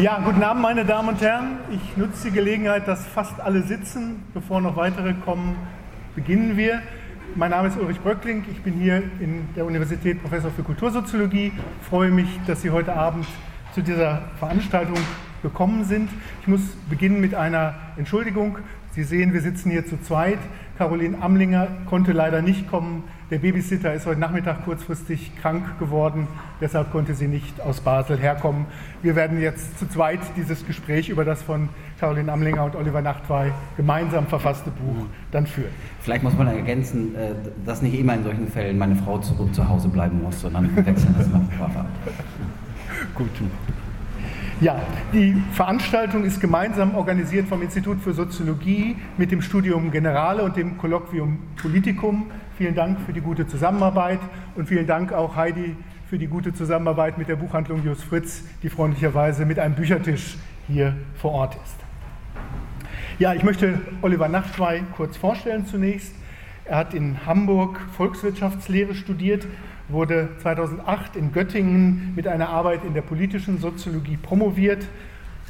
Ja, guten Abend, meine Damen und Herren. Ich nutze die Gelegenheit, dass fast alle sitzen. Bevor noch weitere kommen, beginnen wir. Mein Name ist Ulrich Bröckling. Ich bin hier in der Universität Professor für Kultursoziologie. Ich freue mich, dass Sie heute Abend zu dieser Veranstaltung gekommen sind. Ich muss beginnen mit einer Entschuldigung. Sie sehen, wir sitzen hier zu zweit. Caroline Amlinger konnte leider nicht kommen. Der Babysitter ist heute Nachmittag kurzfristig krank geworden, deshalb konnte sie nicht aus Basel herkommen. Wir werden jetzt zu zweit dieses Gespräch über das von Caroline Amlinger und Oliver Nachtwey gemeinsam verfasste Buch dann führen. Vielleicht muss man ergänzen, äh, dass nicht immer in solchen Fällen meine Frau zurück zu Hause bleiben muss, sondern wechseln das nach Papa. Gut. Ja, die Veranstaltung ist gemeinsam organisiert vom Institut für Soziologie mit dem Studium Generale und dem Kolloquium Politicum. Vielen Dank für die gute Zusammenarbeit und vielen Dank auch Heidi für die gute Zusammenarbeit mit der Buchhandlung Jus Fritz, die freundlicherweise mit einem Büchertisch hier vor Ort ist. Ja, ich möchte Oliver Nachtwey kurz vorstellen zunächst. Er hat in Hamburg Volkswirtschaftslehre studiert, wurde 2008 in Göttingen mit einer Arbeit in der politischen Soziologie promoviert.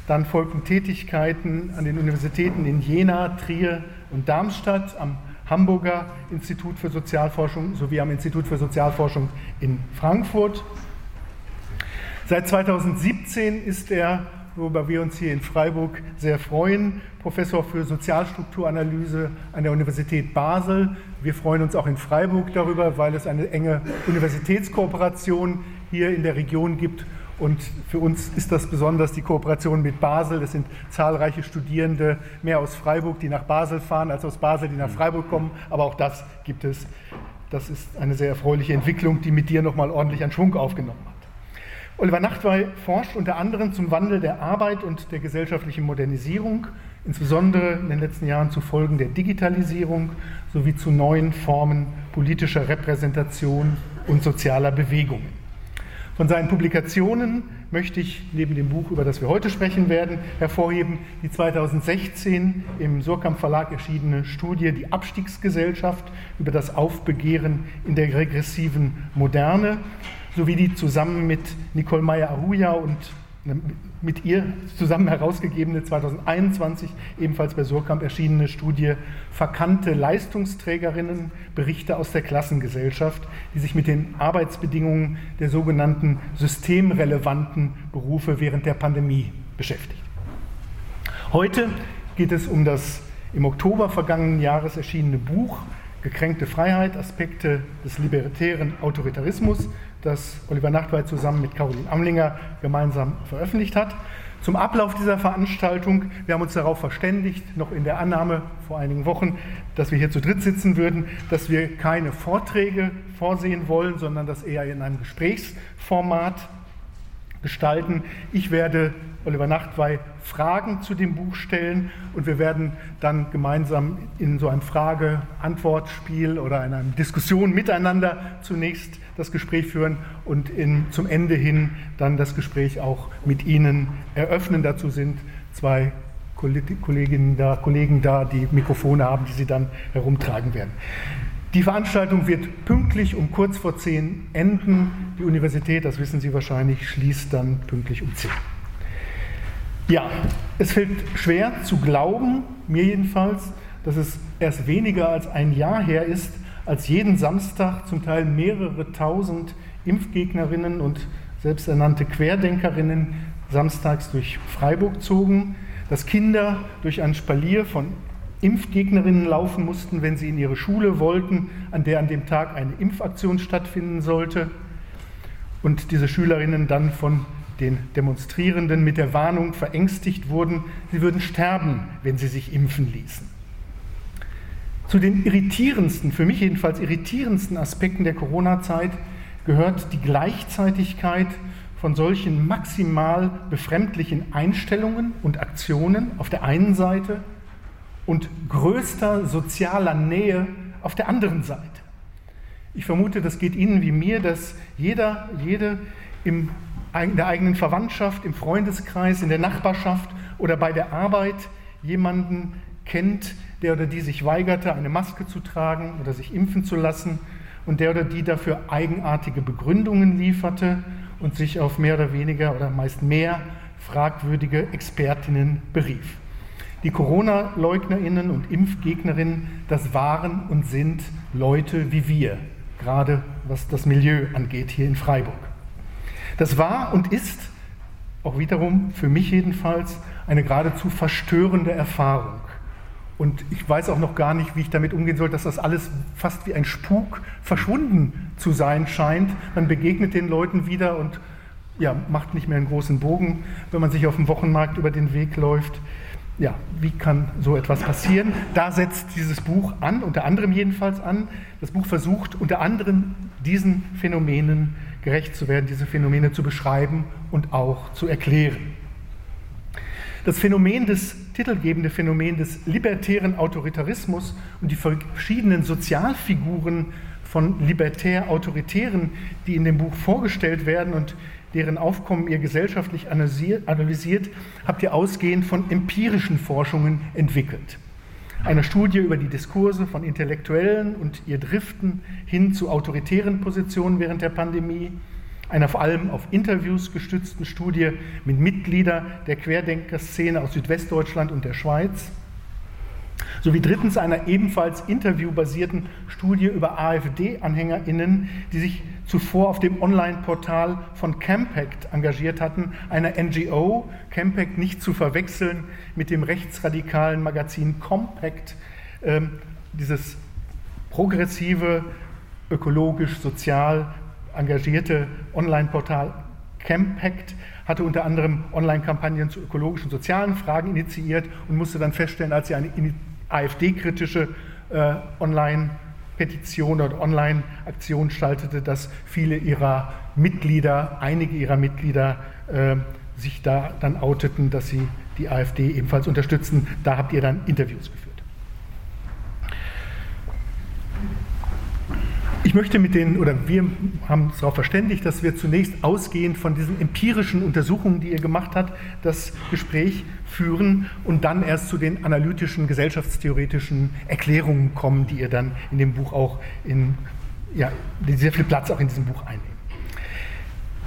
Dann folgten Tätigkeiten an den Universitäten in Jena, Trier und Darmstadt, am Hamburger Institut für Sozialforschung sowie am Institut für Sozialforschung in Frankfurt. Seit 2017 ist er, worüber wir uns hier in Freiburg sehr freuen, Professor für Sozialstrukturanalyse an der Universität Basel. Wir freuen uns auch in Freiburg darüber, weil es eine enge Universitätskooperation hier in der Region gibt. Und für uns ist das besonders die Kooperation mit Basel. Es sind zahlreiche Studierende, mehr aus Freiburg, die nach Basel fahren, als aus Basel, die nach Freiburg kommen. Aber auch das gibt es. Das ist eine sehr erfreuliche Entwicklung, die mit dir nochmal ordentlich an Schwung aufgenommen hat. Oliver Nachtwey forscht unter anderem zum Wandel der Arbeit und der gesellschaftlichen Modernisierung, insbesondere in den letzten Jahren zu Folgen der Digitalisierung sowie zu neuen Formen politischer Repräsentation und sozialer Bewegungen. Von seinen Publikationen möchte ich neben dem Buch, über das wir heute sprechen werden, hervorheben die 2016 im Surkamp Verlag erschienene Studie Die Abstiegsgesellschaft über das Aufbegehren in der regressiven Moderne sowie die zusammen mit Nicole Meyer-Aruja und mit ihr zusammen herausgegebene 2021 ebenfalls bei Surkamp erschienene Studie Verkannte Leistungsträgerinnen, Berichte aus der Klassengesellschaft, die sich mit den Arbeitsbedingungen der sogenannten systemrelevanten Berufe während der Pandemie beschäftigt. Heute geht es um das im Oktober vergangenen Jahres erschienene Buch Gekränkte Freiheit, Aspekte des libertären Autoritarismus das Oliver Nachtwey zusammen mit Caroline Amlinger gemeinsam veröffentlicht hat. Zum Ablauf dieser Veranstaltung, wir haben uns darauf verständigt, noch in der Annahme vor einigen Wochen, dass wir hier zu dritt sitzen würden, dass wir keine Vorträge vorsehen wollen, sondern das eher in einem Gesprächsformat gestalten. Ich werde Oliver Nachtwey Fragen zu dem Buch stellen und wir werden dann gemeinsam in so einem Frage-Antwort-Spiel oder in einer Diskussion miteinander zunächst das Gespräch führen und in, zum Ende hin dann das Gespräch auch mit Ihnen eröffnen. Dazu sind zwei Kolleginnen da, Kollegen da, die Mikrofone haben, die Sie dann herumtragen werden. Die Veranstaltung wird pünktlich um kurz vor zehn enden. Die Universität, das wissen Sie wahrscheinlich, schließt dann pünktlich um zehn. Ja, es fällt schwer zu glauben, mir jedenfalls, dass es erst weniger als ein Jahr her ist, als jeden Samstag zum Teil mehrere tausend Impfgegnerinnen und selbsternannte Querdenkerinnen samstags durch Freiburg zogen, dass Kinder durch ein Spalier von Impfgegnerinnen laufen mussten, wenn sie in ihre Schule wollten, an der an dem Tag eine Impfaktion stattfinden sollte, und diese Schülerinnen dann von den Demonstrierenden mit der Warnung verängstigt wurden, sie würden sterben, wenn sie sich impfen ließen. Zu den irritierendsten, für mich jedenfalls irritierendsten Aspekten der Corona-Zeit gehört die Gleichzeitigkeit von solchen maximal befremdlichen Einstellungen und Aktionen auf der einen Seite und größter sozialer Nähe auf der anderen Seite. Ich vermute, das geht Ihnen wie mir, dass jeder, jede im in der eigenen Verwandtschaft, im Freundeskreis, in der Nachbarschaft oder bei der Arbeit jemanden kennt, der oder die sich weigerte, eine Maske zu tragen oder sich impfen zu lassen und der oder die dafür eigenartige Begründungen lieferte und sich auf mehr oder weniger oder meist mehr fragwürdige Expertinnen berief. Die Corona-Leugnerinnen und Impfgegnerinnen, das waren und sind Leute wie wir, gerade was das Milieu angeht hier in Freiburg. Das war und ist auch wiederum für mich jedenfalls eine geradezu verstörende Erfahrung. Und ich weiß auch noch gar nicht, wie ich damit umgehen soll, dass das alles fast wie ein Spuk verschwunden zu sein scheint. Man begegnet den Leuten wieder und ja, macht nicht mehr einen großen Bogen, wenn man sich auf dem Wochenmarkt über den Weg läuft. Ja, wie kann so etwas passieren? Da setzt dieses Buch an, unter anderem jedenfalls an. Das Buch versucht unter anderem diesen Phänomenen gerecht zu werden, diese Phänomene zu beschreiben und auch zu erklären. Das Phänomen des titelgebende Phänomen des libertären Autoritarismus und die verschiedenen Sozialfiguren von libertär-autoritären, die in dem Buch vorgestellt werden und deren Aufkommen ihr gesellschaftlich analysiert, habt ihr ausgehend von empirischen Forschungen entwickelt. Einer Studie über die Diskurse von Intellektuellen und ihr Driften hin zu autoritären Positionen während der Pandemie, einer vor allem auf Interviews gestützten Studie mit Mitgliedern der Querdenkerszene aus Südwestdeutschland und der Schweiz, sowie drittens einer ebenfalls interviewbasierten Studie über AfD-AnhängerInnen, die sich zuvor auf dem Online-Portal von Campact engagiert hatten, einer NGO, Campact nicht zu verwechseln mit dem rechtsradikalen Magazin Compact, äh, dieses progressive, ökologisch, sozial engagierte Online-Portal Campact hatte unter anderem Online-Kampagnen zu ökologischen und sozialen Fragen initiiert und musste dann feststellen, als sie eine AfD-kritische äh, Online-Petition oder Online-Aktion schaltete, dass viele ihrer Mitglieder, einige ihrer Mitglieder äh, sich da dann outeten, dass sie die AfD ebenfalls unterstützen. Da habt ihr dann Interviews geführt. Ich möchte mit den, oder wir haben uns darauf verständigt, dass wir zunächst ausgehend von diesen empirischen Untersuchungen, die ihr gemacht habt, das Gespräch führen und dann erst zu den analytischen, gesellschaftstheoretischen Erklärungen kommen, die ihr dann in dem Buch auch in, ja, die sehr viel Platz auch in diesem Buch einnehmen.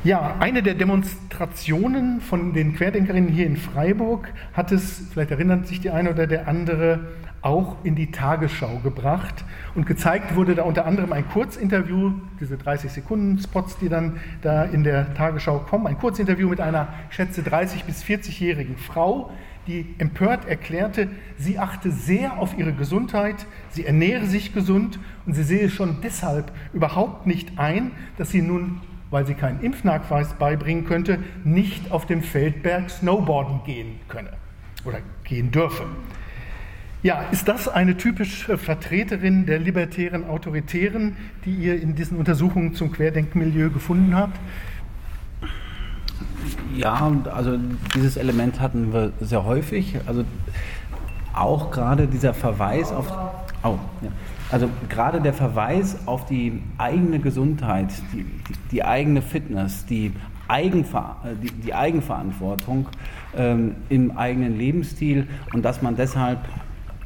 Ja, eine der Demonstrationen von den Querdenkerinnen hier in Freiburg hat es, vielleicht erinnert sich die eine oder der andere, auch in die Tagesschau gebracht. Und gezeigt wurde da unter anderem ein Kurzinterview, diese 30-Sekunden-Spots, die dann da in der Tagesschau kommen, ein Kurzinterview mit einer, ich schätze, 30- bis 40-jährigen Frau, die empört erklärte, sie achte sehr auf ihre Gesundheit, sie ernähre sich gesund und sie sehe schon deshalb überhaupt nicht ein, dass sie nun, weil sie keinen Impfnachweis beibringen könnte, nicht auf dem Feldberg Snowboarden gehen könne oder gehen dürfe. Ja, ist das eine typische Vertreterin der libertären Autoritären, die ihr in diesen Untersuchungen zum Querdenkmilieu gefunden habt? Ja, also dieses Element hatten wir sehr häufig. Also auch gerade dieser Verweis auf. Oh, ja. Also gerade der Verweis auf die eigene Gesundheit, die, die, die eigene Fitness, die, Eigenver die, die Eigenverantwortung ähm, im eigenen Lebensstil und dass man deshalb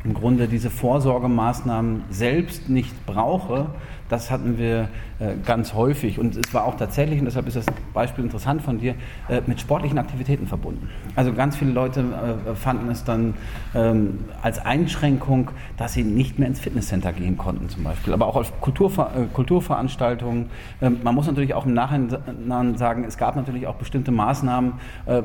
im Grunde diese Vorsorgemaßnahmen selbst nicht brauche, das hatten wir äh, ganz häufig. Und es war auch tatsächlich, und deshalb ist das Beispiel interessant von dir, äh, mit sportlichen Aktivitäten verbunden. Also ganz viele Leute äh, fanden es dann ähm, als Einschränkung, dass sie nicht mehr ins Fitnesscenter gehen konnten zum Beispiel. Aber auch auf Kulturver Kulturveranstaltungen. Ähm, man muss natürlich auch im Nachhinein sagen, es gab natürlich auch bestimmte Maßnahmen,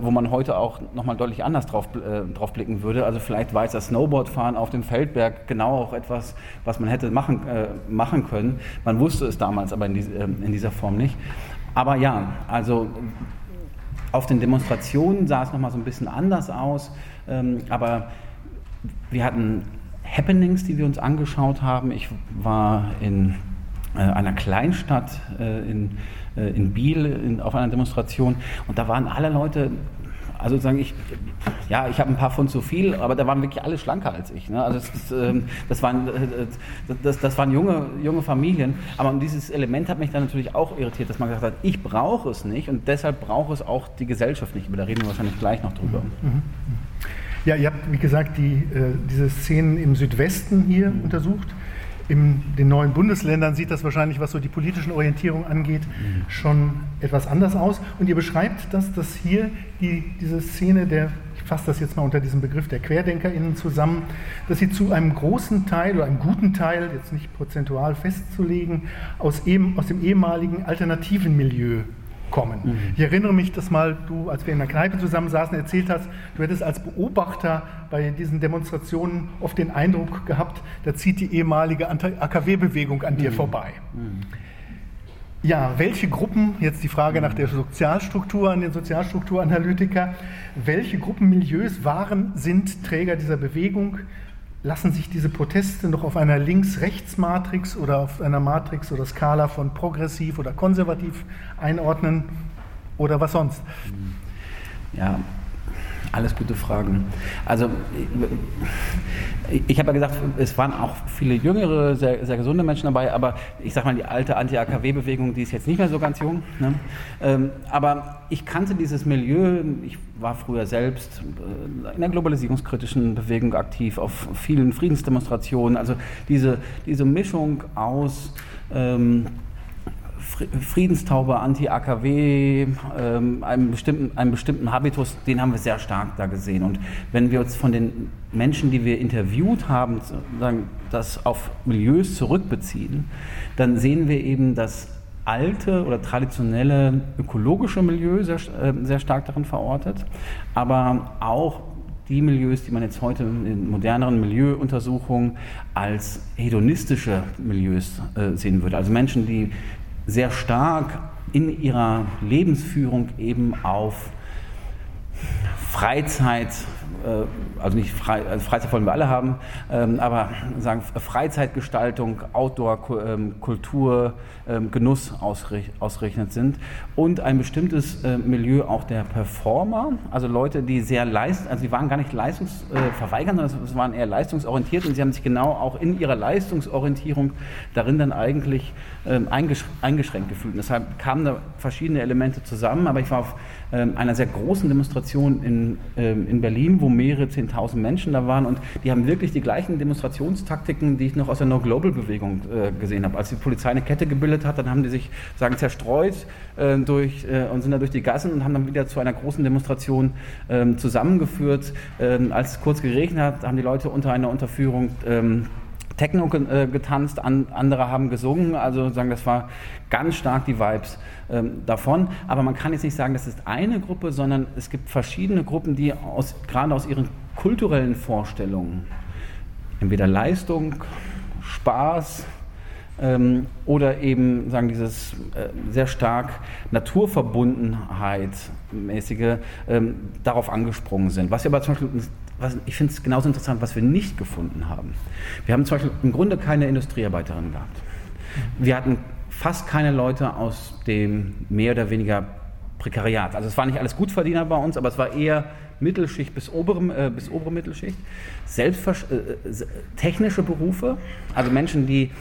wo man heute auch nochmal deutlich anders drauf, drauf blicken würde. Also vielleicht war es das Snowboardfahren auf dem Feldberg genau auch etwas, was man hätte machen, machen können. Man wusste es damals aber ähm, in dieser Form nicht. Aber ja, also auf den Demonstrationen sah es nochmal so ein bisschen anders aus, ähm, aber wir hatten Happenings, die wir uns angeschaut haben. Ich war in äh, einer Kleinstadt äh, in, äh, in Biel auf einer Demonstration und da waren alle Leute also sagen ich, ja, ich habe ein paar Pfund zu viel, aber da waren wirklich alle schlanker als ich. Ne? Also das, ähm, das, waren, äh, das, das waren junge, junge Familien, aber dieses Element hat mich dann natürlich auch irritiert, dass man gesagt hat, ich brauche es nicht und deshalb braucht es auch die Gesellschaft nicht. Aber da reden wir wahrscheinlich gleich noch drüber. Mhm. mhm. Ja, ihr habt, wie gesagt, die, äh, diese Szenen im Südwesten hier mhm. untersucht. In den neuen Bundesländern sieht das wahrscheinlich, was so die politischen Orientierungen angeht, schon etwas anders aus. Und ihr beschreibt das, dass hier die, diese Szene der, ich fasse das jetzt mal unter diesem Begriff der QuerdenkerInnen zusammen, dass sie zu einem großen Teil oder einem guten Teil, jetzt nicht prozentual festzulegen, aus, eben, aus dem ehemaligen alternativen Milieu kommen. Mhm. Ich erinnere mich, dass mal du, als wir in der Kneipe zusammen saßen, erzählt hast, du hättest als Beobachter bei diesen Demonstrationen oft den Eindruck gehabt, da zieht die ehemalige AKW-Bewegung an dir mhm. vorbei. Mhm. Ja, welche Gruppen, jetzt die Frage nach der Sozialstruktur an den Sozialstrukturanalytiker, welche Gruppenmilieus waren, sind Träger dieser Bewegung? Lassen sich diese Proteste noch auf einer Links-Rechts-Matrix oder auf einer Matrix oder Skala von progressiv oder konservativ einordnen oder was sonst? Ja, alles gute Fragen. Also ich, habe ja gesagt, es waren auch viele jüngere, sehr, sehr gesunde Menschen dabei, aber ich sage mal, die alte Anti-AKW-Bewegung, die ist jetzt nicht mehr so ganz jung. Ne? Ähm, aber ich kannte dieses Milieu, ich war früher selbst äh, in der globalisierungskritischen Bewegung aktiv, auf vielen Friedensdemonstrationen. Also diese, diese Mischung aus ähm, Friedenstaube, Anti-AKW, ähm, einem, bestimmten, einem bestimmten Habitus, den haben wir sehr stark da gesehen. Und wenn wir uns von den Menschen, die wir interviewt haben, das auf Milieus zurückbeziehen, dann sehen wir eben, dass alte oder traditionelle ökologische Milieu sehr, äh, sehr stark darin verortet, aber auch die Milieus, die man jetzt heute in moderneren Milieuuntersuchungen als hedonistische Milieus äh, sehen würde. Also Menschen, die sehr stark in ihrer Lebensführung eben auf Freizeit, äh, also nicht Fre also Freizeit wollen wir alle haben, ähm, aber sagen Freizeitgestaltung, Outdoor, ähm, ähm, Genuss ausgerechnet sind und ein bestimmtes äh, Milieu auch der Performer, also Leute, die sehr leist, also sie waren gar nicht leistungsverweigernd, äh, sondern es waren eher leistungsorientiert und sie haben sich genau auch in ihrer Leistungsorientierung darin dann eigentlich eingeschränkt gefühlt. Deshalb kamen da verschiedene Elemente zusammen, aber ich war auf einer sehr großen Demonstration in, in Berlin, wo mehrere 10.000 Menschen da waren und die haben wirklich die gleichen Demonstrationstaktiken, die ich noch aus der No-Global-Bewegung äh, gesehen habe. Als die Polizei eine Kette gebildet hat, dann haben die sich sagen, zerstreut äh, durch, äh, und sind da durch die Gassen und haben dann wieder zu einer großen Demonstration ähm, zusammengeführt. Ähm, als es kurz geregnet hat, haben die Leute unter einer Unterführung ähm, Techno äh, getanzt, an, andere haben gesungen, also sagen, das war ganz stark die Vibes ähm, davon. Aber man kann jetzt nicht sagen, das ist eine Gruppe, sondern es gibt verschiedene Gruppen, die aus, gerade aus ihren kulturellen Vorstellungen, entweder Leistung, Spaß, ähm, oder eben sagen dieses äh, sehr stark Naturverbundenheit mäßige ähm, darauf angesprungen sind. Was wir aber zum Beispiel was, ich finde es genauso interessant, was wir nicht gefunden haben. Wir haben zum Beispiel im Grunde keine Industriearbeiterin gehabt. Wir hatten fast keine Leute aus dem mehr oder weniger Prekariat. Also es war nicht alles Gutverdiener bei uns, aber es war eher Mittelschicht bis obere, äh, bis obere Mittelschicht. Selbstver äh, äh technische Berufe, also Menschen, die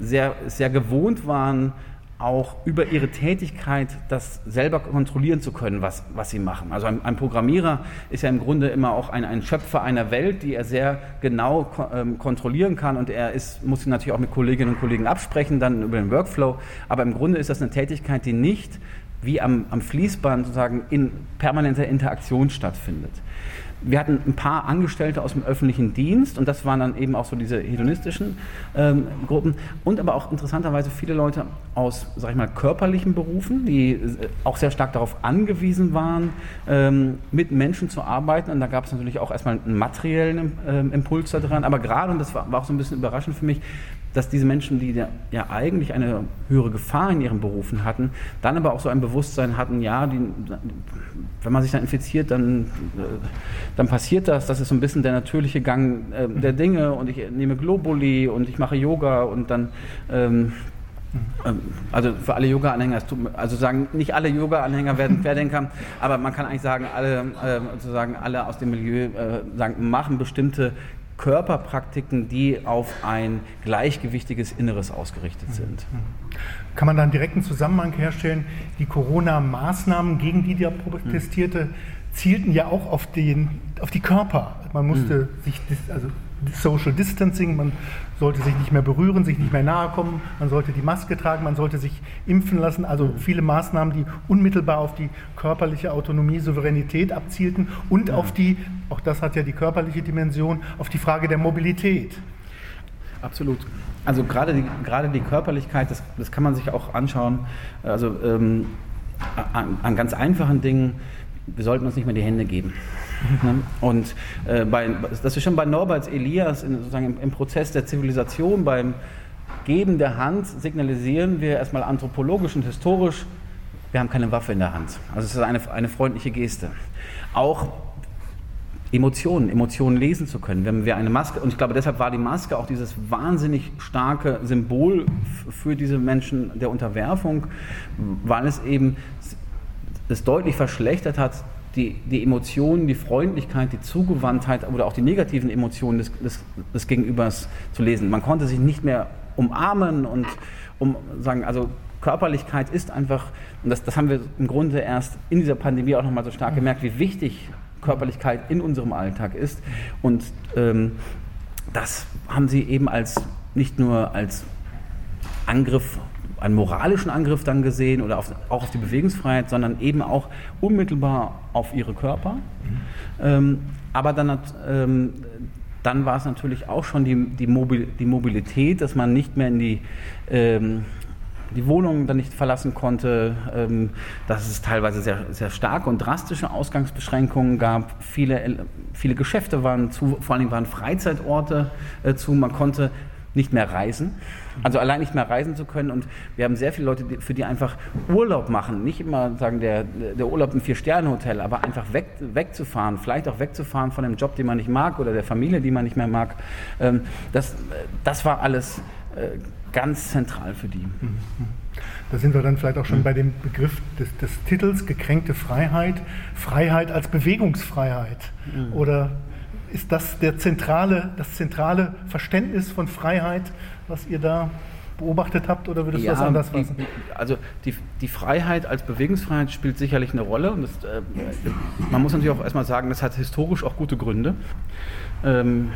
sehr, sehr gewohnt waren, auch über ihre Tätigkeit das selber kontrollieren zu können, was, was sie machen. Also ein, ein Programmierer ist ja im Grunde immer auch ein, ein Schöpfer einer Welt, die er sehr genau ähm, kontrollieren kann und er ist, muss natürlich auch mit Kolleginnen und Kollegen absprechen, dann über den Workflow. Aber im Grunde ist das eine Tätigkeit, die nicht wie am, am Fließband sozusagen in permanenter Interaktion stattfindet wir hatten ein paar Angestellte aus dem öffentlichen Dienst und das waren dann eben auch so diese hedonistischen ähm, Gruppen und aber auch interessanterweise viele Leute aus, sag ich mal, körperlichen Berufen, die äh, auch sehr stark darauf angewiesen waren, ähm, mit Menschen zu arbeiten und da gab es natürlich auch erstmal einen materiellen ähm, Impuls da dran, aber gerade, und das war, war auch so ein bisschen überraschend für mich, dass diese Menschen, die ja eigentlich eine höhere Gefahr in ihren Berufen hatten, dann aber auch so ein Bewusstsein hatten, ja, die, wenn man sich dann infiziert, dann, äh, dann passiert das, das ist so ein bisschen der natürliche Gang äh, der Dinge. Und ich nehme Globuli und ich mache Yoga und dann ähm, ähm also für alle Yoga-Anhänger, also sagen, nicht alle Yoga-Anhänger werden Querdenker, aber man kann eigentlich sagen, alle, äh, sozusagen alle aus dem Milieu äh, sagen, machen bestimmte Körperpraktiken, die auf ein gleichgewichtiges Inneres ausgerichtet sind. Kann man dann direkten Zusammenhang herstellen? Die Corona-Maßnahmen, gegen die der protestierte, zielten ja auch auf, den, auf die Körper. Man musste mhm. sich, also Social Distancing, man sollte sich nicht mehr berühren, sich nicht mehr nahe kommen, man sollte die Maske tragen, man sollte sich impfen lassen. Also viele Maßnahmen, die unmittelbar auf die körperliche Autonomie, Souveränität abzielten und auf die, auch das hat ja die körperliche Dimension, auf die Frage der Mobilität. Absolut. Also gerade die, gerade die Körperlichkeit, das, das kann man sich auch anschauen. Also ähm, an, an ganz einfachen Dingen, wir sollten uns nicht mehr die Hände geben. Ne? Und äh, bei, das ist schon bei Norberts Elias in, sozusagen im, im, Prozess der Zivilisation, beim Geben der Hand signalisieren wir erstmal anthropologisch und historisch, wir haben keine Waffe in der Hand. Also es ist eine, eine freundliche Geste. Auch Emotionen, Emotionen lesen zu können. Wenn wir eine Maske, und ich glaube, deshalb war die Maske auch dieses wahnsinnig starke Symbol für diese Menschen der Unterwerfung, weil es eben es deutlich verschlechtert hat, die, die Emotionen, die Freundlichkeit, die Zugewandtheit oder auch die negativen Emotionen des, des, des Gegenübers zu lesen. Man konnte sich nicht mehr umarmen und um sagen, also Körperlichkeit ist einfach, und das, das haben wir im Grunde erst in dieser Pandemie auch nochmal so stark gemerkt, wie wichtig Körperlichkeit in unserem Alltag ist. Und ähm, das haben sie eben als nicht nur als Angriff einen moralischen Angriff dann gesehen oder auf, auch auf die Bewegungsfreiheit, sondern eben auch unmittelbar auf ihre Körper. Mhm. Ähm, aber dann, ähm, dann war es natürlich auch schon die, die, Mobil, die, Mobilität, dass man nicht mehr in die, ähm, die Wohnung dann nicht verlassen konnte, ähm, dass es teilweise sehr, sehr starke und drastische Ausgangsbeschränkungen gab. Viele, viele Geschäfte waren zu, vor allem waren Freizeitorte äh, zu. Man konnte nicht mehr reisen. Also allein nicht mehr reisen zu können. Und wir haben sehr viele Leute, für die einfach Urlaub machen. Nicht immer sagen, der, der Urlaub im Vier-Sterne-Hotel, aber einfach weg, wegzufahren. Vielleicht auch wegzufahren von dem Job, den man nicht mag oder der Familie, die man nicht mehr mag. Ähm, das, das war alles äh, ganz zentral für die. Da sind wir dann vielleicht auch schon bei dem Begriff des, des Titels, gekränkte Freiheit. Freiheit als Bewegungsfreiheit. Mhm. Oder ist das der zentrale, das zentrale Verständnis von Freiheit, was ihr da beobachtet habt oder würdest du das anders fassen? also die, die Freiheit als Bewegungsfreiheit spielt sicherlich eine Rolle und das, äh, man muss natürlich auch erstmal sagen, das hat historisch auch gute Gründe. Ähm,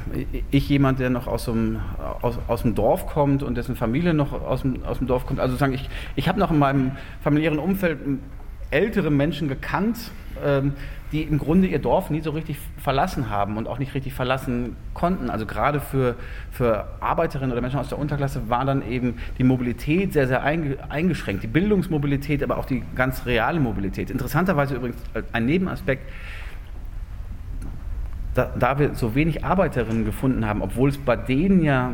ich jemand, der noch aus dem, aus, aus dem Dorf kommt und dessen Familie noch aus dem, aus dem Dorf kommt, also sagen, ich, ich habe noch in meinem familiären Umfeld ältere Menschen gekannt, ähm, die im Grunde ihr Dorf nie so richtig verlassen haben und auch nicht richtig verlassen konnten. Also gerade für, für Arbeiterinnen oder Menschen aus der Unterklasse war dann eben die Mobilität sehr, sehr eingeschränkt. Die Bildungsmobilität, aber auch die ganz reale Mobilität. Interessanterweise übrigens ein Nebenaspekt, da, da wir so wenig Arbeiterinnen gefunden haben, obwohl es bei denen ja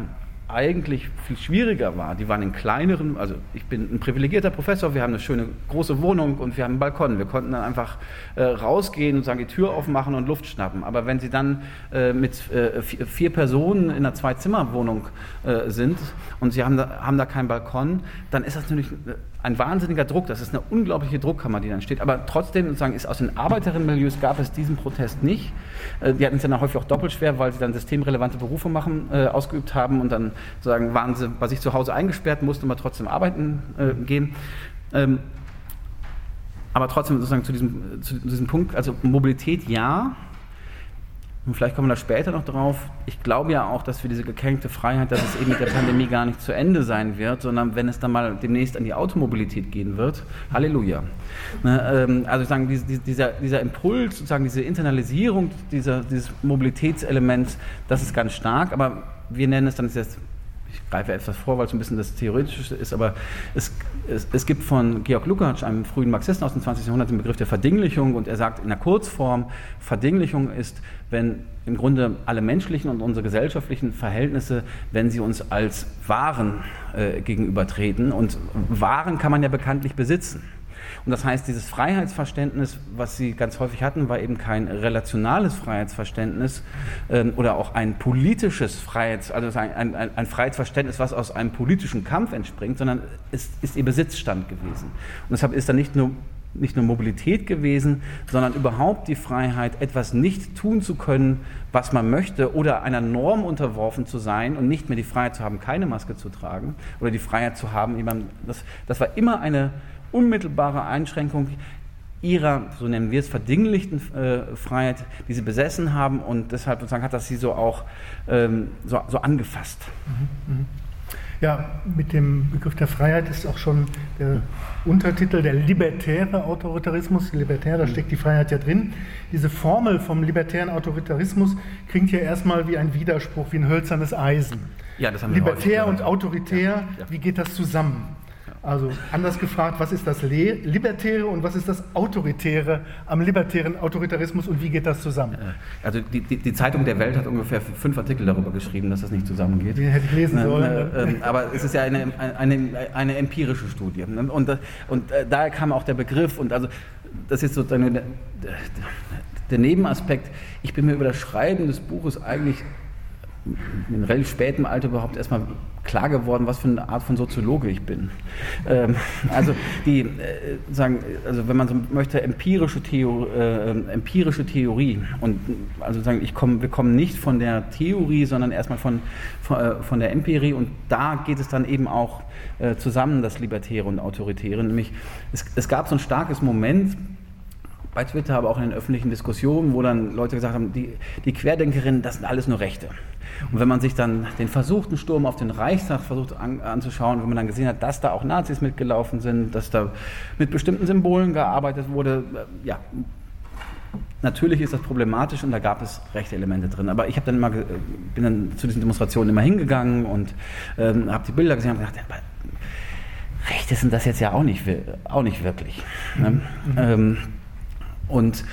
eigentlich viel schwieriger war. Die waren in kleineren, also ich bin ein privilegierter Professor, wir haben eine schöne große Wohnung und wir haben einen Balkon. Wir konnten dann einfach äh, rausgehen und sagen, die Tür aufmachen und Luft schnappen. Aber wenn Sie dann äh, mit äh, vier Personen in einer Zwei-Zimmer-Wohnung äh, sind und Sie haben da, haben da keinen Balkon, dann ist das natürlich ein wahnsinniger Druck. Das ist eine unglaubliche Druckkammer, die dann steht. Aber trotzdem sozusagen ist aus den Arbeiterinnenmilieus gab es diesen Protest nicht. Äh, die hatten es dann häufig auch doppelt schwer, weil sie dann systemrelevante Berufe machen, äh, ausgeübt haben und dann sozusagen waren sie bei sich zu Hause eingesperrt, mussten aber trotzdem arbeiten äh, gehen. Ähm, aber trotzdem sozusagen zu diesem, zu diesem Punkt, also Mobilität ja, und vielleicht kommen wir da später noch drauf. Ich glaube ja auch, dass für diese gekränkte Freiheit, dass es eben mit der Pandemie gar nicht zu Ende sein wird, sondern wenn es dann mal demnächst an die Automobilität gehen wird, Halleluja. Ne, ähm, also sagen, dieser, dieser Impuls, sozusagen diese Internalisierung dieser, dieses Mobilitätselements, das ist ganz stark, aber wir nennen es dann jetzt ich greife etwas vor, weil es ein bisschen das Theoretische ist, aber es, es, es gibt von Georg Lukács, einem frühen Marxisten aus dem 20. Jahrhundert, den Begriff der Verdinglichung und er sagt in der Kurzform, Verdinglichung ist, wenn im Grunde alle menschlichen und unsere gesellschaftlichen Verhältnisse, wenn sie uns als Waren äh, gegenübertreten und Waren kann man ja bekanntlich besitzen. Und das heißt, dieses Freiheitsverständnis, was Sie ganz häufig hatten, war eben kein relationales Freiheitsverständnis ähm, oder auch ein politisches Freiheits, also ein, ein, ein, Freiheitsverständnis, was aus einem politischen Kampf entspringt, sondern es ist Ihr Besitzstand gewesen. Und deshalb ist da nicht nur nicht nur Mobilität gewesen, sondern überhaupt die Freiheit, etwas nicht tun zu können, was man möchte, oder einer Norm unterworfen zu sein und nicht mehr die Freiheit zu haben, keine Maske zu tragen, oder die Freiheit zu haben, das, das war immer eine unmittelbare Einschränkung ihrer, so nennen wir es, verdinglichten äh, Freiheit, die sie besessen haben und deshalb sozusagen hat das sie so auch ähm, so, so, angefasst. Mhm, mh. Ja, mit dem Begriff der Freiheit ist auch schon der Untertitel der libertäre Autoritarismus. Libertär, da mhm. steckt die Freiheit ja drin. Diese Formel vom libertären Autoritarismus klingt ja erstmal wie ein Widerspruch, wie ein hölzernes Eisen. Ja, das haben wir Libertär und autoritär, ja, ja. wie geht das zusammen? Also anders gefragt, was ist das Libertäre und was ist das Autoritäre am libertären Autoritarismus und wie geht das zusammen? Also die, die, die Zeitung der Welt hat ungefähr fünf Artikel darüber geschrieben, dass das nicht zusammengeht. Die hätte ich lesen sollen. Äh, äh, aber es ist ja eine, eine, eine empirische Studie. Und, und äh, daher kam auch der Begriff und also das ist sozusagen der, der Nebenaspekt. Ich bin mir über das Schreiben des Buches eigentlich in relativ spätem Alter überhaupt erstmal klar geworden, was für eine Art von Soziologe ich bin. Ähm, also die äh, sagen, also wenn man so möchte, empirische, Theor äh, empirische Theorie und also sagen, ich komme, wir kommen nicht von der Theorie, sondern erstmal von, von, äh, von, der Empirie und da geht es dann eben auch äh, zusammen, das Libertäre und Autoritäre. Nämlich es, es gab so ein starkes Moment, bei Twitter, aber auch in den öffentlichen Diskussionen, wo dann Leute gesagt haben, die, die Querdenkerinnen, das sind alles nur Rechte. Und wenn man sich dann den versuchten Sturm auf den Reichstag versucht an, anzuschauen, wenn man dann gesehen hat, dass da auch Nazis mitgelaufen sind, dass da mit bestimmten Symbolen gearbeitet wurde, äh, ja, Natürlich ist das problematisch und da gab es rechte Elemente drin. Aber ich habe dann immer, bin dann zu diesen Demonstrationen immer hingegangen und ähm, habe die Bilder gesehen und gedacht, Rechte sind das jetzt ja auch nicht, auch nicht wirklich. Ne? Mhm. Ähm, und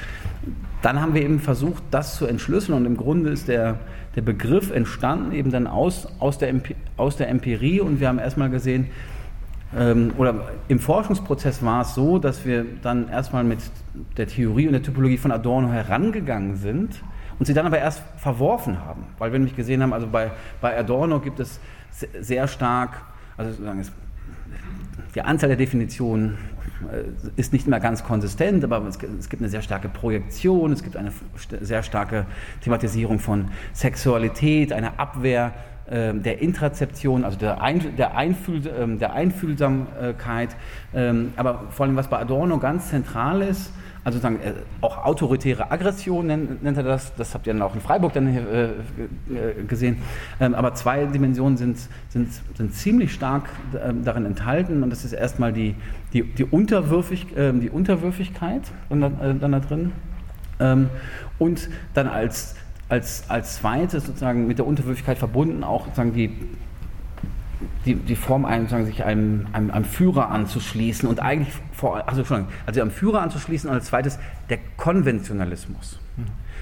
dann haben wir eben versucht, das zu entschlüsseln und im Grunde ist der, der Begriff entstanden eben dann aus, aus, der, aus der Empirie und wir haben erstmal gesehen, ähm, oder im Forschungsprozess war es so, dass wir dann erstmal mit der Theorie und der Typologie von Adorno herangegangen sind und sie dann aber erst verworfen haben, weil wir nämlich gesehen haben, also bei, bei Adorno gibt es sehr stark, also sozusagen die Anzahl der Definitionen ist nicht immer ganz konsistent, aber es gibt eine sehr starke Projektion, es gibt eine sehr starke Thematisierung von Sexualität, eine Abwehr ähm, der Intrazeption, also der, Ein, der, Einfühl, ähm, der Einfühlsamkeit. Ähm, aber vor allem, was bei Adorno ganz zentral ist, also sagen, äh, auch autoritäre Aggression nennt, nennt, er das, das habt ihr dann auch in Freiburg dann äh, gesehen. Ähm, aber zwei Dimensionen sind, sind, sind ziemlich stark äh, darin enthalten. Und das ist erstmal die, die, die, Unterwürfig, äh, die Unterwürfigkeit dann, äh, dann da drin. Ähm, und dann als, als, als zweites sozusagen mit der Unterwürfigkeit verbunden auch sozusagen die die, die Form, einem, sagen, sich einem, einem, einem, Führer anzuschließen und eigentlich vor, also schon, also am Führer anzuschließen und als zweites der Konventionalismus.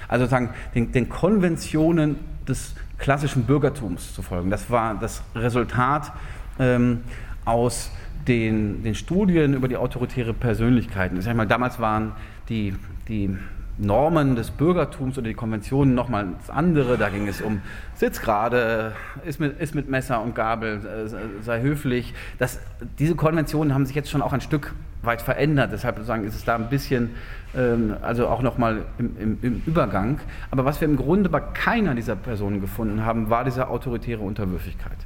Also sagen, den, den Konventionen des klassischen Bürgertums zu folgen. Das war das Resultat ähm, aus den, den Studien über die autoritäre Persönlichkeiten. Ich sag mal, damals waren die, die Normen des Bürgertums oder die Konventionen nochmal das andere. Da ging es um Sitz gerade, ist mit, ist mit Messer und Gabel, äh, sei höflich. Das, diese Konventionen haben sich jetzt schon auch ein Stück weit verändert. Deshalb sagen, ist es da ein bisschen, ähm, also auch nochmal im, im, im, Übergang. Aber was wir im Grunde bei keiner dieser Personen gefunden haben, war diese autoritäre Unterwürfigkeit.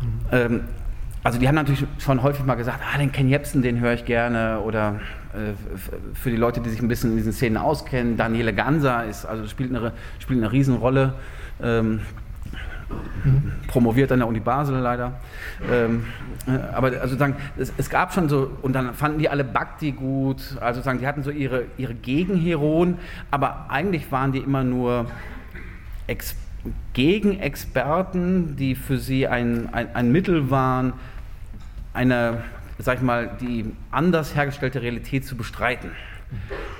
Mhm. Ähm, also die haben natürlich schon häufig mal gesagt, ah, den Ken Jebsen, den höre ich gerne. Oder für die Leute, die sich ein bisschen in diesen Szenen auskennen, Daniele Ganser ist, also spielt eine, spielt eine Riesenrolle. Ähm, mhm. promoviert an der Uni Basel leider. Ähm, äh, aber also sagen, es, es, gab schon so, und dann fanden die alle Bhakti gut, also sagen, die hatten so ihre, ihre Gegenheroen, aber eigentlich waren die immer nur Experten. Gegenexperten, die für sie ein, ein, ein Mittel waren, eine, sag ich mal, die anders hergestellte Realität zu bestreiten.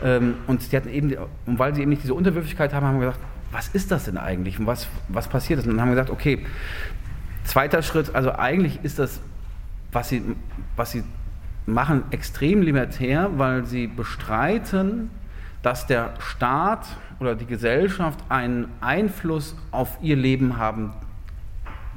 Ähm, und sie hatten eben, und weil sie eben nicht diese Unterwürfigkeit haben, haben wir gesagt, was ist das denn eigentlich und was, was passiert ist? Und dann haben wir gesagt, okay, zweiter Schritt, also eigentlich ist das, was sie, was sie machen, extrem libertär, weil sie bestreiten, dass der Staat oder die Gesellschaft einen Einfluss auf ihr Leben haben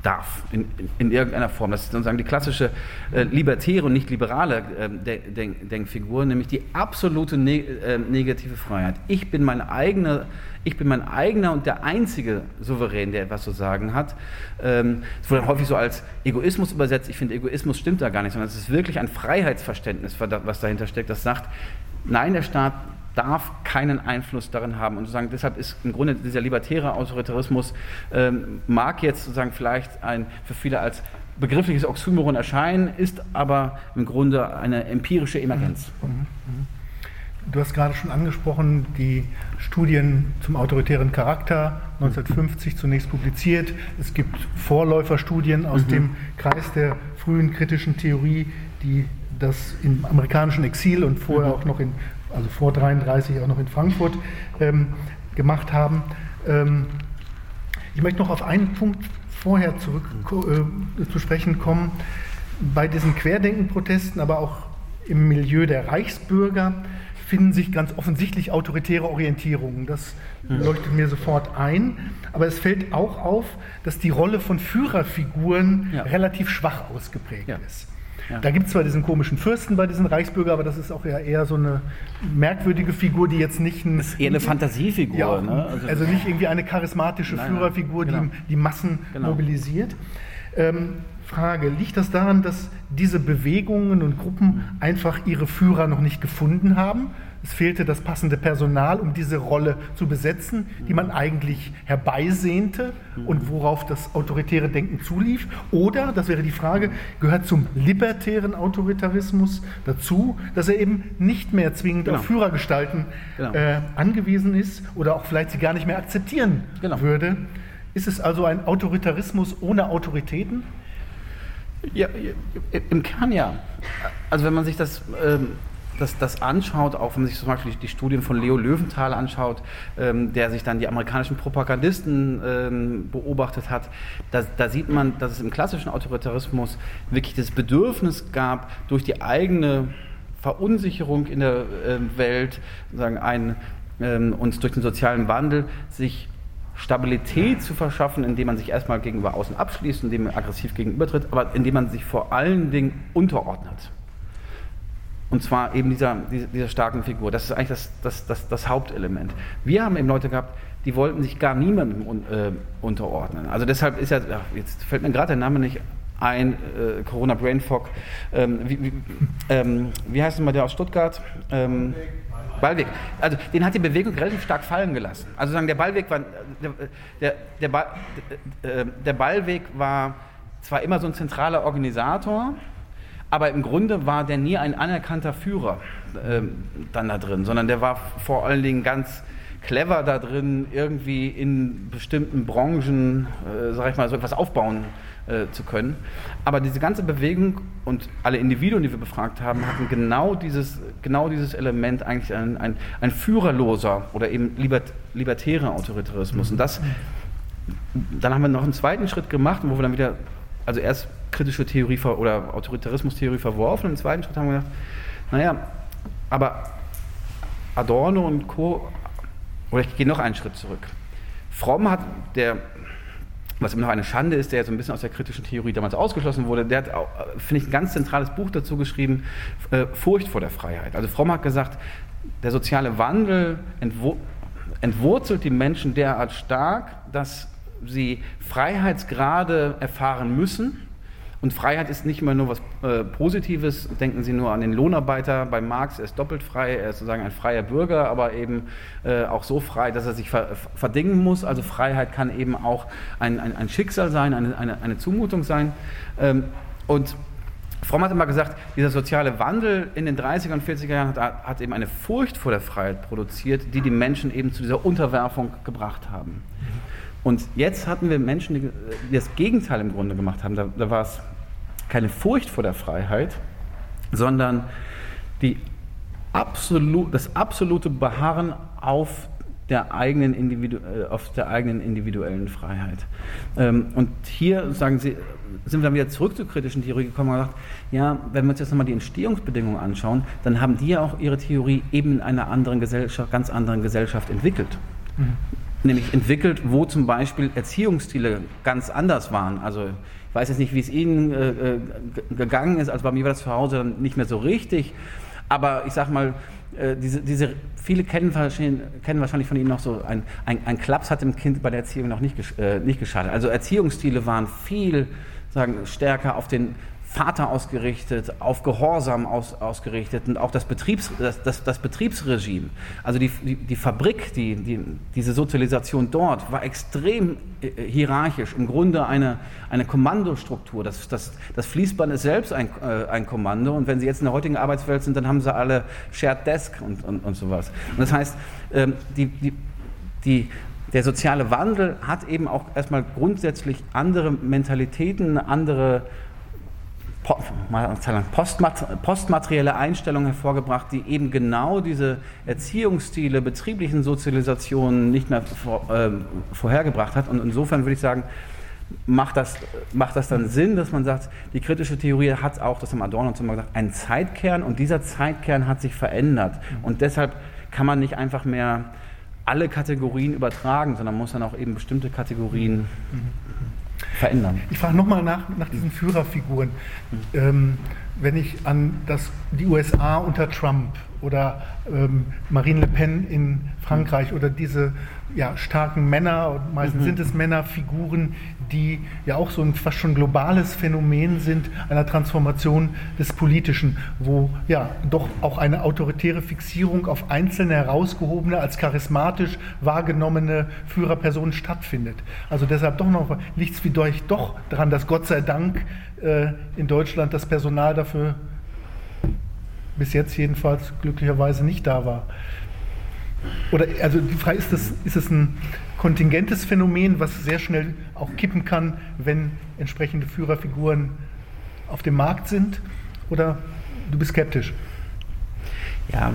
darf, in, in, in, irgendeiner Form. Das ist sozusagen die klassische äh, libertäre und nicht liberale äh, Denk Denkfigur, nämlich die absolute ne äh, negative Freiheit. Ich bin mein eigener, ich bin mein eigener und der einzige Souverän, der etwas zu sagen hat. Ähm, wurde häufig so als Egoismus übersetzt. Ich finde, Egoismus stimmt da gar nicht, sondern es ist wirklich ein Freiheitsverständnis, was dahinter steckt, das sagt, nein, der Staat darf keinen Einfluss darin haben. Und sozusagen deshalb ist im Grunde dieser libertäre Autoritarismus, ähm, mag jetzt sozusagen vielleicht ein, für viele als begriffliches Oxymoron erscheinen, ist aber im Grunde eine empirische Emergenz. Mhm. Mhm. Du hast gerade schon angesprochen, die Studien zum autoritären Charakter 1950 zunächst publiziert. Es gibt Vorläuferstudien aus mhm. dem Kreis der frühen kritischen Theorie, die das im amerikanischen Exil und vorher mhm. auch noch in, also vor 33 auch noch in Frankfurt ähm, gemacht haben. Ähm, ich möchte noch auf einen Punkt vorher zurück äh, zu sprechen kommen. Bei diesen Querdenkenprotesten, aber auch im Milieu der Reichsbürger finden sich ganz offensichtlich autoritäre Orientierungen. Das mhm. leuchtet mir sofort ein. Aber es fällt auch auf, dass die Rolle von Führerfiguren ja. relativ schwach ausgeprägt ja. ist. Ja. Da gibt es zwar diesen komischen Fürsten bei diesen Reichsbürgern, aber das ist auch ja eher so eine merkwürdige Figur, die jetzt nicht ein, das ist eher eine Fantasiefigur. Ja, ne? also, also, nicht irgendwie eine charismatische nein, Führerfigur, genau. die die Massen genau. mobilisiert. Ähm, Frage, liegt das daran, dass diese Bewegungen und Gruppen einfach ihre Führer noch nicht gefunden haben? Es fehlte das passende Personal, um diese Rolle zu besetzen, die man eigentlich herbeisehnte und worauf das autoritäre Denken zulief. Oder, das wäre die Frage, gehört zum libertären Autoritarismus dazu, dass er eben nicht mehr zwingend genau. auf Führergestalten genau. äh, angewiesen ist oder auch vielleicht sie gar nicht mehr akzeptieren genau. würde. Ist es also ein Autoritarismus ohne Autoritäten? Ja, im Kern ja. Also wenn man sich das, ähm, das, das anschaut, auch wenn man sich zum Beispiel die Studien von Leo Löwenthal anschaut, ähm, der sich dann die amerikanischen Propagandisten ähm, beobachtet hat, da, da, sieht man, dass es im klassischen Autoritarismus wirklich das Bedürfnis gab, durch die eigene Verunsicherung in der äh, Welt, sagen, ein, ähm, und durch den sozialen Wandel sich Stabilität zu verschaffen, indem man sich erstmal gegenüber außen abschließt, indem man aggressiv gegenübertritt, aber indem man sich vor allen Dingen unterordnet. Und zwar eben dieser, dieser, dieser starken Figur. Das ist eigentlich das, das, das, das, Hauptelement. Wir haben eben Leute gehabt, die wollten sich gar niemandem un, äh, unterordnen. Also deshalb ist ja, jetzt fällt mir gerade der Name nicht ein, äh, Corona Brain Fog. Ähm, wie, wie, ähm, wie heißt mal der aus Stuttgart? Ähm, Ballweg. Also den hat die Bewegung relativ stark fallen gelassen. Also sagen, der Ballweg war der, der, der, äh, der Ballweg war zwar immer so ein zentraler Organisator, aber im Grunde war der nie ein anerkannter Führer äh, dann da drin, sondern der war vor allen Dingen ganz clever da drin, irgendwie in bestimmten Branchen, äh, sag ich mal, so etwas aufbauen äh, zu können. Aber diese ganze Bewegung und alle Individuen, die wir befragt haben, hatten genau dieses, genau dieses Element eigentlich ein, ein, ein führerloser oder eben libert, libertärer Autoritarismus. Und das, dann haben wir noch einen zweiten Schritt gemacht, wo wir dann wieder, also erst kritische Theorie oder Autoritarismustheorie verworfen, im zweiten Schritt haben wir gedacht, naja, aber Adorno und Co., oder ich gehe noch einen Schritt zurück. Fromm hat, der was immer noch eine Schande ist, der so ein bisschen aus der kritischen Theorie damals ausgeschlossen wurde, der hat, finde ich, ein ganz zentrales Buch dazu geschrieben, äh, Furcht vor der Freiheit. Also Fromm hat gesagt, der soziale Wandel entwur entwurzelt die Menschen derart stark, dass sie Freiheitsgrade erfahren müssen, und Freiheit ist nicht immer nur was äh, Positives. Denken Sie nur an den Lohnarbeiter bei Marx. Er ist doppelt frei. Er ist sozusagen ein freier Bürger, aber eben äh, auch so frei, dass er sich ver verdingen muss. Also Freiheit kann eben auch ein, ein, ein Schicksal sein, eine, eine, eine Zumutung sein. Ähm, und Fromm hat immer gesagt, dieser soziale Wandel in den 30er und 40er Jahren hat, hat, eben eine Furcht vor der Freiheit produziert, die die Menschen eben zu dieser Unterwerfung gebracht haben. Und jetzt hatten wir Menschen, die, die das Gegenteil im Grunde gemacht haben. Da, da war es keine Furcht vor der Freiheit, sondern die absolut, das absolute Beharren auf der eigenen, Individu äh, auf der eigenen individuellen Freiheit. Ähm, und hier sagen Sie, sind wir dann wieder zurück zur kritischen Theorie gekommen und gesagt, ja, wenn wir uns jetzt nochmal die Entstehungsbedingungen anschauen, dann haben die ja auch ihre Theorie eben in einer anderen Gesellschaft, ganz anderen Gesellschaft entwickelt. Mhm nämlich entwickelt, wo zum Beispiel Erziehungsstile ganz anders waren. Also ich weiß jetzt nicht, wie es Ihnen äh, äh gegangen ist, also bei mir war das zu Hause dann nicht mehr so richtig, aber ich sag mal, äh, diese, diese, viele kennen wahrscheinlich, kennen wahrscheinlich von Ihnen noch so, ein, ein, ein Klaps hat dem Kind bei der Erziehung noch nicht, äh, nicht geschadet. Also Erziehungsstile waren viel sagen, stärker auf den Vater ausgerichtet, auf Gehorsam aus, ausgerichtet und auch das, Betriebs, das, das, das Betriebsregime, also die, die, die Fabrik, die, die, diese Sozialisation dort war extrem äh, hierarchisch, im Grunde eine, eine Kommandostruktur. Das, das, das Fließband ist selbst ein, äh, ein Kommando und wenn Sie jetzt in der heutigen Arbeitswelt sind, dann haben Sie alle Shared Desk und, und, und sowas. Und das heißt, ähm, die, die, die, der soziale Wandel hat eben auch erstmal grundsätzlich andere Mentalitäten, andere postmaterielle Einstellungen hervorgebracht, die eben genau diese Erziehungsstile, betrieblichen Sozialisationen nicht mehr vor, äh, vorhergebracht hat. Und insofern würde ich sagen, macht das, macht das dann Sinn, dass man sagt, die kritische Theorie hat auch, das haben Adorno so mal gesagt, einen Zeitkern und dieser Zeitkern hat sich verändert. Und deshalb kann man nicht einfach mehr alle Kategorien übertragen, sondern muss dann auch eben bestimmte Kategorien mhm verändern. Ich frage nochmal nach, nach diesen Führerfiguren. Ähm, wenn ich an das, die USA unter Trump oder ähm, Marine Le Pen in Frankreich oder diese ja, starken Männer, meistens mhm. sind es Männerfiguren, die ja auch so ein fast schon globales Phänomen sind einer Transformation des Politischen, wo ja doch auch eine autoritäre Fixierung auf einzelne herausgehobene, als charismatisch wahrgenommene Führerpersonen stattfindet. Also deshalb doch noch nichts wie durch doch daran, dass Gott sei Dank äh, in Deutschland das Personal dafür bis jetzt jedenfalls glücklicherweise nicht da war. Oder also die Frage ist, das, ist es ein kontingentes Phänomen, was sehr schnell auch kippen kann, wenn entsprechende Führerfiguren auf dem Markt sind? Oder du bist skeptisch? Ja,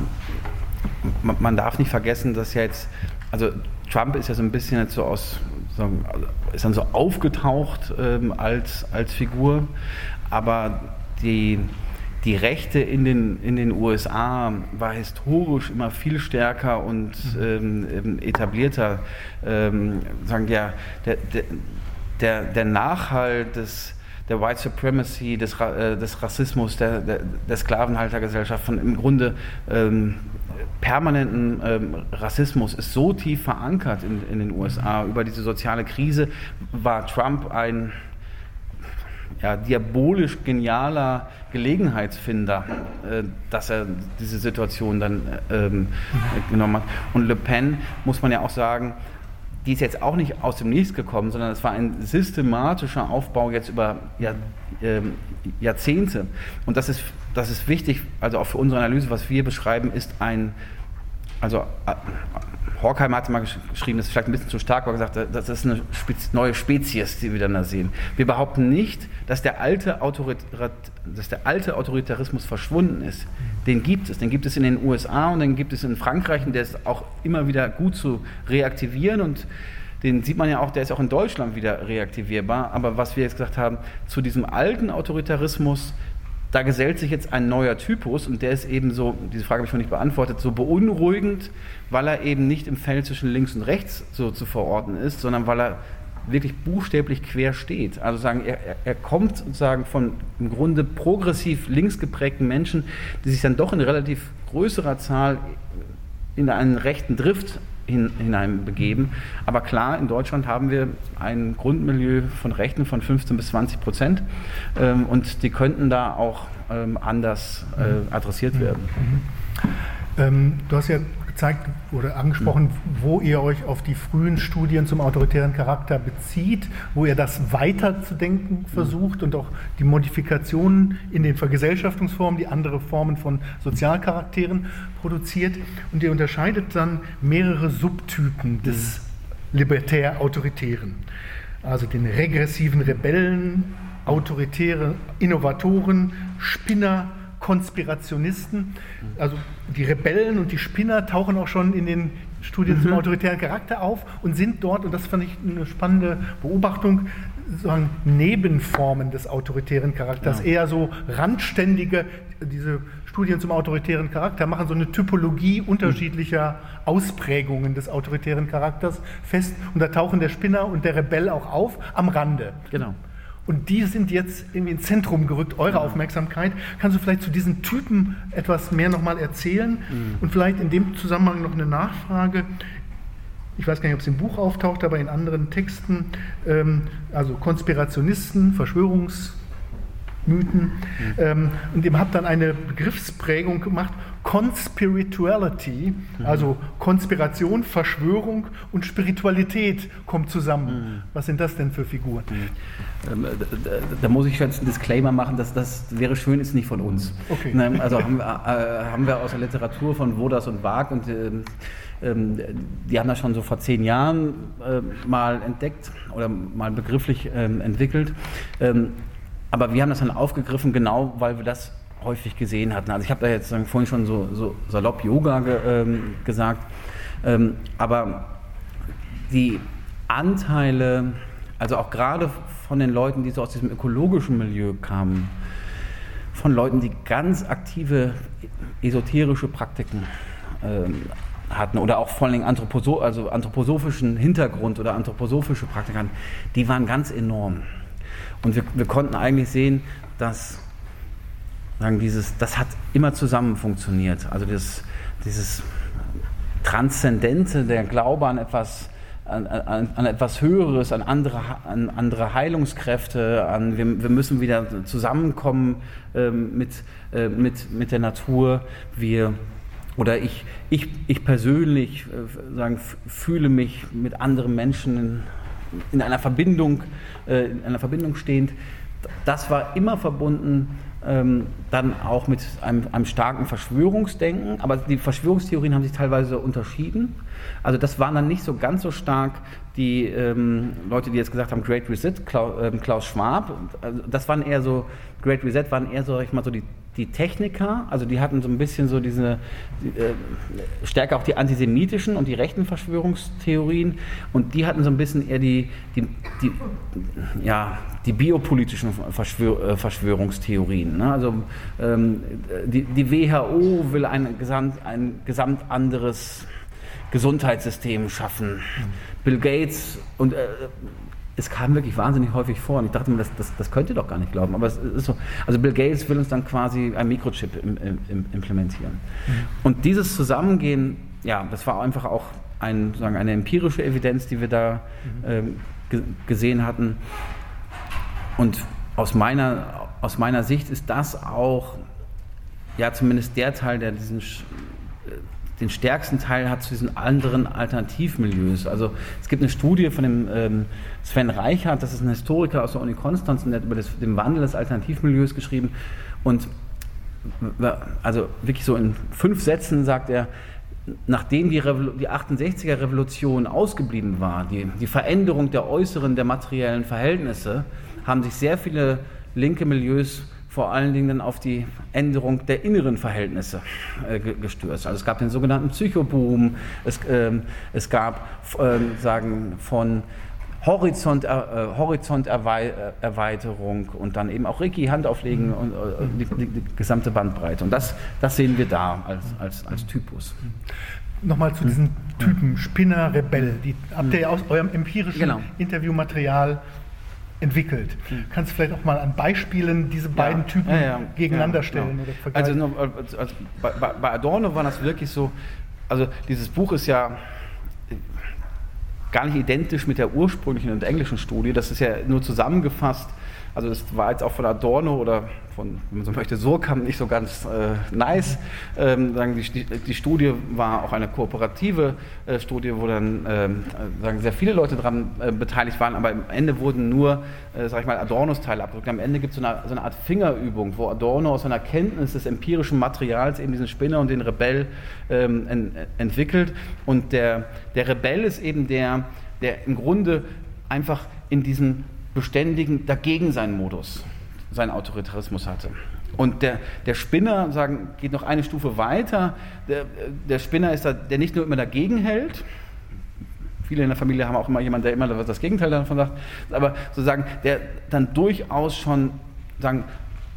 man darf nicht vergessen, dass ja jetzt, also Trump ist ja so ein bisschen jetzt so aus, ist dann so aufgetaucht ähm, als, als Figur, aber die, die Rechte in den, in den USA war historisch immer viel stärker und mhm. ähm, etablierter. Ähm, sagen ja, der, der, der Nachhalt des, der White Supremacy, des, äh, des Rassismus, der, der, der Sklavenhaltergesellschaft, von im Grunde ähm, permanenten ähm, Rassismus ist so tief verankert in, in den USA. Über diese soziale Krise war Trump ein ja, diabolisch genialer Gelegenheitsfinder, äh, dass er diese Situation dann äh, ähm, genommen hat. Und Le Pen, muss man ja auch sagen, die ist jetzt auch nicht aus dem Nichts gekommen, sondern es war ein systematischer Aufbau jetzt über Jahr, äh, Jahrzehnte. Und das ist, das ist wichtig, also auch für unsere Analyse, was wir beschreiben, ist ein, also äh, Horkheim hat mal geschrieben, das ist vielleicht ein bisschen zu stark, aber gesagt, das ist eine neue Spezies, die wir dann da sehen. Wir behaupten nicht, dass der alte, dass der alte Autoritarismus verschwunden ist. Den gibt es. Den gibt es in den USA und den gibt es in Frankreich und der ist auch immer wieder gut zu reaktivieren und den sieht man ja auch, der ist auch in Deutschland wieder reaktivierbar. Aber was wir jetzt gesagt haben, zu diesem alten Autoritarismus da gesellt sich jetzt ein neuer Typus und der ist eben so, diese Frage habe ich noch nicht beantwortet, so beunruhigend, weil er eben nicht im Feld zwischen links und rechts so zu verorten ist, sondern weil er wirklich buchstäblich quer steht. Also sagen, er, er kommt sozusagen von im Grunde progressiv links geprägten Menschen, die sich dann doch in relativ größerer Zahl in einen rechten Drift hin, hineinbegeben. Aber klar, in Deutschland haben wir ein Grundmilieu von Rechten von 15 bis 20 Prozent ähm, und die könnten da auch ähm, anders äh, adressiert werden. Mhm. Ähm, du hast ja gezeigt oder angesprochen, wo ihr euch auf die frühen Studien zum autoritären Charakter bezieht, wo ihr das weiterzudenken versucht und auch die Modifikationen in den Vergesellschaftungsformen, die andere Formen von Sozialcharakteren produziert. Und ihr unterscheidet dann mehrere Subtypen des libertär-autoritären. Also den regressiven Rebellen, autoritäre Innovatoren, Spinner, Konspirationisten. Also die Rebellen und die Spinner tauchen auch schon in den Studien mhm. zum autoritären Charakter auf und sind dort, und das fand ich eine spannende Beobachtung, sozusagen Nebenformen des autoritären Charakters, ja. eher so randständige, diese Studien zum autoritären Charakter machen so eine Typologie unterschiedlicher Ausprägungen des autoritären Charakters fest und da tauchen der Spinner und der Rebell auch auf am Rande. Genau. Und die sind jetzt irgendwie ins Zentrum gerückt, eure genau. Aufmerksamkeit. Kannst du vielleicht zu diesen Typen etwas mehr nochmal erzählen? Mhm. Und vielleicht in dem Zusammenhang noch eine Nachfrage. Ich weiß gar nicht, ob es im Buch auftaucht, aber in anderen Texten. Ähm, also Konspirationisten, Verschwörungstheoretiker, Mythen. Mhm. Ähm, und dem hat dann eine Begriffsprägung gemacht, Conspirituality, mhm. also Konspiration, Verschwörung und Spiritualität kommt zusammen. Mhm. Was sind das denn für Figuren? Mhm. Ähm, da, da, muss ich jetzt einen Disclaimer machen, dass das wäre schön, ist nicht von uns. Okay. Also haben, äh, haben wir aus der Literatur von Wodas und Wag und ähm, die haben das schon so vor zehn Jahren äh, mal entdeckt oder mal begrifflich ähm, entwickelt. Aber wir haben das dann aufgegriffen, genau weil wir das häufig gesehen hatten. Also ich habe da jetzt vorhin schon so, so salopp Yoga ge, ähm, gesagt, ähm, aber die Anteile, also auch gerade von den Leuten, die so aus diesem ökologischen Milieu kamen, von Leuten, die ganz aktive esoterische Praktiken ähm, hatten oder auch vor allem Anthroposo also anthroposophischen Hintergrund oder anthroposophische Praktiken, die waren ganz enorm. Und wir, wir konnten eigentlich sehen, dass sagen, dieses, das hat immer zusammen funktioniert. Also das, dieses Transzendente, der Glaube an etwas, an, an, an, etwas Höheres, an andere, an andere Heilungskräfte, an wir, wir müssen wieder zusammenkommen ähm, mit, äh, mit, mit der Natur. Wir, oder ich, ich, ich persönlich äh, sagen, fühle mich mit anderen Menschen in, in einer Verbindung, äh, in einer Verbindung stehend. Das war immer verbunden ähm, dann auch mit einem, einem, starken Verschwörungsdenken, aber die Verschwörungstheorien haben sich teilweise unterschieden. Also das waren dann nicht so ganz so stark die ähm, Leute, die jetzt gesagt haben Great Reset, Klaus, äh, Klaus Schwab. Also das waren eher so Great Reset waren eher so, sag ich mal, so die die Techniker, also die hatten so ein bisschen so diese, äh, stärker auch die antisemitischen und die rechten Verschwörungstheorien und die hatten so ein bisschen eher die, die, die ja, die biopolitischen Verschwör äh, Verschwörungstheorien. Ne? Also ähm, die, die WHO will ein gesamt, ein gesamt anderes Gesundheitssystem schaffen. Bill Gates und äh, es kam wirklich wahnsinnig häufig vor und ich dachte mir, das, das, das könnt ihr doch gar nicht glauben. Aber es ist so. Also Bill Gates will uns dann quasi ein Mikrochip im, im, implementieren. Mhm. Und dieses Zusammengehen, ja, das war einfach auch ein, sagen, eine empirische Evidenz, die wir da mhm. ähm, gesehen hatten. Und aus meiner, aus meiner Sicht ist das auch, ja, zumindest der Teil, der diesen den stärksten Teil hat zu diesen anderen Alternativmilieus. Also es gibt eine Studie von dem ähm, Sven Reichert, das ist ein Historiker aus der Uni Konstanz und der hat über das, den Wandel des Alternativmilieus geschrieben. Und also wirklich so in fünf Sätzen sagt er, nachdem die, die 68er Revolution ausgeblieben war, die, die Veränderung der äußeren, der materiellen Verhältnisse, haben sich sehr viele linke Milieus vor allen Dingen auf die Änderung der inneren Verhältnisse äh, gestürzt. Also es gab den sogenannten Psychoboom, es, ähm, es gab äh, sagen von Horizont, äh, Horizonterweiterung und dann eben auch Reiki, Handauflegen und äh, die, die, die, gesamte Bandbreite. Und das, das sehen wir da als, als, als Typus. Nochmal zu diesen Typen, Spinner, Rebell. Die habt ihr aus eurem empirischen genau. Interviewmaterial entwickelt. Mhm. Kannst du vielleicht auch mal an Beispielen diese beiden Typen ja, ja, gegeneinander stellen oder vergleichen? Also, also bei, bei, Adorno war das wirklich so, also dieses Buch ist ja gar nicht identisch mit der ursprünglichen und englischen Studie, das ist ja nur zusammengefasst also das war jetzt auch von Adorno oder von, wenn man so möchte, Surkamp nicht so ganz äh, nice. Ähm, sagen die, die, Studie war auch eine kooperative äh, Studie, wo dann ähm, sagen sehr viele Leute daran äh, beteiligt waren, aber am Ende wurden nur, äh, sag ich mal, Adornos Teile abgedrückt. Am Ende gibt es so eine, so eine Art Fingerübung, wo Adorno aus seiner Kenntnis des empirischen Materials eben diesen Spinner und den Rebell ähm, en, entwickelt. Und der, der Rebell ist eben der, der im Grunde einfach in diesem beständigen Dagegen-Sein-Modus seinen Autoritarismus hatte. Und der, der Spinner sagen, geht noch eine Stufe weiter. Der, der Spinner ist da, der nicht nur immer dagegen hält, viele in der Familie haben auch immer jemanden, der immer das Gegenteil davon sagt, aber sozusagen, der dann durchaus schon sagen,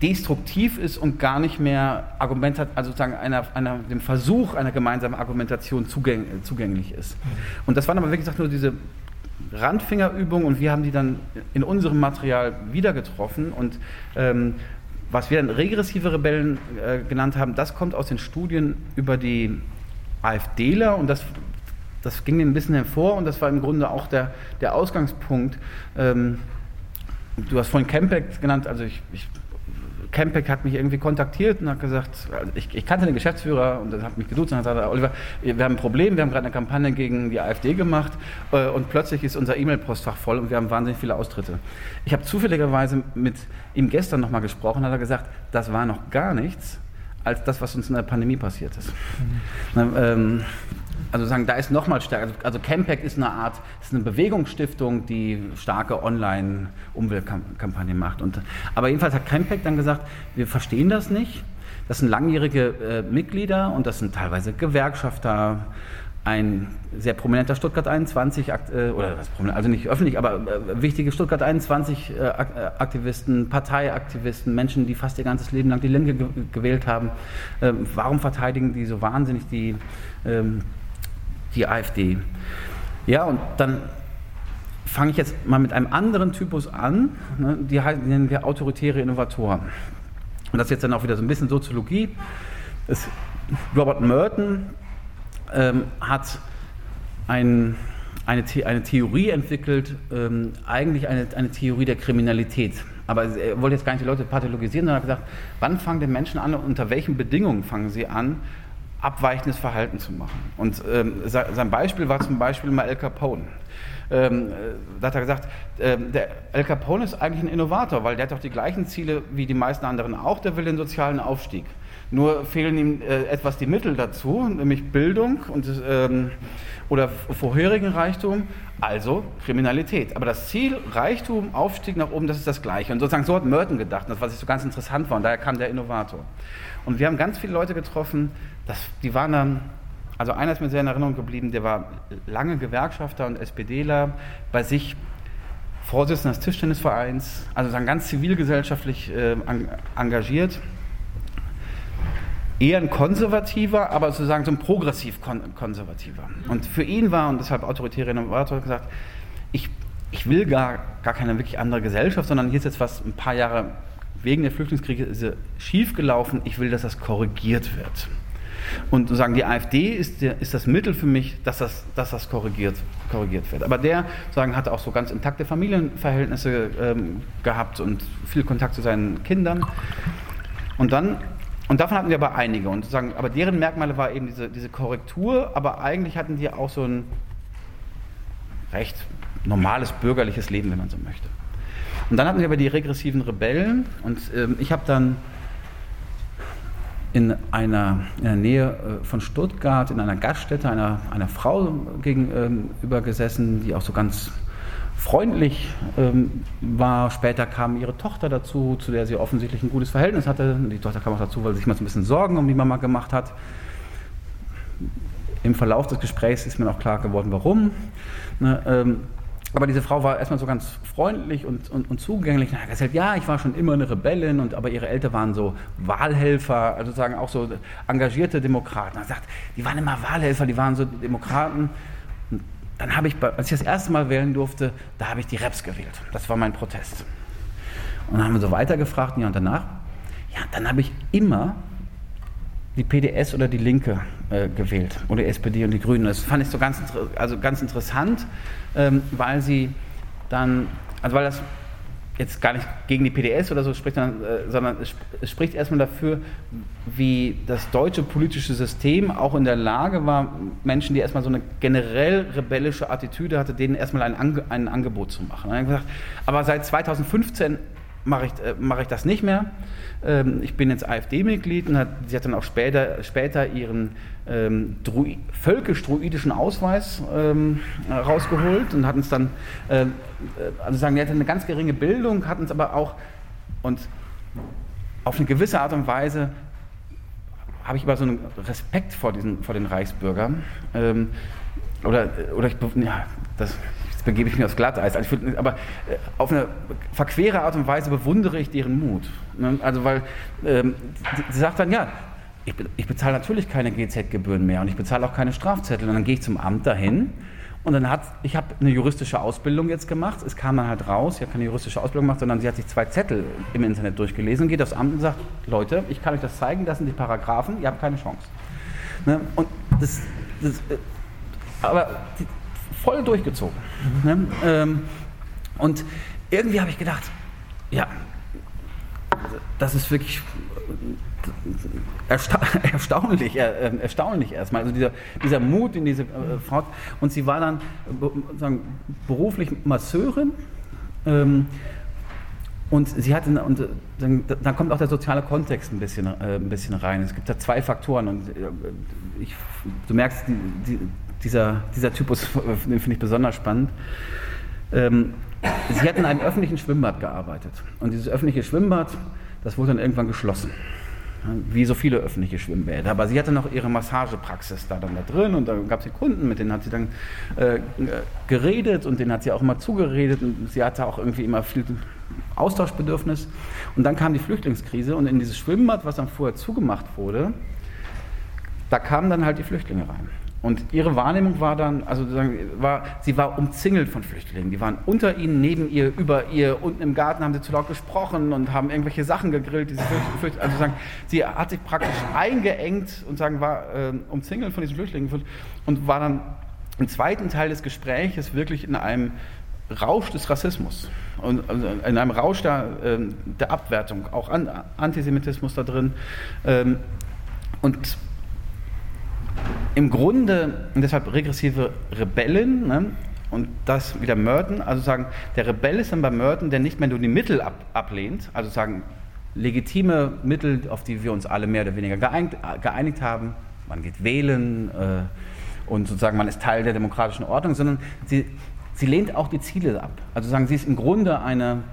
destruktiv ist und gar nicht mehr Argument hat, also sozusagen einer, einer, dem Versuch einer gemeinsamen Argumentation zugäng, zugänglich ist. Und das waren aber, gesagt, nur diese Randfingerübung und wir haben die dann in unserem Material wieder getroffen. Und ähm, was wir dann regressive Rebellen äh, genannt haben, das kommt aus den Studien über die AfDler. Und das, das ging ein bisschen hervor. Und das war im Grunde auch der, der Ausgangspunkt. Ähm, du hast vorhin Campact genannt, also ich, ich Campek hat mich irgendwie kontaktiert und hat gesagt, ich, ich, kannte den Geschäftsführer und er hat mich geduzt und hat gesagt, Oliver, wir haben ein Problem, wir haben gerade eine Kampagne gegen die AfD gemacht äh, und plötzlich ist unser E-Mail-Postfach voll und wir haben wahnsinnig viele Austritte. Ich habe zufälligerweise mit ihm gestern nochmal gesprochen, hat er gesagt, das war noch gar nichts als das, was uns in der Pandemie passiert ist. Mhm. Ähm, also sagen, da ist nochmal stärker. Also, also Campact ist eine Art, ist eine Bewegungsstiftung, die starke Online-Umweltkampagnen macht. Und, aber jedenfalls hat Campact dann gesagt, wir verstehen das nicht. Das sind langjährige äh, Mitglieder und das sind teilweise Gewerkschafter, ein sehr prominenter Stuttgart 21, äh, oder also nicht öffentlich, aber äh, wichtige Stuttgart 21 äh, äh, Aktivisten, Parteiaktivisten, Menschen, die fast ihr ganzes Leben lang die Linke ge gewählt haben. Ähm, warum verteidigen die so wahnsinnig die, ähm, die AfD? Ja, und dann fange ich jetzt mal mit einem anderen Typus an, ne, die, nennen wir autoritäre Innovatoren. Und das ist jetzt dann auch wieder so ein bisschen Soziologie. Das Robert Merton, ähm, hat ein, eine, The eine, Theorie entwickelt, ähm, eigentlich eine, eine, Theorie der Kriminalität. Aber er wollte jetzt gar nicht die Leute pathologisieren, sondern hat gesagt, wann fangen denn Menschen an, unter welchen Bedingungen fangen sie an, abweichendes Verhalten zu machen. Und ähm, sein Beispiel war zum Beispiel mal El Capone. Ähm, da hat er gesagt, ähm, der El Capone ist eigentlich ein Innovator, weil der hat doch die gleichen Ziele wie die meisten anderen auch, der will den sozialen Aufstieg. Nur fehlen ihm äh, etwas die Mittel dazu, nämlich Bildung und, ähm, oder vorherigen Reichtum, also Kriminalität. Aber das Ziel, Reichtum, Aufstieg nach oben, das ist das Gleiche. Und sozusagen so hat Merton gedacht, das was ich so ganz interessant war. Und daher kam der Innovator. Und wir haben ganz viele Leute getroffen, das, die waren dann also einer ist mir sehr in Erinnerung geblieben, der war lange Gewerkschafter und SPDler, bei sich Vorsitzender des Tischtennisvereins, also dann ganz zivilgesellschaftlich äh, engagiert eher ein konservativer, aber sozusagen so ein progressiv konservativer. Und für ihn war, und deshalb autoritäre Innovator, gesagt, ich, ich will gar, gar keine wirklich andere Gesellschaft, sondern hier ist jetzt was ein paar Jahre wegen der Flüchtlingskrise schiefgelaufen, ich will, dass das korrigiert wird. Und sozusagen die AfD ist, der, ist das Mittel für mich, dass das, dass das korrigiert, korrigiert wird. Aber der sagen, hatte auch so ganz intakte Familienverhältnisse ähm, gehabt und viel Kontakt zu seinen Kindern. Und dann und davon hatten wir aber einige. Und sagen, aber deren Merkmale war eben diese, diese Korrektur, aber eigentlich hatten die auch so ein recht normales bürgerliches Leben, wenn man so möchte. Und dann hatten wir aber die regressiven Rebellen und ähm, ich habe dann in einer in der Nähe äh, von Stuttgart in einer Gaststätte einer, einer Frau gegenüber gesessen, die auch so ganz freundlich ähm, war. Später kam ihre Tochter dazu, zu der sie offensichtlich ein gutes Verhältnis hatte. Die Tochter kam auch dazu, weil sie sich mal so ein bisschen Sorgen um die Mama gemacht hat. Im Verlauf des Gesprächs ist mir auch klar geworden, warum. Ne, ähm, aber diese Frau war erstmal so ganz freundlich und, und, und zugänglich. Und hat gesagt, ja, ich war schon immer eine Rebellin, und, aber ihre Eltern waren so Wahlhelfer, also sozusagen auch so engagierte Demokraten. Er sagt, die waren immer Wahlhelfer, die waren so Demokraten dann habe ich, als ich das erste Mal wählen durfte, da habe ich die Reps gewählt. Das war mein Protest. Und dann haben wir so weitergefragt, ja und danach? Ja, dann habe ich immer die PDS oder die Linke äh, gewählt oder die SPD und die Grünen. Das fand ich so ganz, also ganz interessant, ähm, weil sie dann, also weil das jetzt gar nicht gegen die PDS oder so spricht, sondern, äh, sondern es, es, spricht erstmal dafür, wie das deutsche politische System auch in der Lage war, Menschen, die erstmal so eine generell rebellische Attitüde hatte, denen erstmal ein, Ange ein Angebot zu machen. Gesagt, aber seit 2015 mache ich, äh, mache ich das nicht mehr. Ähm, ich bin jetzt AfD-Mitglied und hat, sie hat dann auch später, später ihren ähm, völkisch-druidischen Ausweis ähm, rausgeholt und hat uns dann, äh, also sagen, er hatte eine ganz geringe Bildung, hat uns aber auch und auf eine gewisse Art und Weise habe ich aber so einen Respekt vor, diesen, vor den Reichsbürgern. Ähm, oder, oder ich, ja, das, begebe ich mich aufs Glatteis. Also find, aber äh, auf eine verquere Art und Weise bewundere ich deren Mut. Ne? Also weil ähm, sie sagt dann, ja, ich, ich bezahle natürlich keine GZ-Gebühren mehr und ich bezahle auch keine Strafzettel. Und dann gehe ich zum Amt dahin und dann hat, ich habe eine juristische Ausbildung jetzt gemacht. Es kam dann halt raus, ich habe keine juristische Ausbildung gemacht, sondern sie hat sich zwei Zettel im Internet durchgelesen, geht aufs Amt und sagt, Leute, ich kann euch das zeigen, das sind die Paragraphen, ihr habt keine Chance. Ne? Und das, das äh, aber die, voll durchgezogen. Ne? Ähm, und irgendwie habe ich gedacht, ja, das ist wirklich ersta erstaunlich, äh, erstaunlich erstmal. Also dieser, dieser Mut in diese äh, Frau. Und sie war dann äh, sagen, beruflich Masseurin. Ähm, und sie hatte, und dann, dann, kommt auch der soziale Kontext ein bisschen, äh, ein bisschen rein. Es gibt da zwei Faktoren und äh, ich, du merkst, die, die, dieser, dieser Typus, den finde ich besonders spannend. Ähm, sie hat in einem öffentlichen Schwimmbad gearbeitet und dieses öffentliche Schwimmbad, das wurde dann irgendwann geschlossen wie so viele öffentliche Schwimmbäder. Aber sie hatte noch ihre Massagepraxis da dann da drin und da gab sie Kunden, mit denen hat sie dann äh, geredet und denen hat sie auch immer zugeredet und sie hatte auch irgendwie immer viel Austauschbedürfnis. Und dann kam die Flüchtlingskrise und in dieses Schwimmbad, was dann vorher zugemacht wurde, da kamen dann halt die Flüchtlinge rein. Und ihre Wahrnehmung war dann, also war, sie war umzingelt von Flüchtlingen. Die waren unter ihnen, neben ihr, über ihr, unten im Garten haben sie zu laut gesprochen und haben irgendwelche Sachen gegrillt. Diese Flücht, also sagen, sie hat sich praktisch eingeengt und sagen, war äh, umzingelt von diesen Flüchtlingen und war dann im zweiten Teil des Gesprächs wirklich in einem Rausch des Rassismus und also in einem Rausch der, äh, der Abwertung, auch an, Antisemitismus da drin. Ähm, und im Grunde, und deshalb regressive Rebellen, ne, und das wieder Merton, also sagen, der Rebell ist dann bei Merton, der nicht mehr nur die Mittel ab, ablehnt, also sagen, legitime Mittel, auf die wir uns alle mehr oder weniger geeinigt, geeinigt haben, man geht wählen äh, und sozusagen man ist Teil der demokratischen Ordnung, sondern sie, sie lehnt auch die Ziele ab. Also sagen, sie ist im Grunde eine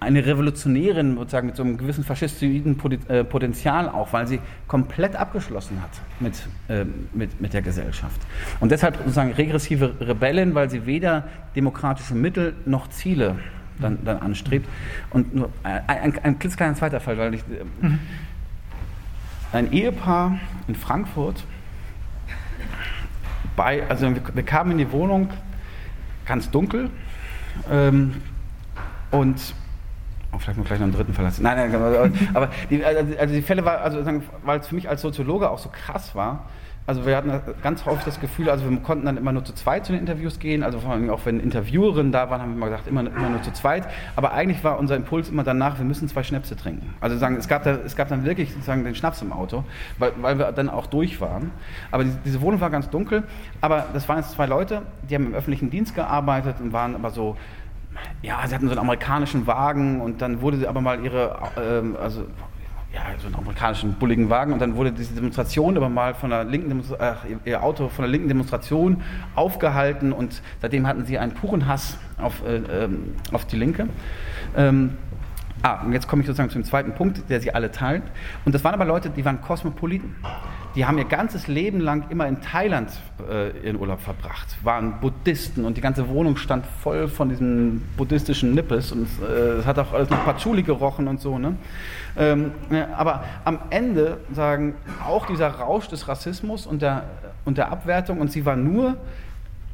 eine Revolutionärin sozusagen mit so einem gewissen faschistoiden äh, Potenzial auch, weil sie komplett abgeschlossen hat mit, äh, mit, mit der Gesellschaft. Und deshalb sozusagen regressive Rebellen, weil sie weder demokratische Mittel noch Ziele dann, dann anstrebt. Und nur ein, ein, ein klitzekleiner zweiter Fall, weil ich, äh, mhm. ein Ehepaar in Frankfurt, bei, also wir, wir kamen in die Wohnung ganz dunkel ähm, und Oh, vielleicht noch gleich noch einen dritten Fall. Nein, nein, aber die, also die Fälle war, also weil es für mich als Soziologe auch so krass war, also wir hatten ganz häufig das Gefühl, also wir konnten dann immer nur zu zweit zu den Interviews gehen, also vor allem auch wenn Interviewerinnen da waren, haben wir immer gesagt, immer, immer nur zu zweit, aber eigentlich war unser Impuls immer danach, wir müssen zwei Schnäpse trinken. Also sagen, es gab, da, es gab dann wirklich sozusagen den Schnaps im Auto, weil, weil wir dann auch durch waren. Aber die, diese Wohnung war ganz dunkel, aber das waren jetzt zwei Leute, die haben im öffentlichen Dienst gearbeitet und waren aber so ja, sie hatten so einen amerikanischen Wagen und dann wurde aber mal ihre, ähm, also ja, so einen amerikanischen bulligen Wagen und dann wurde diese Demonstration aber mal von der linken äh, ihr Auto von der linken Demonstration aufgehalten und seitdem hatten sie einen puren Hass auf, äh, ähm, auf die Linke. Ähm, ah, und jetzt komme ich sozusagen zum zweiten Punkt, der sie alle teilt. Und das waren aber Leute, die waren Kosmopoliten die haben ihr ganzes Leben lang immer in Thailand äh, ihren Urlaub verbracht, waren Buddhisten und die ganze Wohnung stand voll von diesen buddhistischen Nippes und äh, es hat auch alles nach Patchouli gerochen und so. Ne? Ähm, ja, aber am Ende sagen auch dieser Rausch des Rassismus und der, und der Abwertung und sie war nur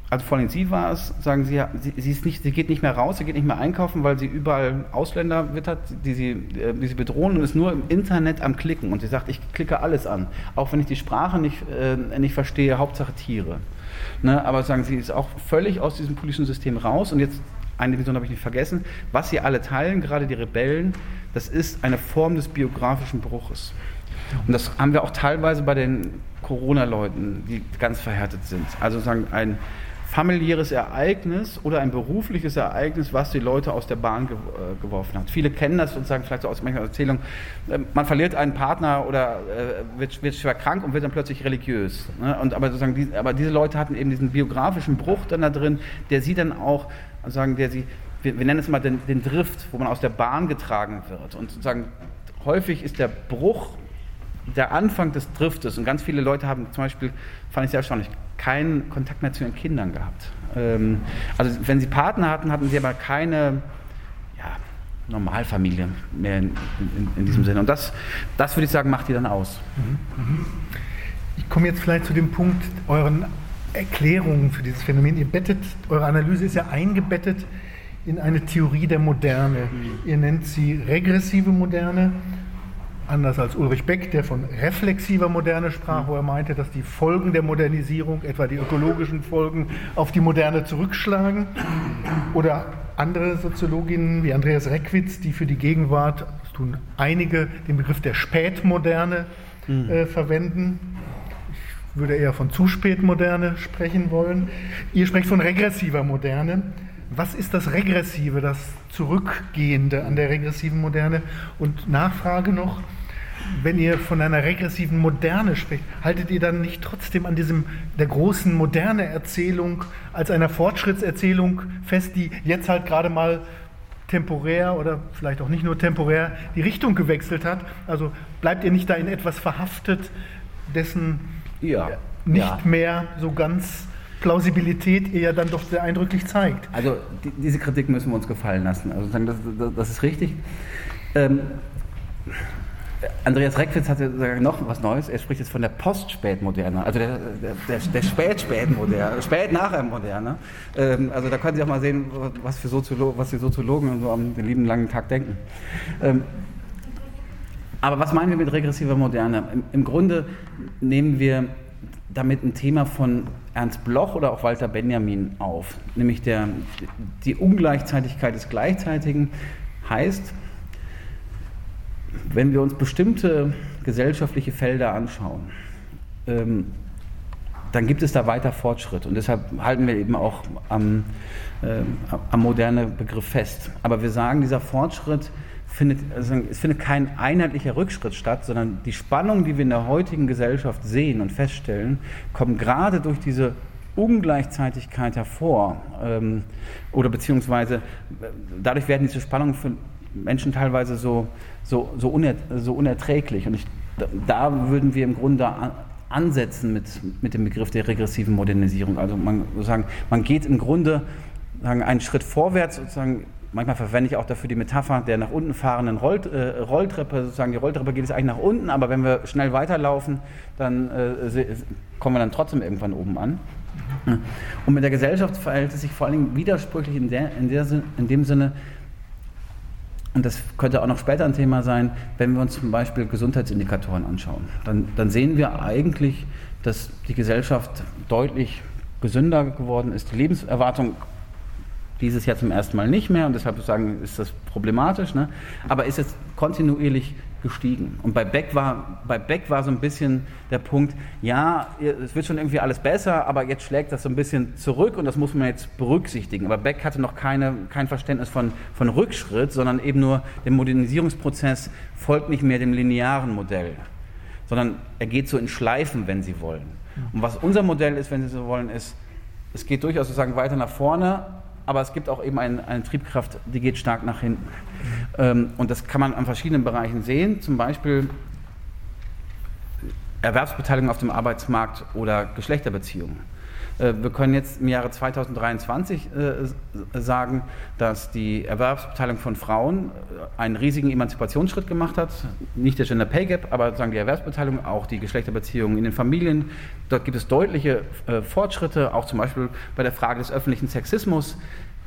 also vor allem sie war es, sagen sie, sie, sie, ist nicht, sie geht nicht mehr raus, sie geht nicht mehr einkaufen, weil sie überall Ausländer wittert, die sie, äh, die sie bedrohen und ist nur im Internet am Klicken. Und sie sagt, ich klicke alles an, auch wenn ich die Sprache nicht, äh, nicht verstehe, Hauptsache Tiere. Ne? Aber sagen sie, ist auch völlig aus diesem politischen System raus. Und jetzt, eine Division habe ich nicht vergessen, was sie alle teilen, gerade die Rebellen, das ist eine Form des biografischen Bruches. Und das haben wir auch teilweise bei den Corona-Leuten, die ganz verhärtet sind. Also sagen, ein familiäres Ereignis oder ein berufliches Ereignis, was die Leute aus der Bahn äh, geworfen hat. Viele kennen das und sagen vielleicht so aus mancher Erzählung, äh, man verliert einen Partner oder äh, wird, wird, schwer krank und wird dann plötzlich religiös. Ne? Und, aber, sozusagen aber diese Leute hatten eben diesen biografischen Bruch dann da drin, der sie dann auch, sagen, der sie, wir, wir nennen es mal den, den Drift, wo man aus der Bahn getragen wird. Und sozusagen häufig ist der Bruch der Anfang des Driftes und ganz viele Leute haben zum Beispiel, fand ich sehr erstaunlich, keinen Kontakt mehr zu ihren Kindern gehabt. Ähm, also wenn sie Partner hatten, hatten sie aber keine ja, Normalfamilie mehr in, in, in, diesem Sinne. Und das, das würde ich sagen, macht die dann aus. Ich komme jetzt vielleicht zu dem Punkt euren Erklärungen für dieses Phänomen. Ihr bettet, eure Analyse ist ja eingebettet in eine Theorie der Moderne. Ihr nennt sie regressive Moderne anders als Ulrich Beck, der von reflexiver Moderne sprach, wo er meinte, dass die Folgen der Modernisierung, etwa die ökologischen Folgen, auf die Moderne zurückschlagen. Oder andere Soziologinnen wie Andreas Reckwitz, die für die Gegenwart, das tun einige, den Begriff der Spätmoderne mhm. äh, verwenden. Ich würde eher von zu spät Moderne sprechen wollen. Ihr sprecht von regressiver Moderne. Was ist das Regressive, das Zurückgehende an der regressiven Moderne? Und Nachfrage noch, wenn ihr von einer regressiven Moderne spricht, haltet ihr dann nicht trotzdem an diesem der großen moderne Erzählung als einer Fortschrittserzählung fest, die jetzt halt gerade mal temporär oder vielleicht auch nicht nur temporär die Richtung gewechselt hat? Also bleibt ihr nicht da in etwas verhaftet, dessen ja, nicht ja. mehr so ganz Plausibilität ihr ja dann doch sehr eindrücklich zeigt. Also die, diese Kritik müssen wir uns gefallen lassen. Also das, das, das ist richtig. Ähm, Andreas Reckwitz hatte noch was Neues. Er spricht jetzt von der Post-Spätmoderne, also der, der, der Spät-Spätmoderne, Spät-Nachher-Moderne. Ähm, also da können Sie auch mal sehen, was, für Soziolo was die Soziologen so am lieben langen Tag denken. Ähm, aber was meinen wir mit regressiver Moderne? Im, Im, Grunde nehmen wir damit ein Thema von Ernst Bloch oder auch Walter Benjamin auf, nämlich der, die Ungleichzeitigkeit des Gleichzeitigen heißt, wenn wir uns bestimmte gesellschaftliche Felder anschauen, ähm, dann gibt es da weiter Fortschritt. Und deshalb halten wir eben auch am, äh, am moderne Begriff fest. Aber wir sagen, dieser Fortschritt findet, also es findet kein einheitlicher Rückschritt statt, sondern die Spannungen, die wir in der heutigen Gesellschaft sehen und feststellen, kommen gerade durch diese Ungleichzeitigkeit hervor. Ähm, oder beziehungsweise äh, dadurch werden diese Spannungen für Menschen teilweise so so, so, uner, so unerträglich. Und ich, da würden wir im Grunde ansetzen mit, mit dem Begriff der regressiven Modernisierung. Also man, sozusagen, man geht im Grunde sagen, einen Schritt vorwärts, sozusagen, manchmal verwende ich auch dafür die Metapher der nach unten fahrenden Roll, äh, Rolltreppe. Sozusagen die Rolltreppe geht es eigentlich nach unten, aber wenn wir schnell weiterlaufen, dann äh, kommen wir dann trotzdem irgendwann oben an. Und mit der Gesellschaft verhält es sich vor allen Dingen widersprüchlich in, der, in, der, in dem Sinne, und das könnte auch noch später ein Thema sein, wenn wir uns zum Beispiel Gesundheitsindikatoren anschauen. Dann, dann sehen wir eigentlich, dass die Gesellschaft deutlich gesünder geworden ist. Die Lebenserwartung dieses Jahr zum ersten Mal nicht mehr und deshalb sagen, ist das problematisch, ne? aber ist jetzt kontinuierlich gestiegen. Und bei Beck, war, bei Beck war so ein bisschen der Punkt, ja, es wird schon irgendwie alles besser, aber jetzt schlägt das so ein bisschen zurück und das muss man jetzt berücksichtigen. Aber Beck hatte noch keine, kein Verständnis von, von Rückschritt, sondern eben nur der Modernisierungsprozess folgt nicht mehr dem linearen Modell, sondern er geht so in Schleifen, wenn Sie wollen. Und was unser Modell ist, wenn Sie so wollen, ist, es geht durchaus sozusagen weiter nach vorne, aber es gibt auch eben ein, eine Triebkraft, die geht stark nach hinten. Ähm, und das kann man an verschiedenen Bereichen sehen, zum Beispiel Erwerbsbeteiligung auf dem Arbeitsmarkt oder Geschlechterbeziehungen. Äh, wir können jetzt im Jahre 2023 äh, sagen, dass die Erwerbsbeteiligung von Frauen äh, einen riesigen Emanzipationsschritt gemacht hat. Nicht der Gender Pay Gap, aber sagen die Erwerbsbeteiligung, auch die Geschlechterbeziehungen in den Familien. Dort gibt es deutliche Fortschritte, auch zum Beispiel bei der Frage des öffentlichen Sexismus.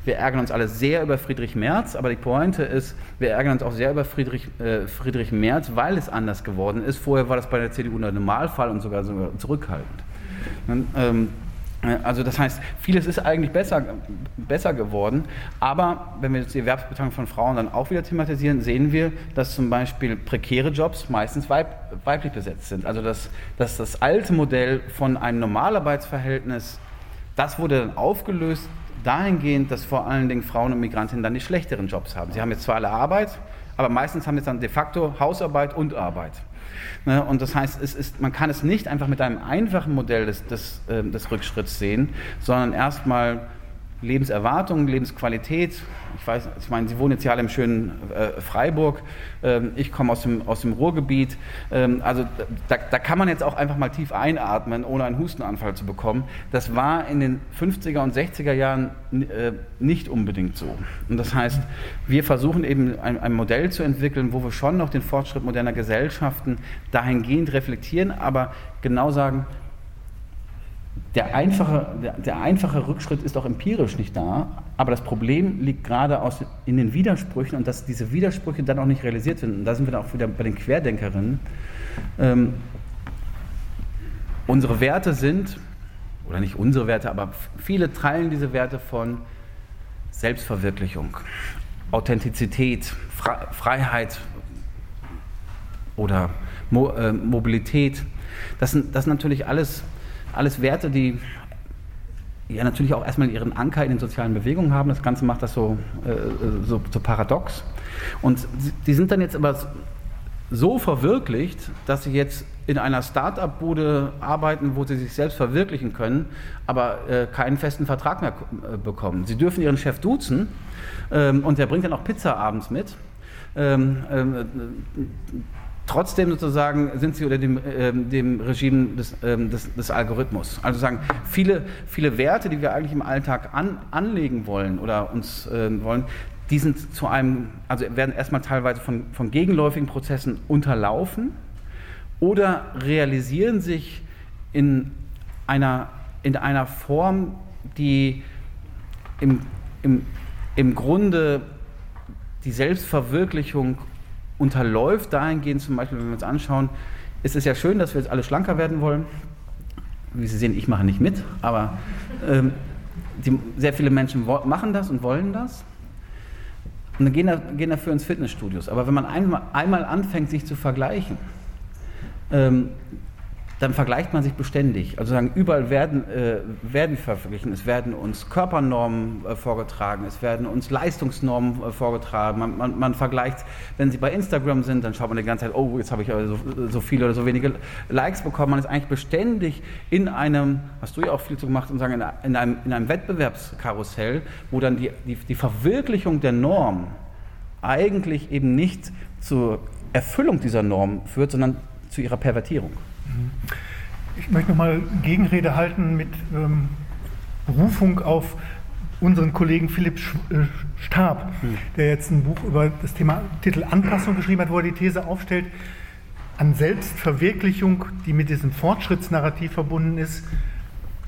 Wir ärgern uns alle sehr über Friedrich Merz, aber die Pointe ist, wir ärgern uns auch sehr über Friedrich, äh, Friedrich Merz, weil es anders geworden ist. Vorher war das bei der CDU ein Normalfall und sogar, sogar zurückhaltend. Und, ähm, also das heißt, vieles ist eigentlich besser, besser geworden, aber wenn wir jetzt die Erwerbsbeteiligung von Frauen dann auch wieder thematisieren, sehen wir, dass zum Beispiel prekäre Jobs meistens weib, weiblich besetzt sind. Also dass, dass das alte Modell von einem Normalarbeitsverhältnis, das wurde dann aufgelöst dahingehend, dass vor allen Dingen Frauen und Migrantinnen dann die schlechteren Jobs haben. Sie haben jetzt zwar alle Arbeit, aber meistens haben sie dann de facto Hausarbeit und Arbeit. Ne, und das heißt, es ist, man kann es nicht einfach mit einem einfachen Modell des, des, äh, des Rückschritts sehen, sondern erstmal Lebenserwartung, Lebensqualität. Ich weiß, ich meine, Sie wohnen jetzt ja alle im schönen äh, Freiburg. Ähm, ich komme aus dem, aus dem Ruhrgebiet. Ähm, also da, da, kann man jetzt auch einfach mal tief einatmen, ohne einen Hustenanfall zu bekommen. Das war in den 50er und 60er Jahren äh, nicht unbedingt so. Und das heißt, wir versuchen eben ein, ein Modell zu entwickeln, wo wir schon noch den Fortschritt moderner Gesellschaften dahingehend reflektieren, aber genau sagen, der einfache, der, der, einfache Rückschritt ist auch empirisch nicht da, aber das Problem liegt gerade aus, in den Widersprüchen und dass diese Widersprüche dann auch nicht realisiert werden. Und da sind wir dann auch wieder bei den Querdenkerinnen. Ähm, unsere Werte sind, oder nicht unsere Werte, aber viele teilen diese Werte von Selbstverwirklichung, Authentizität, Fre Freiheit oder Mo äh, Mobilität. Das sind, das sind natürlich alles alles Werte, die ja natürlich auch erstmal ihren Anker in den sozialen Bewegungen haben. Das Ganze macht das so, äh, so, so, paradox. Und die sind dann jetzt aber so verwirklicht, dass sie jetzt in einer Start-up-Bude arbeiten, wo sie sich selbst verwirklichen können, aber äh, keinen festen Vertrag mehr äh, bekommen. Sie dürfen ihren Chef duzen ähm, und der bringt dann auch Pizza abends mit. Ähm, ähm, Trotzdem sozusagen sind sie unter dem, äh, dem Regime des, äh, des, des, Algorithmus. Also sagen, viele, viele Werte, die wir eigentlich im Alltag an, anlegen wollen oder uns äh, wollen, die sind zu einem, also werden erstmal teilweise von, von gegenläufigen Prozessen unterlaufen oder realisieren sich in einer, in einer Form, die im, im, im Grunde die Selbstverwirklichung unterläuft dahingehend zum Beispiel, wenn wir uns anschauen, ist es ja schön, dass wir jetzt alle schlanker werden wollen. Wie Sie sehen, ich mache nicht mit, aber ähm, die, sehr viele Menschen machen das und wollen das. Und dann gehen, da, gehen dafür ins Fitnessstudios. Aber wenn man einmal, einmal anfängt, sich zu vergleichen, ähm, dann vergleicht man sich beständig. Also sagen, überall werden, äh, werden verglichen. Es werden uns Körpernormen äh, vorgetragen, es werden uns Leistungsnormen äh, vorgetragen. Man, man, man, vergleicht, wenn Sie bei Instagram sind, dann schaut man die ganze Zeit, oh, jetzt habe ich so, so viele oder so wenige Likes bekommen. Man ist eigentlich beständig in einem, hast du ja auch viel zu gemacht, und sagen, in einem, in einem Wettbewerbskarussell, wo dann die, die, die Verwirklichung der Norm eigentlich eben nicht zur Erfüllung dieser Norm führt, sondern zu ihrer Pervertierung. Ich möchte nochmal Gegenrede halten mit ähm, Berufung auf unseren Kollegen Philipp äh, Stab, der jetzt ein Buch über das Thema Titel Anpassung geschrieben hat, wo er die These aufstellt, an Selbstverwirklichung, die mit diesem Fortschrittsnarrativ verbunden ist.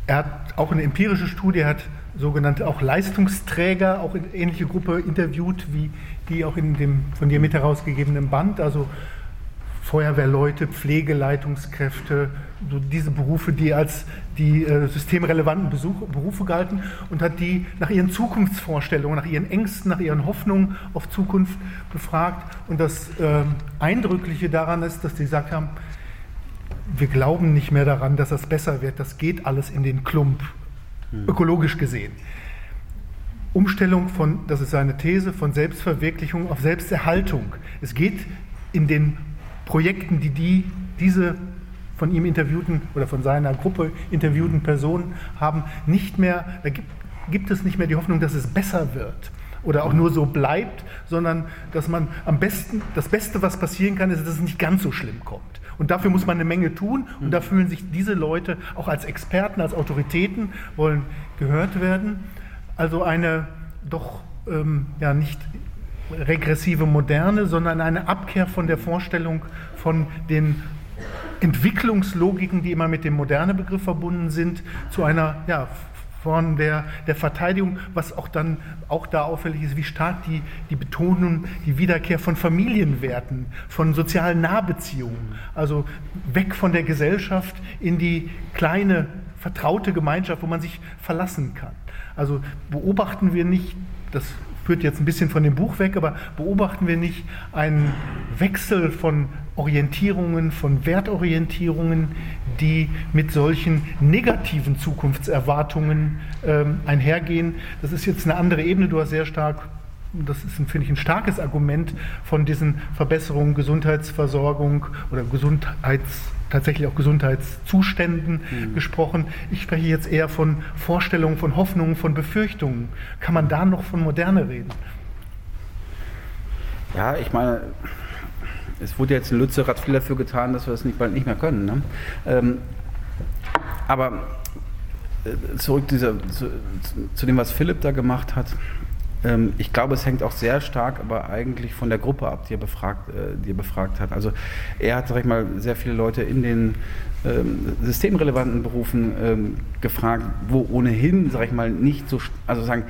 Er hat auch eine empirische Studie, hat sogenannte auch Leistungsträger, auch in ähnliche Gruppe interviewt, wie die auch in dem von dir mit herausgegebenen Band, also Feuerwehrleute, Pflegeleitungskräfte, so diese Berufe, die als die äh, systemrelevanten Besuch, Berufe galten und hat die nach ihren Zukunftsvorstellungen, nach ihren Ängsten, nach ihren Hoffnungen auf Zukunft befragt. Und das äh, Eindrückliche daran ist, dass die gesagt haben, wir glauben nicht mehr daran, dass das besser wird. Das geht alles in den Klump, hm. ökologisch gesehen. Umstellung von, das ist seine These, von Selbstverwirklichung auf Selbsterhaltung. Es geht in den Projekten, die, die diese von ihm interviewten oder von seiner Gruppe interviewten Personen haben, nicht mehr, da gibt, gibt es nicht mehr die Hoffnung, dass es besser wird oder auch nur so bleibt, sondern dass man am besten, das Beste, was passieren kann, ist, dass es nicht ganz so schlimm kommt. Und dafür muss man eine Menge tun und da fühlen sich diese Leute auch als Experten, als Autoritäten, wollen gehört werden. Also eine doch ähm, ja nicht regressive Moderne, sondern eine Abkehr von der Vorstellung von den Entwicklungslogiken, die immer mit dem moderne Begriff verbunden sind, zu einer ja, von der, der Verteidigung, was auch dann auch da auffällig ist, wie stark die, die Betonung, die Wiederkehr von Familienwerten, von sozialen Nahbeziehungen, also weg von der Gesellschaft in die kleine, vertraute Gemeinschaft, wo man sich verlassen kann. Also beobachten wir nicht, das führt jetzt ein bisschen von dem Buch weg, aber beobachten wir nicht einen Wechsel von Orientierungen, von Wertorientierungen, die mit solchen negativen Zukunftserwartungen ähm, einhergehen. Das ist jetzt eine andere Ebene. Du hast sehr stark das ist, finde ich, ein starkes Argument von diesen Verbesserungen Gesundheitsversorgung oder Gesundheits, tatsächlich auch Gesundheitszuständen mhm. gesprochen. Ich spreche jetzt eher von Vorstellungen, von Hoffnungen, von Befürchtungen. Kann man da noch von Moderne reden? Ja, ich meine, es wurde jetzt in Lützerath viel dafür getan, dass wir das nicht, bald nicht mehr können. Ne? Ähm, aber äh, zurück dieser, zu, zu, dem, was Philipp da gemacht hat. Ähm, ich glaube, es hängt auch sehr stark aber eigentlich von der Gruppe ab, die er befragt, äh, die er befragt hat. Also er hat, sag ich mal, sehr viele Leute in den ähm, systemrelevanten Berufen ähm, gefragt, wo ohnehin, sag ich mal, nicht so, also sagen,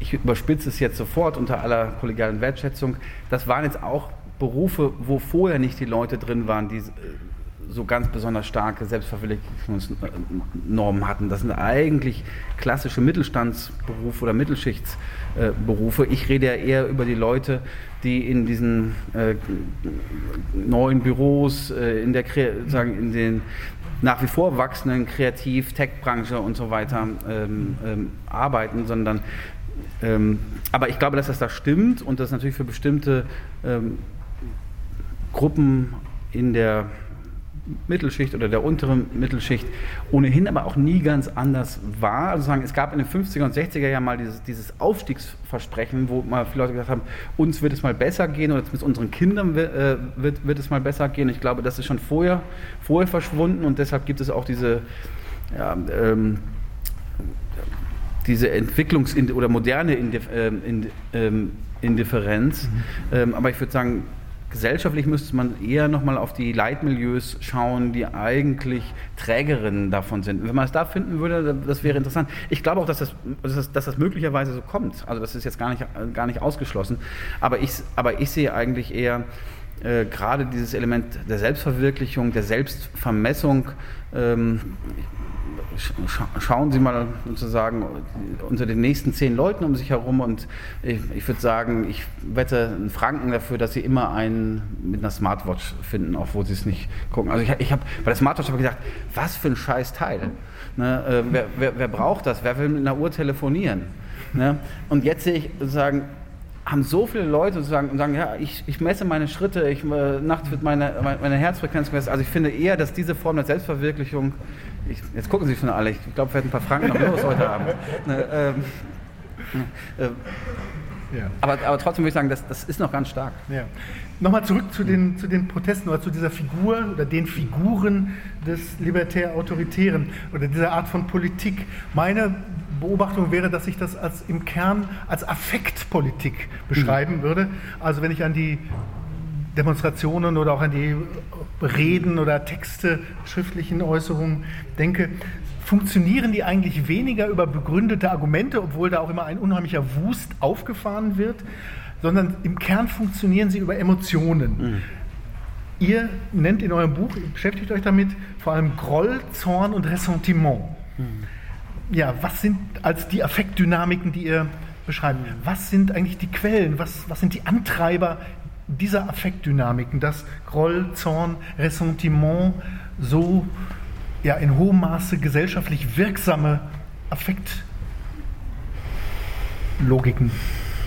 ich überspitze es jetzt sofort unter aller kollegialen Wertschätzung, das waren jetzt auch Berufe, wo vorher nicht die Leute drin waren, die so ganz besonders starke Selbstverwirklichungsnormen hatten. Das sind eigentlich klassische Mittelstandsberufe oder Mittelschichtsberufe. Ich rede ja eher über die Leute, die in diesen äh, neuen Büros, äh, in der sagen, in den nach wie vor wachsenden Kreativ-, Tech-Branche und so weiter ähm, ähm, arbeiten, sondern ähm, aber ich glaube, dass das da stimmt und das natürlich für bestimmte ähm, Gruppen in der Mittelschicht oder der unteren Mittelschicht ohnehin aber auch nie ganz anders war. Also sagen, es gab in den 50er und 60er Jahren mal dieses, dieses Aufstiegsversprechen, wo mal viele Leute gesagt haben, uns wird es mal besser gehen oder mit unseren Kindern wird, äh, wird, wird es mal besser gehen. Ich glaube, das ist schon vorher, vorher verschwunden und deshalb gibt es auch diese, ja, ähm, diese Entwicklungs- oder moderne ähm, ähm, Indifferenz. Mhm. Ähm, aber ich würde sagen, gesellschaftlich müsste man eher nochmal auf die Leitmilieus schauen, die eigentlich Trägerinnen davon sind. Wenn man es da finden würde, das wäre interessant. Ich glaube auch, dass das, dass das, möglicherweise so kommt. Also das ist jetzt gar nicht, gar nicht ausgeschlossen. Aber ich, aber ich sehe eigentlich eher äh, gerade dieses Element der Selbstverwirklichung, der Selbstvermessung. Ähm, schauen Sie mal sozusagen unter den nächsten zehn Leuten um sich herum und ich, ich würde sagen, ich wette einen Franken dafür, dass Sie immer einen mit einer Smartwatch finden, auch wo Sie es nicht gucken. Also ich, ich habe bei der Smartwatch habe ich gedacht, was für ein scheiß Teil. Ne, äh, wer, wer, wer, braucht das? Wer will mit einer Uhr telefonieren? Ne? Und jetzt sehe ich sozusagen, haben so viele Leute sagen, und sagen, ja, ich, ich messe meine Schritte, ich, äh, nachts wird meine, meine Herzfrequenz gemessen. Also ich finde eher, dass diese Form der Selbstverwirklichung ich, jetzt gucken Sie schon alle, ich glaube, wir hätten ein paar Franken noch los heute Abend. Ne, ähm, äh, ja. aber, aber trotzdem würde ich sagen, das, das ist noch ganz stark. Ja. Nochmal zurück zu den, zu den Protesten oder zu dieser Figur oder den Figuren des libertär-autoritären oder dieser Art von Politik. Meine Beobachtung wäre, dass ich das als im Kern als Affektpolitik beschreiben mhm. würde. Also wenn ich an die Demonstrationen oder auch an die Reden oder Texte, schriftlichen Äußerungen denke, funktionieren die eigentlich weniger über begründete Argumente, obwohl da auch immer ein unheimlicher Wust aufgefahren wird, sondern im Kern funktionieren sie über Emotionen. Mhm. Ihr nennt in eurem Buch, beschäftigt euch damit, vor allem Groll, Zorn und Ressentiment. Mhm. Ja, was sind als die Affektdynamiken, die ihr beschreibt? Was sind eigentlich die Quellen? Was, was sind die Antreiber dieser Affektdynamiken, dass Groll, Zorn, Ressentiment so ja, in hohem Maße gesellschaftlich wirksame Affektlogiken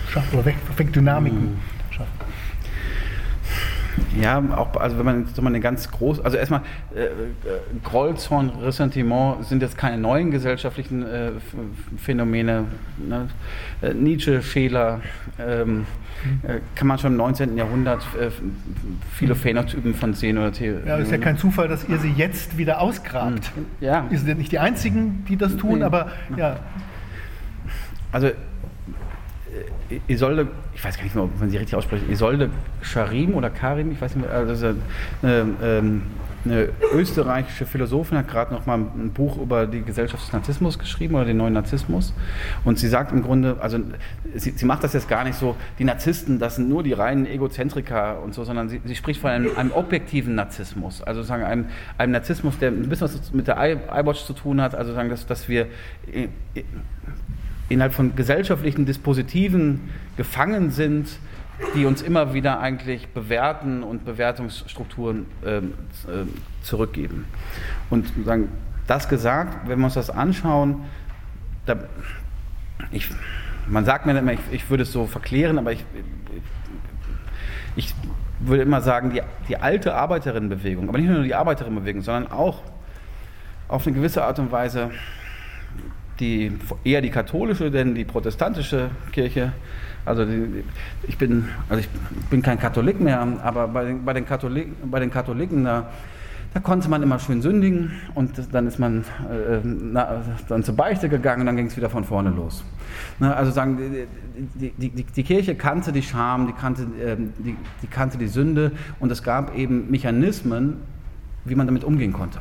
schaffen oder Affektdynamiken mhm. schaffen. Ja, auch, also wenn man jetzt mal eine ganz groß, also erstmal, äh, äh, Groll, Zorn, Ressentiment sind jetzt keine neuen gesellschaftlichen äh, Phänomene. Ne? Äh, Nietzsche, Scheler, ähm, äh, kann man schon im 19. Jahrhundert äh, viele Phänotypen von sehen oder Theorien. Ja, ist ja kein Zufall, dass ihr sie jetzt wieder ausgrabt. Ja. Ihr seid nicht die Einzigen, die das tun, aber ja. Also Isolde, ich weiß gar nicht mehr, ob man sie richtig ausspricht, Isolde Scharim oder Karim, ich weiß nicht mehr, also eine, ähm, eine österreichische Philosophin hat gerade noch mal ein Buch über die Gesellschaft des Narzissmus geschrieben oder den neuen Narzissmus. Und sie sagt im Grunde, also sie, sie macht das jetzt gar nicht so, die Narzissten, das sind nur die reinen Egozentriker und so, sondern sie, sie spricht von einem, einem, objektiven Narzissmus. Also sagen einem, einem Narzissmus, der ein bisschen was mit der iWatch zu tun hat, also sagen, dass, dass wir innerhalb von gesellschaftlichen Dispositiven gefangen sind, die uns immer wieder eigentlich bewerten und Bewertungsstrukturen äh, zurückgeben. Und sagen, das gesagt, wenn wir uns das anschauen, da, ich, man sagt mir immer, ich, ich, würde es so verklären, aber ich, ich würde immer sagen, die, die alte Arbeiterinnenbewegung, aber nicht nur die Arbeiterinnenbewegung, sondern auch auf eine gewisse Art und Weise die, eher die katholische, denn die protestantische Kirche, also ich, bin, also ich bin kein Katholik mehr, aber bei den, bei den, Katholiken, bei den Katholiken da, Da konnte man immer schön sündigen und dann ist man äh, na, dann zur Beichte gegangen und dann ging es wieder von vorne los. Ne, also sagen, die, die, die, die, Kirche kannte die Scham, die kannte, äh, die, die kannte die Sünde und es gab eben Mechanismen, wie man damit umgehen konnte.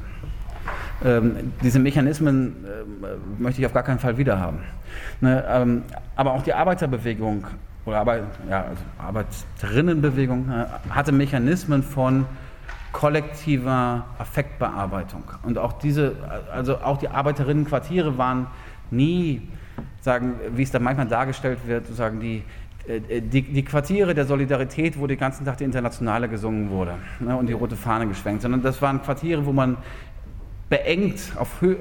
Ähm, diese Mechanismen äh, möchte ich auf gar keinen Fall wiederhaben. Ne, ähm, aber auch die Arbeiterbewegung oder Arbeit, ja, also Arbeiterinnenbewegung äh, hatte Mechanismen von kollektiver Affektbearbeitung. Und auch diese, also auch die Arbeiterinnenquartiere waren nie, sagen, wie es da manchmal dargestellt wird, sozusagen die, äh, die, die, Quartiere der Solidarität, wo den ganzen Tag die Internationale gesungen wurde ne, und die rote Fahne geschwenkt, sondern das waren Quartiere, wo man beengt auf, äh,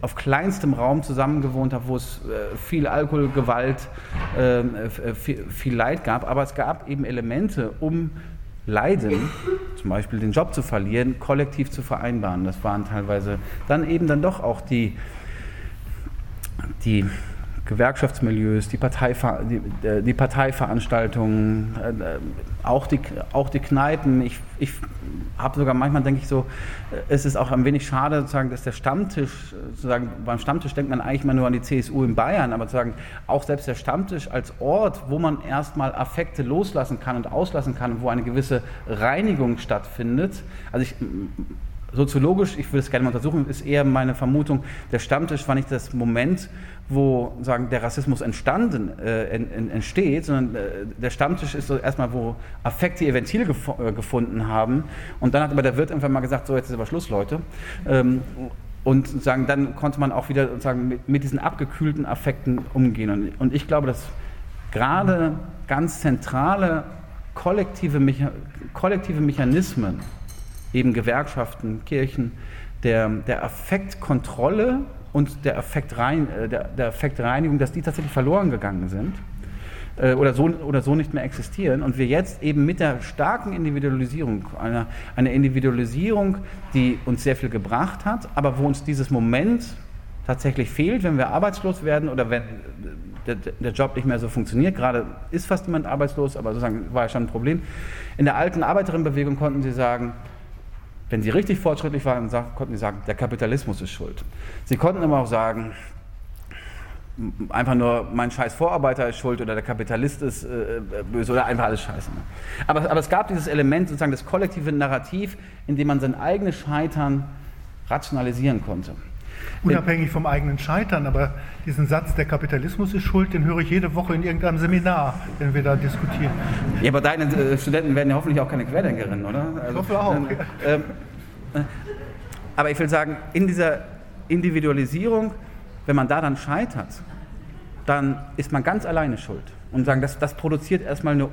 auf kleinstem Raum zusammengewohnt hat, wo es äh, viel Alkohol, Gewalt, äh, viel, viel Leid gab. Aber es gab eben Elemente, um Leiden, zum Beispiel den Job zu verlieren, kollektiv zu vereinbaren. Das waren teilweise dann eben dann doch auch die, die Gewerkschaftsmilieus, die, Parteiver die, äh, die Parteiveranstaltungen, äh, auch, die, auch die Kneipen. Ich, ich habe sogar manchmal denke ich so, äh, es ist auch ein wenig schade, sozusagen, dass der Stammtisch, sozusagen, beim Stammtisch denkt man eigentlich immer nur an die CSU in Bayern, aber sozusagen auch selbst der Stammtisch als Ort, wo man erstmal Affekte loslassen kann und auslassen kann, wo eine gewisse Reinigung stattfindet. Also ich soziologisch, ich würde es gerne mal untersuchen, ist eher meine Vermutung, der Stammtisch war nicht das Moment, wo sagen, der Rassismus entstanden, äh, entsteht, sondern äh, der Stammtisch ist so erstmal, wo Affekte ihr Ventil gef äh, gefunden haben. Und dann hat aber der Wirt einfach mal gesagt, so jetzt ist aber Schluss, Leute. Ähm, und sagen, dann konnte man auch wieder sagen, mit, mit diesen abgekühlten Affekten umgehen. Und, und ich glaube, dass gerade ganz zentrale kollektive, Mecha kollektive Mechanismen, eben Gewerkschaften, Kirchen, der, der Affektkontrolle und der, Affektrein, äh, der, der Affektreinigung, dass die tatsächlich verloren gegangen sind äh, oder so, oder so nicht mehr existieren und wir jetzt eben mit der starken Individualisierung, einer, einer Individualisierung, die uns sehr viel gebracht hat, aber wo uns dieses Moment tatsächlich fehlt, wenn wir arbeitslos werden oder wenn der, der, Job nicht mehr so funktioniert. Gerade ist fast jemand arbeitslos, aber sozusagen war ja schon ein Problem. In der alten Arbeiterinnenbewegung konnten sie sagen, wenn sie richtig fortschrittlich waren, konnten sie sagen, der Kapitalismus ist schuld. Sie konnten aber auch sagen, einfach nur mein scheiß Vorarbeiter ist schuld oder der Kapitalist ist äh, böse oder einfach alles scheiße. Ne? Aber, aber es gab dieses Element, sozusagen das kollektive Narrativ, in dem man sein eigenes Scheitern rationalisieren konnte. Unabhängig vom eigenen Scheitern, aber diesen Satz, der Kapitalismus ist schuld, den höre ich jede Woche in irgendeinem Seminar, wenn wir da diskutieren. Ja, aber deine äh, Studenten werden ja hoffentlich auch keine Querdenkerinnen, oder? Also, ich hoffe auch. Äh, äh, aber ich will sagen, in dieser Individualisierung, wenn man da dann scheitert, dann ist man ganz alleine schuld. Und sagen, das, das produziert erstmal eine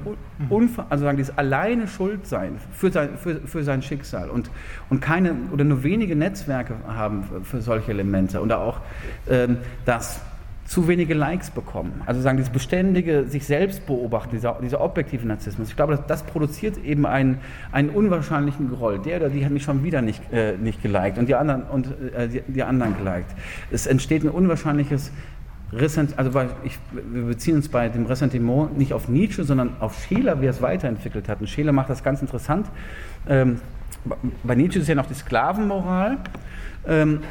Unver also sagen, dieses alleine Schuldsein für sein, für, für sein Schicksal und, und keine oder nur wenige Netzwerke haben für, für solche Elemente. Und auch ähm, das zu wenige Likes bekommen. Also sagen, dieses beständige sich selbst beobachten, dieser, dieser objektive Narzissmus. Ich glaube, das, das produziert eben einen, einen unwahrscheinlichen Groll. Der oder die hat mich schon wieder nicht, äh, nicht geliked und die anderen und äh, die, die, anderen geliked. Es entsteht ein unwahrscheinliches Also ich, wir beziehen uns bei dem Ressentiment nicht auf Nietzsche, sondern auf Scheler, wie er es weiterentwickelt hat. Und Scheler macht das ganz interessant. Ähm, bei Nietzsche ist ja noch die Sklavenmoral. Ähm,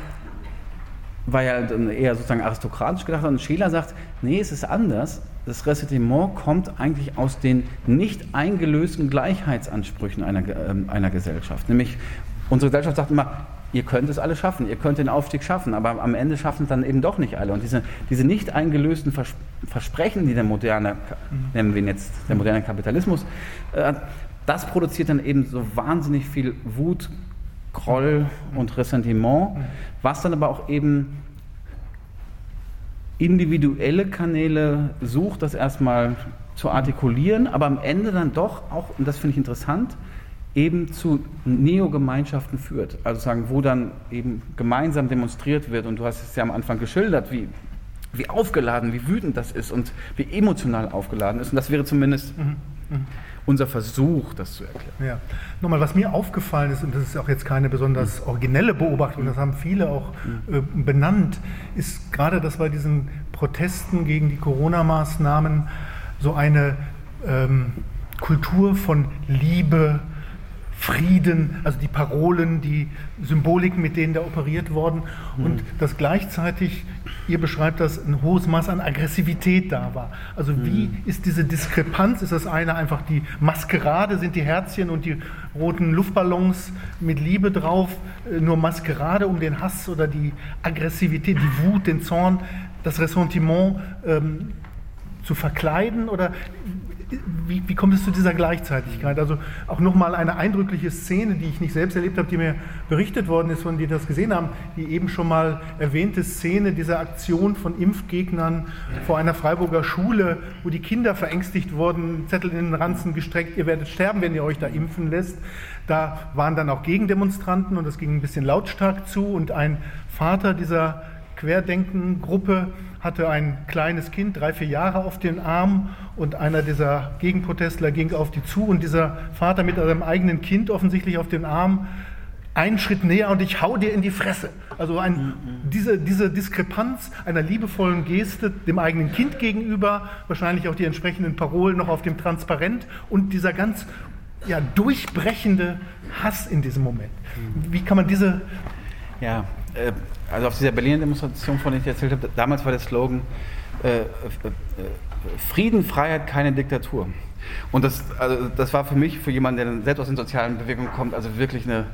war ja eher sozusagen aristokratisch gedacht und Scheler sagt, nee, es ist anders. Das Ressentiment kommt eigentlich aus den nicht eingelösten Gleichheitsansprüchen einer, äh, einer Gesellschaft. Nämlich, unsere Gesellschaft sagt immer, ihr könnt es alle schaffen, ihr könnt den Aufstieg schaffen, aber am Ende schaffen es dann eben doch nicht alle. Und diese, diese nicht eingelösten Vers Versprechen, die der moderne, mhm. nennen wir ihn jetzt, der moderne Kapitalismus, äh, das produziert dann eben so wahnsinnig viel Wut, Groll und Ressentiment, was dann aber auch eben individuelle Kanäle sucht, das erstmal zu artikulieren, aber am Ende dann doch auch, und das finde ich interessant, eben zu Neogemeinschaften führt. Also sagen, wo dann eben gemeinsam demonstriert wird. Und du hast es ja am Anfang geschildert, wie, wie aufgeladen, wie wütend das ist und wie emotional aufgeladen ist. Und das wäre zumindest mhm. Mhm. unser Versuch, das zu erklären. Ja. Nochmal, was mir aufgefallen ist, und das ist auch jetzt keine besonders mhm. originelle Beobachtung, das haben viele auch mhm. äh, benannt, ist gerade, dass bei diesen Protesten gegen die Corona-Maßnahmen so eine ähm, Kultur von Liebe, Frieden, also die Parolen, die Symboliken, mit denen da operiert worden mhm. und dass gleichzeitig, ihr beschreibt das, ein hohes Maß an Aggressivität da war. Also wie mhm. ist diese Diskrepanz? Ist das eine einfach die Maskerade, sind die Herzchen und die roten Luftballons mit Liebe drauf, äh, nur Maskerade um den Hass oder die Aggressivität, die Wut, den Zorn, das Ressentiment ähm, zu verkleiden? Oder wie, wie, kommt es zu dieser Gleichzeitigkeit? Also auch nochmal eine eindrückliche Szene, die ich nicht selbst erlebt habe, die mir berichtet worden ist, von die das gesehen haben, die eben schon mal erwähnte Szene dieser Aktion von Impfgegnern vor einer Freiburger Schule, wo die Kinder verängstigt wurden, Zettel in den Ranzen gestreckt, ihr werdet sterben, wenn ihr euch da impfen lässt. Da waren dann auch Gegendemonstranten und es ging ein bisschen lautstark zu und ein Vater dieser Querdenken-Gruppe hatte ein kleines Kind, drei, vier Jahre auf den Arm und einer dieser Gegenprotestler ging auf die zu und dieser Vater mit seinem eigenen Kind offensichtlich auf den Arm einen Schritt näher und ich hau dir in die Fresse. Also ein, diese, diese Diskrepanz einer liebevollen Geste dem eigenen Kind gegenüber, wahrscheinlich auch die entsprechenden Parolen noch auf dem Transparent und dieser ganz ja, durchbrechende Hass in diesem Moment. Wie kann man diese... Ja, äh, also auf dieser Berliner Demonstration, von der ich erzählt habe, damals war der Slogan äh, äh, Frieden, Freiheit, keine Diktatur. Und das, also das war für mich, für jemanden, der selbst aus den sozialen Bewegungen kommt, also wirklich eine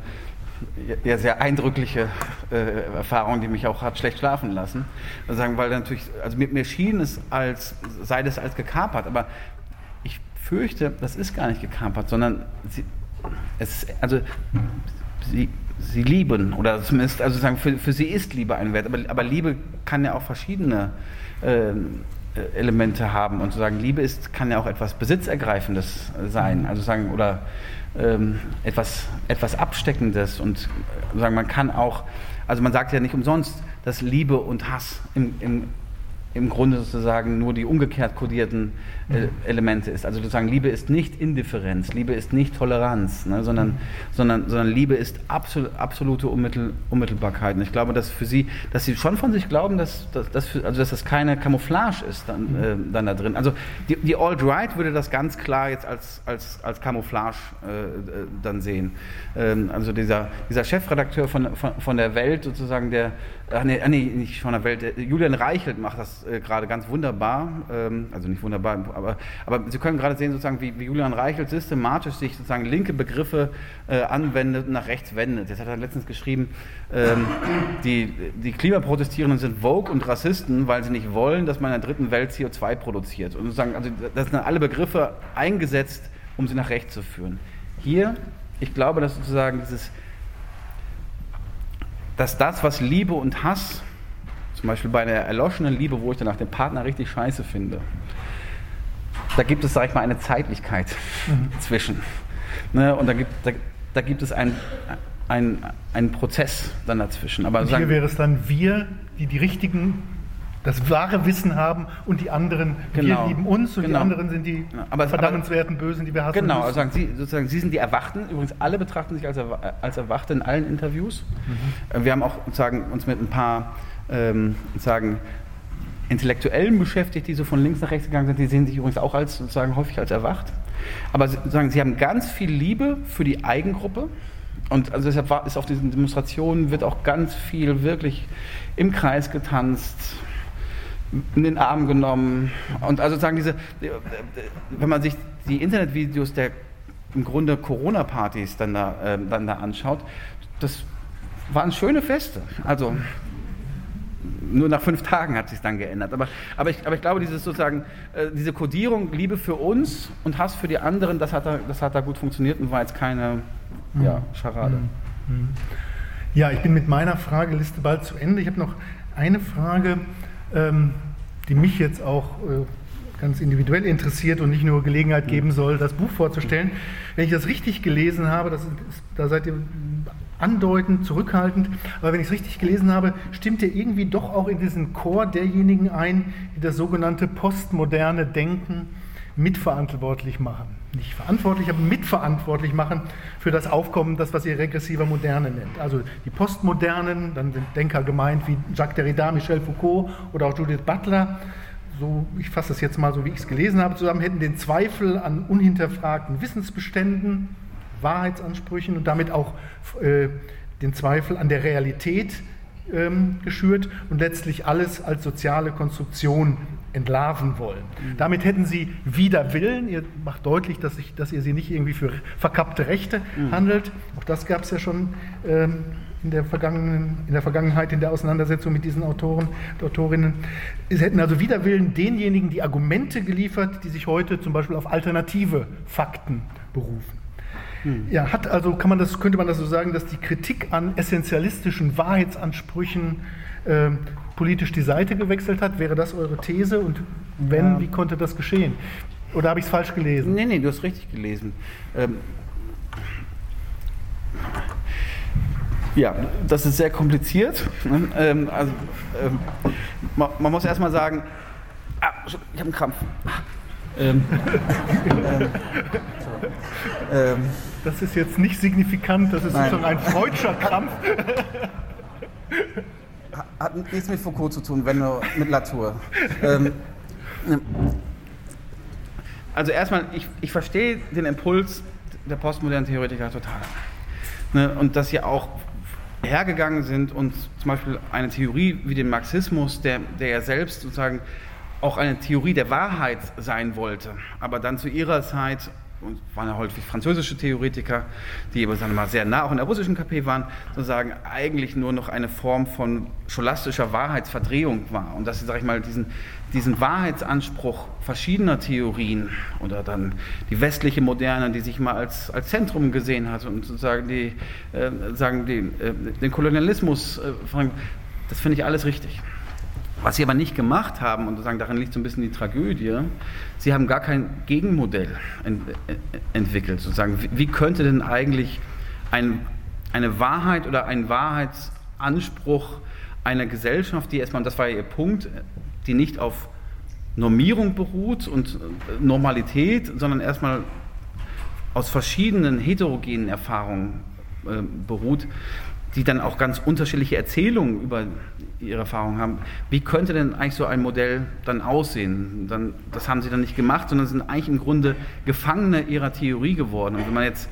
ja, sehr eindrückliche äh, Erfahrung, die mich auch hat schlecht schlafen lassen. Also sagen, weil natürlich, also mir, mir schien es als, sei das als gekapert, aber ich fürchte, das ist gar nicht gekapert, sondern sie, es, also sie, sie lieben. Oder zumindest, also sagen, für, für sie ist Liebe ein Wert, aber, aber Liebe kann ja auch verschiedene äh, Elemente haben. Und zu sagen, Liebe ist, kann ja auch etwas Besitzergreifendes sein, also sagen, oder ähm, etwas, etwas Absteckendes. Und äh, sagen, man kann auch, also man sagt ja nicht umsonst, dass Liebe und Hass im, im im Grunde sozusagen nur die umgekehrt kodierten äh, mhm. Elemente ist. Also sozusagen Liebe ist nicht Indifferenz, Liebe ist nicht Toleranz, ne, sondern, mhm. sondern, sondern Liebe ist absol, absolute Unmittel, Unmittelbarkeit. Und ich glaube, dass für sie, dass sie schon von sich glauben, dass, dass, dass, für, also dass das keine Camouflage ist dann, mhm. äh, dann da drin. Also die, die Alt-Right würde das ganz klar jetzt als, als, als Camouflage äh, äh dann sehen. Ähm, also dieser, dieser Chefredakteur von, von, von der Welt sozusagen, der Ach nee, nee, nicht von der Welt. Julian Reichelt macht das äh, gerade ganz wunderbar. Ähm, also nicht wunderbar, aber, aber Sie können gerade sehen, sozusagen, wie, wie Julian Reichelt systematisch sich sozusagen linke Begriffe äh, anwendet und nach rechts wendet. Jetzt hat er letztens geschrieben, ähm, die, die Klimaprotestierenden sind Vogue und Rassisten, weil sie nicht wollen, dass man in der dritten Welt CO2 produziert. Und sozusagen, also das sind alle Begriffe eingesetzt, um sie nach rechts zu führen. Hier, ich glaube, dass sozusagen dieses dass das, was Liebe und Hass, zum Beispiel bei einer erloschenen Liebe, wo ich danach den Partner richtig scheiße finde, da gibt es, sag ich mal, eine Zeitlichkeit mhm. zwischen. Ne? Und da gibt, da, da gibt es einen ein Prozess dann dazwischen. Aber und hier wäre es dann wir, die die richtigen das wahre Wissen haben und die anderen, genau. wir lieben uns und genau. die anderen sind die aber, verdammenswerten aber, Bösen, die wir hassen. Genau, also sagen Sie, sozusagen, Sie sind die Erwachten. Übrigens, alle betrachten sich als, als Erwachte in allen Interviews. Mhm. Wir haben auch sozusagen, uns mit ein paar ähm, sozusagen, Intellektuellen beschäftigt, die so von links nach rechts gegangen sind. Die sehen sich übrigens auch als, sozusagen häufig als erwacht. Aber sozusagen, sie haben ganz viel Liebe für die Eigengruppe. Und also deshalb war, ist auf diesen Demonstrationen wird auch ganz viel wirklich im Kreis getanzt, in den Arm genommen. Und also sagen diese, wenn man sich die Internetvideos der im Grunde Corona-Partys dann da, äh, dann da anschaut, das waren schöne Feste. Also nur nach fünf Tagen hat sich dann geändert. Aber, aber, ich, aber ich glaube, dieses sozusagen, äh, diese Kodierung, Liebe für uns und Hass für die anderen, das hat da, das hat da gut funktioniert und war jetzt keine mhm. ja, Scharade. Mhm. mhm. Ja, ich bin mit meiner Frageliste bald zu Ende. Ich habe noch eine Frage ähm, die mich jetzt auch äh, ganz individuell interessiert und nicht nur Gelegenheit geben soll, das Buch vorzustellen. Wenn ich das richtig gelesen habe, das ist, da seid ihr andeutend, zurückhaltend, aber wenn ich es richtig gelesen habe, stimmt ihr irgendwie doch auch in diesen Chor derjenigen ein, die das sogenannte postmoderne Denken mitverantwortlich machen. Nicht verantwortlich, aber mitverantwortlich machen für das Aufkommen, das, was ihr regressiver Moderne nennt. Also die Postmodernen, dann sind Denker gemeint wie Jacques Derrida, Michel Foucault oder auch Judith Butler, so, ich fasse das jetzt mal so, wie ich es gelesen habe, zusammen hätten den Zweifel an unhinterfragten Wissensbeständen, Wahrheitsansprüchen und damit auch äh, den Zweifel an der Realität ähm, geschürt und letztlich alles als soziale Konstruktion entlarven wollen. Mhm. Damit hätten sie wider Willen, ihr macht deutlich, dass, ich, dass ihr sie nicht irgendwie für verkappte Rechte mhm. handelt, auch das gab es ja schon ähm, in, der vergangenen, in der Vergangenheit in der Auseinandersetzung mit diesen Autoren und Autorinnen. Sie hätten also wider Willen denjenigen die Argumente geliefert, die sich heute zum Beispiel auf alternative Fakten berufen. Hm. Ja, hat also, kann man das, könnte man das so sagen, dass die Kritik an essentialistischen Wahrheitsansprüchen äh, politisch die Seite gewechselt hat? Wäre das eure These? Und wenn, ja. wie konnte das geschehen? Oder habe ich es falsch gelesen? Nee, nee, du hast richtig gelesen. Ähm, ja, das ist sehr kompliziert. Ne? Ähm, also, ähm, man, man, muss erstmal sagen, ah, ich habe einen Krampf. Ähm, ähm, ähm, das ist jetzt nicht signifikant, das ist Nein. sozusagen ein freudscher Krampf. Hat nichts mit Foucault zu tun, wenn nur mit Latour. Ähm, also erstmal, ich, ich verstehe den Impuls der postmodernen Theoretiker total. Ne, und dass sie auch hergegangen sind und zum Beispiel eine Theorie wie den Marxismus, der, der ja selbst sozusagen auch eine Theorie der Wahrheit sein wollte, aber dann zu ihrer Zeit und waren ja häufig französische Theoretiker, die aber sagen wir mal, sehr nah auch in der russischen KP waren, sozusagen eigentlich nur noch eine Form von scholastischer Wahrheitsverdrehung war. Und dass sie, sage ich mal, diesen, diesen Wahrheitsanspruch verschiedener Theorien oder dann die westliche Moderne, die sich mal als, als Zentrum gesehen hat und sozusagen die, äh, sagen die, äh, den Kolonialismus, äh, das finde ich alles richtig. Was sie aber nicht gemacht haben, und sozusagen darin liegt so ein bisschen die Tragödie, sie haben gar kein Gegenmodell ent entwickelt. Sozusagen, wie könnte denn eigentlich ein, eine Wahrheit oder ein Wahrheitsanspruch einer Gesellschaft, die erstmal, und das war ja ihr Punkt, die nicht auf Normierung beruht und Normalität, sondern erstmal aus verschiedenen heterogenen Erfahrungen äh, beruht, die dann auch ganz unterschiedliche Erzählungen über ihre Erfahrungen haben. Wie könnte denn eigentlich so ein Modell dann aussehen? Dann, das haben sie dann nicht gemacht, sondern sind eigentlich im Grunde Gefangene ihrer Theorie geworden. Und wenn man jetzt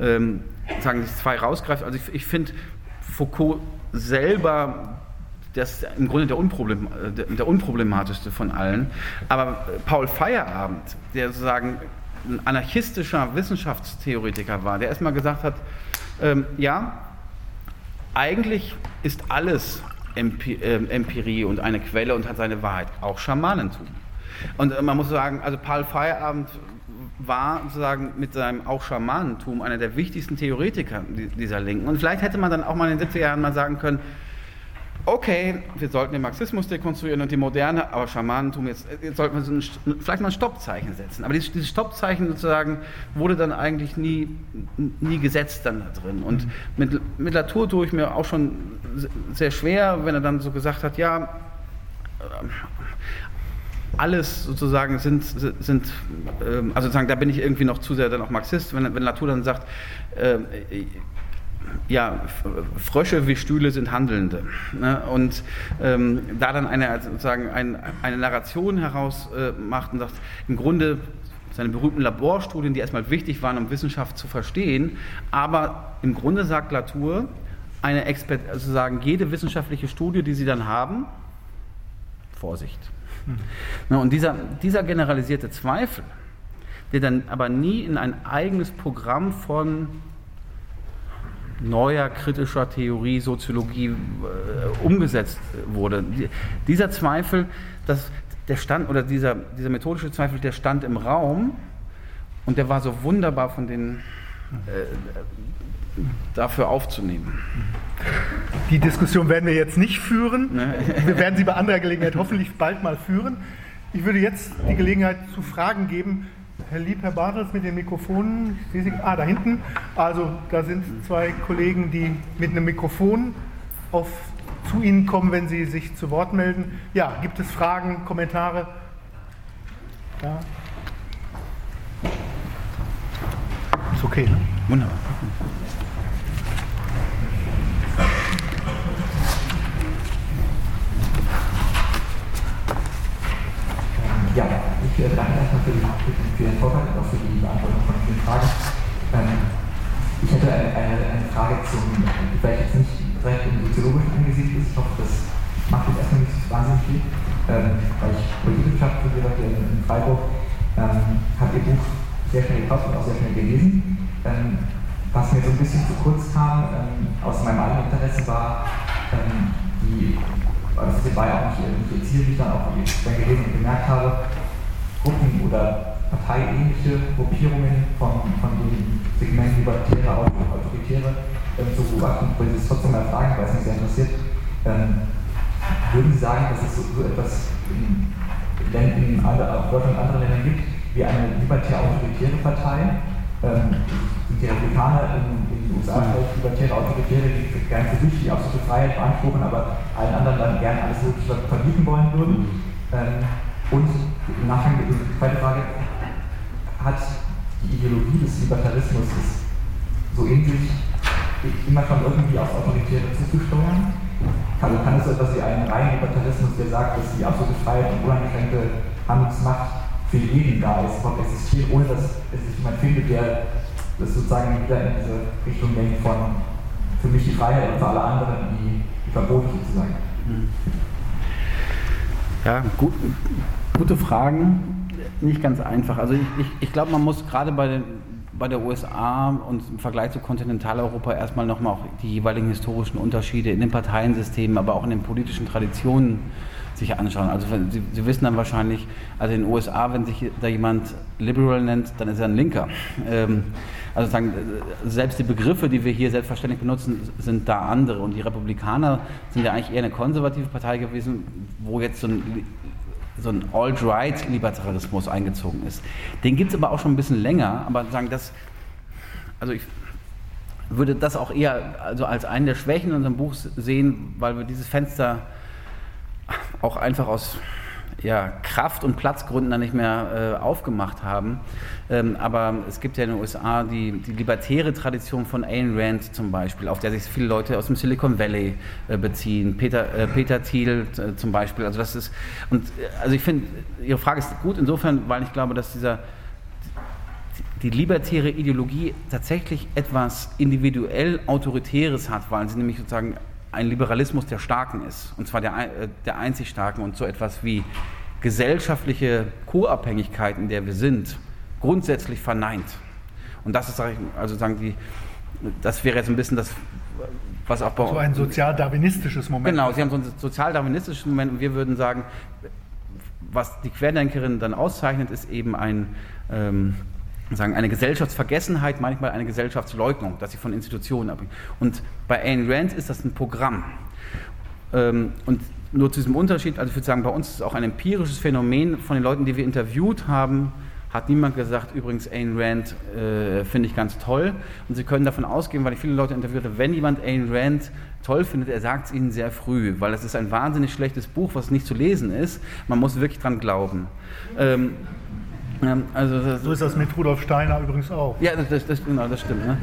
ähm, sagen, die zwei rausgreift, also ich, ich finde Foucault selber das im Grunde der, Unproblem, der, der, unproblematischste von allen. Aber Paul Feierabend, der sozusagen ein anarchistischer Wissenschaftstheoretiker war, der erstmal gesagt hat, ähm, ja, eigentlich ist alles ähm, Empirie und eine Quelle und hat seine Wahrheit, auch Schamanentum. Und äh, man muss sagen, also Paul Feierabend war sozusagen mit seinem auch Schamanentum einer der wichtigsten Theoretiker dieser Linken. Und vielleicht hätte man dann auch mal in den 70er Jahren mal sagen können, okay, wir sollten den Marxismus dekonstruieren und die Moderne, aber Schamanentum, jetzt, jetzt sollten wir so ein, vielleicht mal ein Stoppzeichen setzen. Aber dieses, dieses, Stoppzeichen sozusagen wurde dann eigentlich nie, nie gesetzt dann da drin. Und mit, mit Latour tue ich mir auch schon sehr schwer, wenn er dann so gesagt hat, ja, alles sozusagen sind, sind ähm, also sozusagen, da bin ich irgendwie noch zu sehr dann auch Marxist, wenn, wenn Latour dann sagt, äh, ja, Frösche wie Stühle sind Handelnde. Ne? Und ähm, da dann eine, sozusagen ein, eine Narration heraus äh, macht und sagt, im Grunde seine berühmten Laborstudien, die erstmal wichtig waren, um Wissenschaft zu verstehen, aber im Grunde sagt Latour, eine Expert, also sagen, jede wissenschaftliche Studie, die sie dann haben, Vorsicht. Mhm. Ne? Und dieser, dieser generalisierte Zweifel, der dann aber nie in ein eigenes Programm von neuer kritischer Theorie, Soziologie äh, umgesetzt wurde. Dieser Zweifel, das, der stand, oder dieser, dieser methodische Zweifel, der stand im Raum und der war so wunderbar von den äh, dafür aufzunehmen. Die Diskussion werden wir jetzt nicht führen. Ne? Wir werden sie bei anderer Gelegenheit hoffentlich bald mal führen. Ich würde jetzt die Gelegenheit zu Fragen geben. Herr Lieb, Herr Bartels mit den Mikrofonen. Sie, ah, da hinten. Also da sind zwei Kollegen, die mit einem Mikrofon auf, zu Ihnen kommen, wenn Sie sich zu Wort melden. Ja, gibt es Fragen, Kommentare? Ja. Ist okay, ne? Wunderbar. Ja, ich danke erstmal für, die, für den Vortrag und auch für die Beantwortung von vielen Fragen. Ähm, Ich hätte eine, eine, eine Frage zum, die vielleicht jetzt nicht direkt im Soziologischen angesiedelt ist. Ich hoffe, das macht jetzt erstmal nicht so wahnsinnig viel, ähm, weil ich Politikwissenschaft studiert habe in Freiburg, ähm, habe Ihr Buch sehr schnell gekauft und auch sehr schnell gelesen. Ähm, was mir so ein bisschen zu kurz kam, ähm, aus meinem eigenen Interesse war, ähm, die, also das war ja auch nicht, nicht ihr Ziel, wie ich dann auch gelesen und gemerkt habe, Gruppen oder parteiähnliche Gruppierungen von, von dem Segment Libertäre, Autoritäre ähm, zu beobachten. Will Sie es trotzdem mal fragen, weil es mich sehr interessiert. Ähm, würden Sie sagen, dass es so, so etwas in, in, in Deutschland und anderen Ländern gibt, wie eine libertär-autoritäre Partei? Ähm, die Republikaner in, in den USA vielleicht libertäre Autoritäre, die gerne für sich die absolute Freiheit beanspruchen, aber allen anderen dann gerne alles so verbieten wollen würden. Ähm, und im Nachgang die zweite Frage, hat die Ideologie des Libertarismus so in sich immer schon irgendwie auf Autoritäre zuzusteuern? Also kann es so etwas wie einen reinen Libertarismus, der sagt, dass die absolute Freiheit und uneingeschränkte Handlungsmacht für jeden da ist, überhaupt existiert, ohne dass es sich jemand findet, der das sozusagen wieder in diese Richtung denkt von für mich die Freiheit und für alle anderen die, die Verbote sozusagen. Ja, gut, gute Fragen nicht ganz einfach. Also ich, ich, ich glaube, man muss gerade bei den bei der USA und im Vergleich zu Kontinentaleuropa erstmal nochmal auch die jeweiligen historischen Unterschiede in den Parteiensystemen, aber auch in den politischen Traditionen sich anschauen. Also Sie, Sie, wissen dann wahrscheinlich, also in den USA, wenn sich da jemand liberal nennt, dann ist er ein Linker. Ähm, also sagen, selbst die Begriffe, die wir hier selbstverständlich benutzen, sind da andere. Und die Republikaner sind ja eigentlich eher eine konservative Partei gewesen, wo jetzt so ein so ein Alt-Right-Libertarismus eingezogen ist. Den gibt es aber auch schon ein bisschen länger, aber sagen das, also ich würde das auch eher also als einen der Schwächen in unserem Buch sehen, weil wir dieses Fenster auch einfach aus ja, Kraft- und Platzgründen dann nicht mehr äh, aufgemacht haben. Ähm, aber es gibt ja in den USA die, die libertäre Tradition von Ayn Rand zum Beispiel, auf der sich viele Leute aus dem Silicon Valley äh, beziehen. Peter, äh, Peter Thiel äh, zum Beispiel. Also das ist, und äh, also ich finde, Ihre Frage ist gut insofern, weil ich glaube, dass dieser die libertäre Ideologie tatsächlich etwas individuell Autoritäres hat, weil sie nämlich sozusagen ein Liberalismus der Starken ist, und zwar der, äh, der einzig Starken und so etwas wie gesellschaftliche Co-Abhängigkeit, in der wir sind, grundsätzlich verneint. Und das ist, also sagen die, das wäre jetzt ein bisschen das, was auch bei So ein sozialdarwinistisches Moment. Genau, Sie haben so ein sozialdarwinistisches Moment und wir würden sagen, was die Querdenkerin dann auszeichnet, ist eben ein, ähm, sagen, eine Gesellschaftsvergessenheit, manchmal eine Gesellschaftsleugnung, dass sie von Institutionen abhängt. Und bei Ayn Rand ist das ein Programm. Ähm, und nur zu diesem Unterschied, also ich würde sagen, bei uns ist es auch ein empirisches Phänomen von den Leuten, die wir interviewt haben, hat niemand gesagt, übrigens Ayn Rand äh, finde ich ganz toll. Und Sie können davon ausgehen, weil ich viele Leute interviewt habe, wenn jemand Ayn Rand toll findet, er sagt es Ihnen sehr früh, weil es ist ein wahnsinnig schlechtes Buch, was nicht zu lesen ist. Man muss wirklich dran glauben. Ähm, also das, so ist das mit Rudolf Steiner übrigens auch. Ja, das, das, genau, das stimmt. Ne?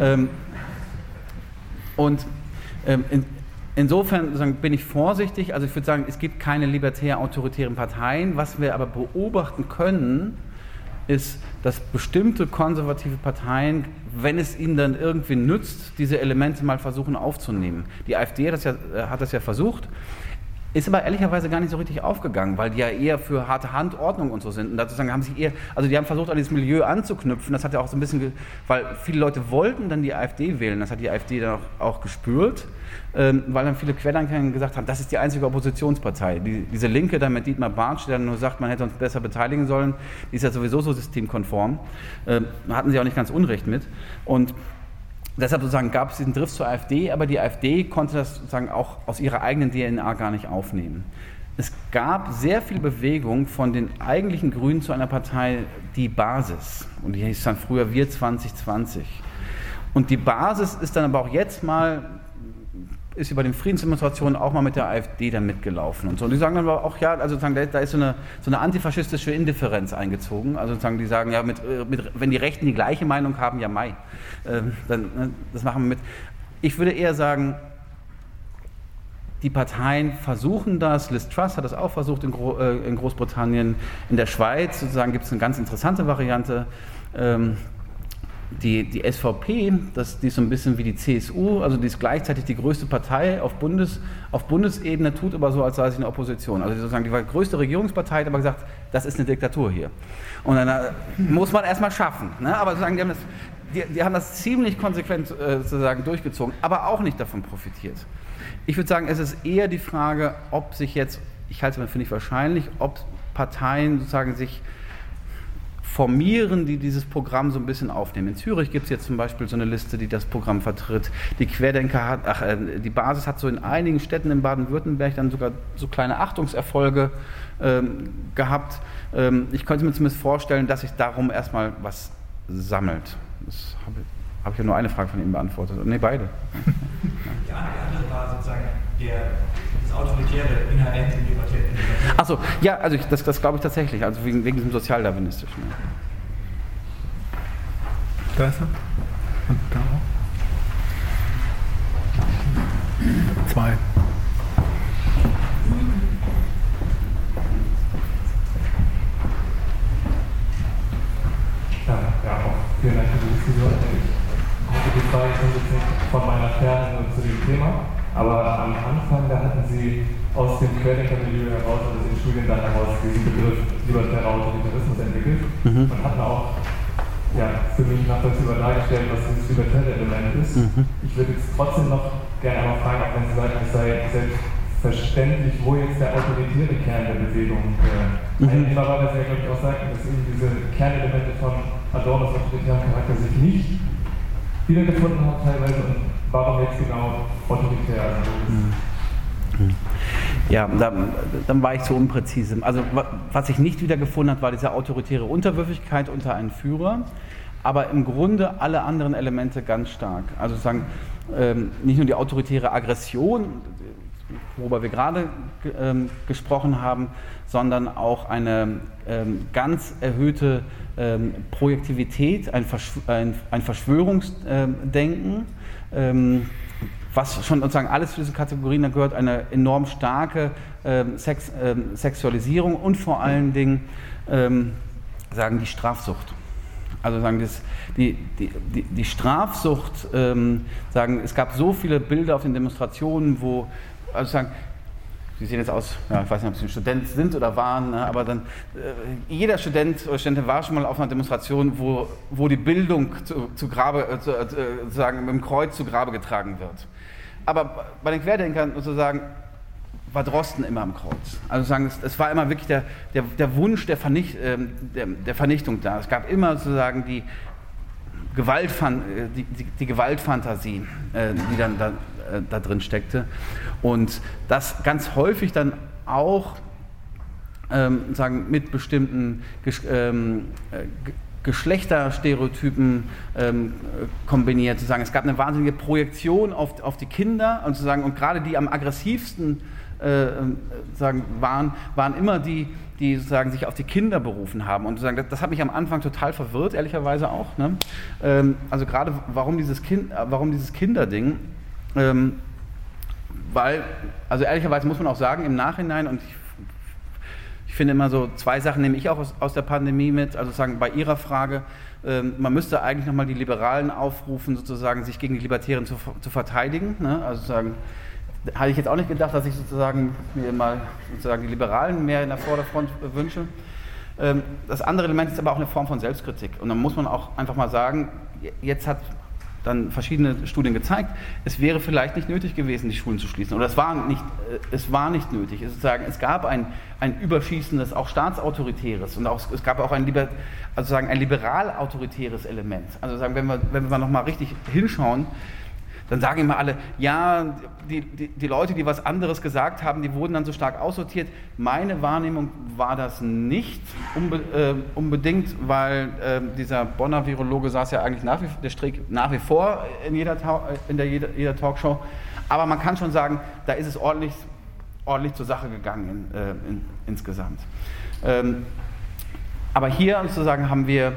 Ähm, und ähm, in, insofern bin ich vorsichtig. Also ich würde sagen, es gibt keine libertär-autoritären Parteien. Was wir aber beobachten können, ist, dass bestimmte konservative Parteien, wenn es ihnen dann irgendwie nützt, diese Elemente mal versuchen aufzunehmen. Die AfD hat das ja, äh, hat das ja versucht. Ist aber ehrlicherweise gar nicht so richtig aufgegangen, weil die ja eher für harte Handordnung und so sind. Und dazu haben sich eher, also die haben versucht, an dieses Milieu anzuknüpfen. Das hat ja auch so ein bisschen, weil viele Leute wollten dann die AfD wählen. Das hat die AfD dann auch, auch gespürt, ähm, weil dann viele Querdenker gesagt haben, das ist die einzige Oppositionspartei. Die, diese Linke da mit Dietmar Bartsch, der dann nur sagt, man hätte uns besser beteiligen sollen, die ist ja sowieso so systemkonform. Ähm, hatten sie auch nicht ganz Unrecht mit. Und Deshalb sozusagen gab es diesen Drift zur AfD, aber die AfD konnte das sozusagen auch aus ihrer eigenen DNA gar nicht aufnehmen. Es gab sehr viel Bewegung von den eigentlichen Grünen zu einer Partei, die Basis. Und die hieß dann früher Wir 2020. Und die Basis ist dann aber auch jetzt mal ist über den Friedensdemonstrationen auch mal mit der AfD dann mitgelaufen und so. Und die sagen dann aber auch, ja, also sozusagen, da, ist so eine, so eine antifaschistische Indifferenz eingezogen. Also sozusagen, die sagen, ja, mit, mit, wenn die Rechten die gleiche Meinung haben, ja, Mai, äh, dann, ne, das machen wir mit. Ich würde eher sagen, die Parteien versuchen das. Liz Truss hat das auch versucht in, Gro äh, in Großbritannien. In der Schweiz sozusagen gibt es eine ganz interessante Variante. Ähm, die, die SVP, das, die ist so ein bisschen wie die CSU, also die ist gleichzeitig die größte Partei auf, Bundes, auf Bundesebene, tut aber so, als sei sie eine Opposition. Also sozusagen die größte Regierungspartei, hat aber gesagt, das ist eine Diktatur hier. Und dann äh, muss man erstmal schaffen. Ne? Aber sozusagen, die haben das, die, die haben das ziemlich konsequent äh, sozusagen durchgezogen, aber auch nicht davon profitiert. Ich würde sagen, es ist eher die Frage, ob sich jetzt, ich halte es für nicht wahrscheinlich, ob Parteien sozusagen sich formieren, die dieses Programm so ein bisschen aufnehmen. In Zürich gibt es jetzt zum Beispiel so eine Liste, die das Programm vertritt. Die Querdenker hat, ach, äh, die Basis hat so in einigen Städten in Baden-Württemberg dann sogar so kleine Achtungserfolge ähm, gehabt. Ähm, ich könnte mir zumindest vorstellen, dass sich darum erstmal was sammelt. Das habe hab ich ja nur eine Frage von Ihnen beantwortet. Ne, beide. Die andere war sozusagen der Autoritäre inhärent in Libertären. Achso, ja, also ich, das, das glaube ich tatsächlich, also wegen, wegen diesem Sozialdarwinistischen. Ja. Da ist er. Und da auch. Zwei. Ja, ja, auch vielen Dank für die Diskussion. Ich hatte die Frage kommt jetzt nicht von meiner Ferne zu dem Thema, aber am Anfang, da hatten Sie aus dem Querdenker-Milieu heraus, also den Studiengang heraus, diesen Begriff libertärer Autoritarismus entwickelt mhm. und hatten auch ja, für mich nachvollziehbar dargestellt, was dieses libertäre Element ist. Mhm. Ich würde jetzt trotzdem noch gerne einmal fragen, auch wenn Sie sagen, es sei selbstverständlich, wo jetzt der autoritäre Kern der Bewegung äh, mhm. einnehmbar war, dass Sie ja, glaube ich, auch sagten, dass eben diese Kernelemente von Adornos autoritären Charakter sich nicht wiedergefunden haben teilweise und warum jetzt genau autoritär? Also hm. ja, dann, dann, war ich zu unpräzise. Also was sich nicht wiedergefunden hat, war diese autoritäre Unterwürfigkeit unter einen Führer, aber im Grunde alle anderen Elemente ganz stark. Also sagen, ähm, nicht nur die autoritäre Aggression, worüber wir gerade ähm, gesprochen haben, sondern auch eine ähm, ganz erhöhte ähm, Projektivität, ein, Verschw ein, ein Verschwörungsdenken, ähm, was schon sozusagen alles zu diesen Kategorien da gehört, eine enorm starke ähm, Sex, ähm, Sexualisierung und vor allen Dingen ähm, sagen die Strafsucht. Also sagen das, die, die, die, die Strafsucht, sagen, es gab so viele Bilder auf den Demonstrationen, wo also sagen, Sie sehen jetzt aus, ja, ich weiß nicht, ob Sie ein Student sind oder waren, ne, aber dann, äh, jeder Student oder Studentin war schon mal auf einer Demonstration, wo, wo die Bildung zu, zu Grabe, äh, zu, äh, sozusagen mit dem Kreuz zu Grabe getragen wird. Aber bei den Querdenkern sozusagen war Drosten immer am Kreuz. Also sagen, es, es war immer wirklich der, der, der Wunsch der, Vernicht, äh, der, der, Vernichtung da. Es gab immer sozusagen die, Gewaltfan äh, die, die, die Gewaltfantasie, äh, die dann da, äh, da drin steckte. Und das ganz häufig dann auch ähm, sagen, mit bestimmten ähm, äh, Geschlechterstereotypen ähm, kombiniert. Zu sagen, es gab eine wahnsinnige Projektion auf, auf die Kinder und, zu sagen, und gerade die am aggressivsten äh, ähm, sagen, waren, waren immer die, die sozusagen sich auf die Kinder berufen haben. Und sozusagen, das, das hat mich am Anfang total verwirrt, ehrlicherweise auch. Ne? Ähm, also gerade warum dieses, kind, warum dieses Kinderding? Ähm, weil, also ehrlicherweise muss man auch sagen, im Nachhinein, und ich, ich finde immer so, zwei Sachen nehme ich auch aus, aus der Pandemie mit, also sagen bei Ihrer Frage, ähm, man müsste eigentlich nochmal die Liberalen aufrufen, sozusagen sich gegen die Libertären zu, zu verteidigen. Ne? Also sagen, hatte ich jetzt auch nicht gedacht, dass ich sozusagen mir mal sozusagen die Liberalen mehr in der Vorderfront wünsche. Ähm, das andere Element ist aber auch eine Form von Selbstkritik. Und dann muss man auch einfach mal sagen, jetzt hat dann verschiedene Studien gezeigt, es wäre vielleicht nicht nötig gewesen, die Schulen zu schließen. Oder es war nicht, äh, es war nicht nötig. Es, gab ein, ein überschießendes, auch staatsautoritäres und auch, es gab auch ein, also sagen, ein liberal-autoritäres Element. Also sagen, wenn wir, wenn wir nochmal richtig hinschauen, dann sagen immer alle, ja, die, die, die, Leute, die was anderes gesagt haben, die wurden dann so stark aussortiert. Meine Wahrnehmung war das nicht unbe äh, unbedingt, weil äh, dieser Bonner Virologe saß ja eigentlich nach wie, der Strick, nach wie vor in, jeder, in der, jeder, jeder, Talkshow. Aber man kann schon sagen, da ist es ordentlich, ordentlich zur Sache gegangen in, äh, in, insgesamt. Ähm, aber hier sozusagen haben wir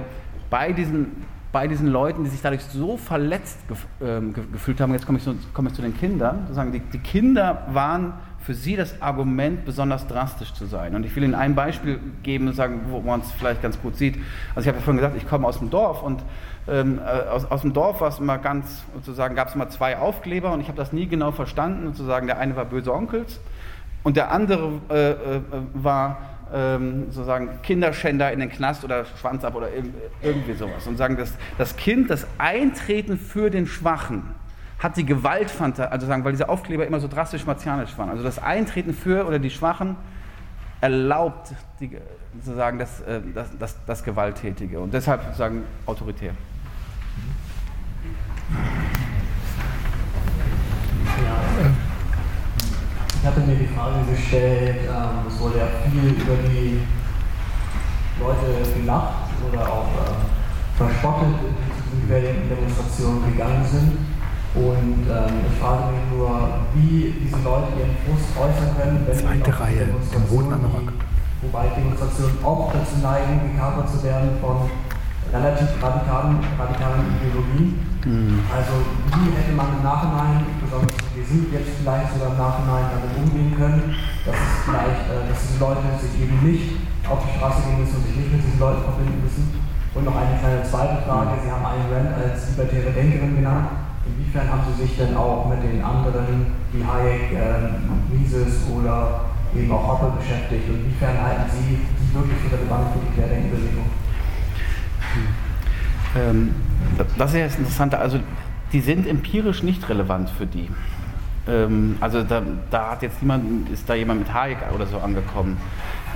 bei diesen bei diesen Leuten, die sich dadurch so verletzt gef äh, gefühlt haben, jetzt komme ich, so, komme ich, zu den Kindern, sozusagen die, die, Kinder waren für sie das Argument, besonders drastisch zu sein. Und ich will Ihnen ein Beispiel geben sagen, wo man es vielleicht ganz gut sieht. Also ich habe ja vorhin gesagt, ich komme aus dem Dorf und ähm, äh, aus, aus dem Dorf war es immer ganz, sozusagen gab es immer zwei Aufkleber und ich habe das nie genau verstanden. Sozusagen der eine war böse Onkels und der andere äh, äh, war ähm, sozusagen Kinderschänder in den Knast oder Schwanz ab oder irgendwie sowas. Und sagen, dass das Kind das Eintreten für den Schwachen hat die Gewaltfantasie, also sagen, weil diese Aufkleber immer so drastisch martialisch waren. Also das Eintreten für oder die Schwachen erlaubt die, sozusagen das, äh, das, das, das Gewalttätige und deshalb sozusagen autoritär. Ja, ich hatte mir die Frage gestellt, ähm, es wurde ja viel über die Leute gelacht oder auch äh, verspottet, die zu diesen Demonstrationen gegangen sind. Und ähm, ich frage mich nur, wie diese Leute ihren Frust äußern können, wenn Zweite Reihe, im roten Anorak. Wobei Demonstrationen oft dazu neigen, gekapert zu werden von relativ radikalen, radikalen Ideologien. Mhm. Also wie hätte man im Nachhinein, besonders wir sind jetzt vielleicht sogar im Nachhinein damit umgehen können, dass es vielleicht, äh, dass diese Leute sich eben nicht auf die Straße gehen müssen und sich nicht mit diesen Leuten verbinden müssen. Und noch eine kleine zweite Frage, Sie haben Ayn Rand als libertäre Denkerin genannt. Inwiefern haben Sie sich denn auch mit den anderen wie Hayek, äh, Mises oder eben auch Hoppe beschäftigt? Und inwiefern halten Sie die wirklich für relevant für die Querdenkenbewegung? Ähm, das ist ja das Interessante. Also, die sind empirisch nicht relevant für die. Ähm, also da, da, hat jetzt niemand, ist da jemand mit Hayek oder so angekommen.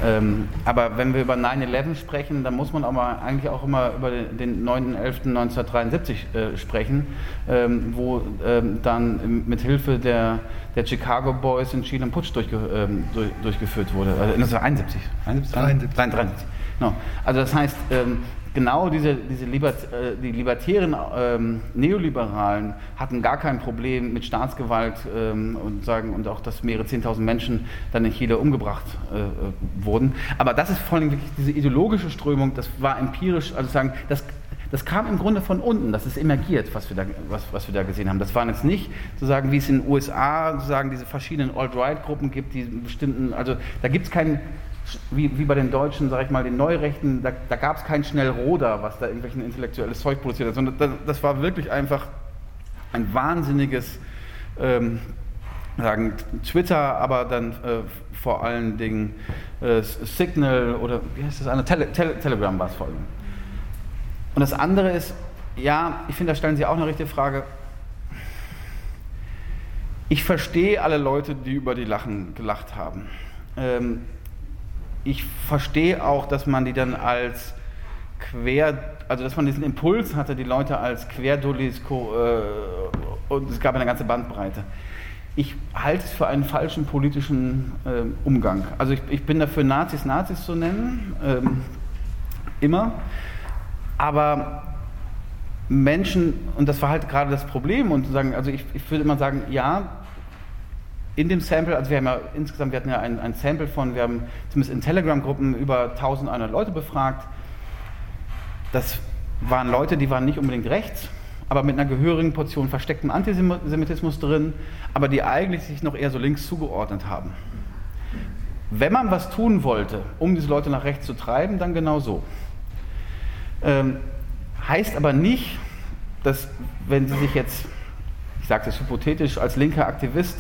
Ähm, aber wenn wir über 9-11 sprechen, dann muss man auch mal, eigentlich auch immer über den 9.11.1973 äh, sprechen, ähm, wo ähm, dann mit Hilfe der, der Chicago Boys in Chile ein Putsch durchge, ähm, durch, durchgeführt wurde. Also 1971. 73. 73. Genau. Also das heißt, ähm, genau diese, diese Libert, äh, die libertären ähm, Neoliberalen hatten gar kein Problem mit Staatsgewalt ähm, und sagen und auch, dass mehrere zehntausend Menschen dann in Chile umgebracht äh, äh, wurden. Aber das ist vor allem wirklich diese ideologische Strömung, das war empirisch, also sagen, das, das kam im Grunde von unten, das ist emergiert, was wir da, was, was wir da gesehen haben. Das waren jetzt nicht sozusagen, wie es in den USA sozusagen diese verschiedenen Alt-Right-Gruppen gibt, die bestimmten, also da gibt es keinen wie, wie bei den Deutschen, sag ich mal, den Neurechten, da, da gab es kein Schnellroder, was da irgendwelchen intellektuelles Zeug produziert hat, sondern das, das war wirklich einfach ein wahnsinniges ähm, sagen Twitter, aber dann äh, vor allen Dingen äh, Signal oder wie heißt das eine Tele Tele Telegram war es vor allem. Und das andere ist, ja, ich finde, da stellen Sie auch eine richtige Frage. Ich verstehe alle Leute, die über die Lachen gelacht haben. Ähm, ich verstehe auch, dass man die dann als quer, also dass man diesen Impuls hatte, die Leute als Querdullis äh, und es gab eine ganze Bandbreite. Ich halte es für einen falschen politischen äh, Umgang. Also ich, ich, bin dafür, Nazis Nazis zu nennen, ähm, immer, aber Menschen, und das war halt gerade das Problem, und sagen, also ich, ich würde immer sagen, ja, in dem Sample, also wir haben ja insgesamt, wir hatten ja ein, ein Sample von, wir haben zumindest in Telegram-Gruppen über 1100 Leute befragt. Das waren Leute, die waren nicht unbedingt rechts, aber mit einer gehörigen Portion verstecktem Antisemitismus drin, aber die eigentlich sich noch eher so links zugeordnet haben. Wenn man was tun wollte, um diese Leute nach rechts zu treiben, dann genau so. Ähm, heißt aber nicht, dass wenn sie sich jetzt, ich sage das hypothetisch, als linker Aktivist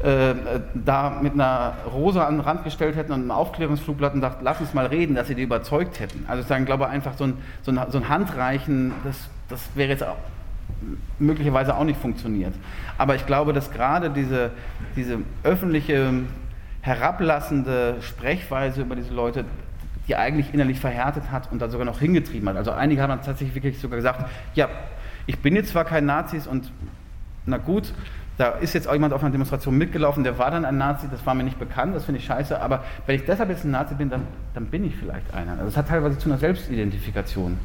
äh, da mit einer Rose an den Rand gestellt hätten und einem Aufklärungsflugblatt und sagt, lass uns mal reden, dass sie die überzeugt hätten. Also ich glaube einfach so ein, so ein, so ein Handreichen, das, das wäre jetzt auch möglicherweise auch nicht funktioniert. Aber ich glaube, dass gerade diese, diese öffentliche, herablassende Sprechweise über diese Leute, die eigentlich innerlich verhärtet hat und da sogar noch hingetrieben hat. Also einige haben dann tatsächlich wirklich sogar gesagt, ja, ich bin jetzt zwar kein Nazis und na gut, da ist jetzt auch jemand auf einer Demonstration mitgelaufen, der war dann ein Nazi, das war mir nicht bekannt, das finde ich scheiße, aber wenn ich deshalb jetzt ein Nazi bin, dann, dann bin ich vielleicht einer. Also es hat teilweise zu einer Selbstidentifikation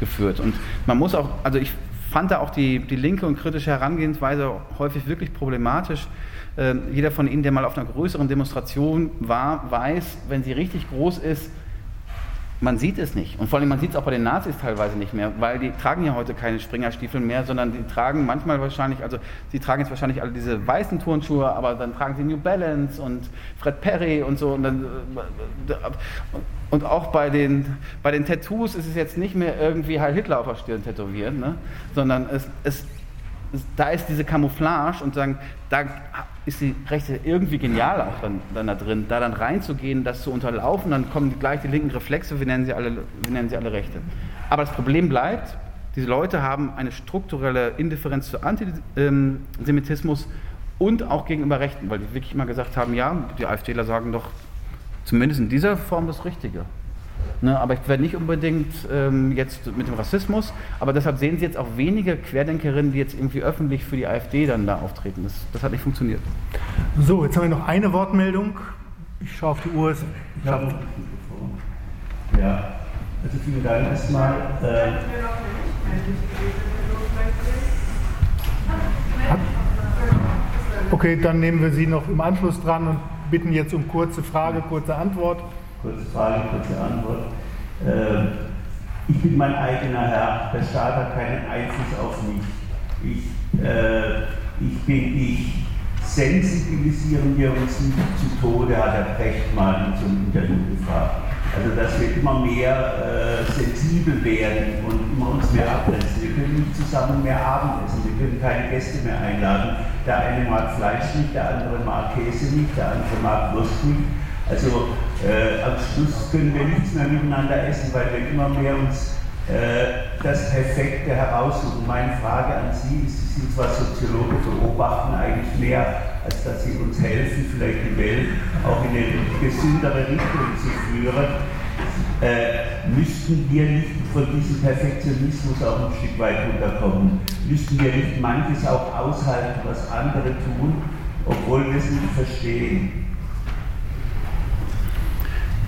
geführt. Und man muss auch, also ich fand da auch die, die linke und kritische Herangehensweise häufig wirklich problematisch. Äh, jeder von Ihnen, der mal auf einer größeren Demonstration war, weiß, wenn sie richtig groß ist, man sieht es nicht. Und vor allem, man sieht es auch bei den Nazis teilweise nicht mehr, weil die tragen ja heute keine Springerstiefel mehr, sondern die tragen manchmal wahrscheinlich, also sie tragen jetzt wahrscheinlich alle diese weißen Turnschuhe, aber dann tragen sie New Balance und Fred Perry und so. Und, dann, und auch bei den, bei den Tattoos ist es jetzt nicht mehr irgendwie Heil Hitler auf der Stirn tätowieren, ne? sondern es, es da ist diese Camouflage und sagen, da ist die Rechte irgendwie genial auch dann, dann da drin, da dann reinzugehen, das zu unterlaufen, dann kommen gleich die linken Reflexe, wir nennen sie alle, wir nennen sie alle Rechte. Aber das Problem bleibt, diese Leute haben eine strukturelle Indifferenz zu Antisemitismus und auch gegenüber Rechten, weil die wirklich immer gesagt haben, ja, die AfDler sagen doch zumindest in dieser Form das Richtige. Ne, aber ich werde nicht unbedingt ähm, jetzt mit dem Rassismus, aber deshalb sehen Sie jetzt auch wenige Querdenkerinnen, die jetzt irgendwie öffentlich für die AfD dann da auftreten. Das, das hat nicht funktioniert. So, jetzt haben wir noch eine Wortmeldung. Ich schaue auf die Uhr. Ja, ja. also vielen Dank erstmal. Äh, okay, dann nehmen wir Sie noch im Anschluss dran und bitten jetzt um kurze Frage, kurze Antwort. Kurze Frage, kurze Antwort. Äh, ich bin mein eigener Herr. Der Staat hat keinen Einfluss auf mich. Ich, äh, ich bin ich. Sensibilisieren wir uns nicht zu Tode, hat er Brecht mal in so einem Interview gefragt. Also, dass wir immer mehr äh, sensibel werden und immer uns mehr abgrenzen. Wir können nicht zusammen mehr Abendessen, wir können keine Gäste mehr einladen. Der eine mag Fleisch nicht, der andere mag Käse nicht, der andere mag Wurst nicht. Also äh, am Schluss können wir nichts mehr miteinander essen, weil wir immer mehr uns äh, das Perfekte heraussuchen. Meine Frage an Sie ist, Sie sind zwar Soziologe, beobachten eigentlich mehr, als dass Sie uns helfen, vielleicht die Welt auch in eine gesündere Richtung zu führen. Äh, müssten wir nicht von diesem Perfektionismus auch ein Stück weit runterkommen? Müssten wir nicht manches auch aushalten, was andere tun, obwohl wir es nicht verstehen?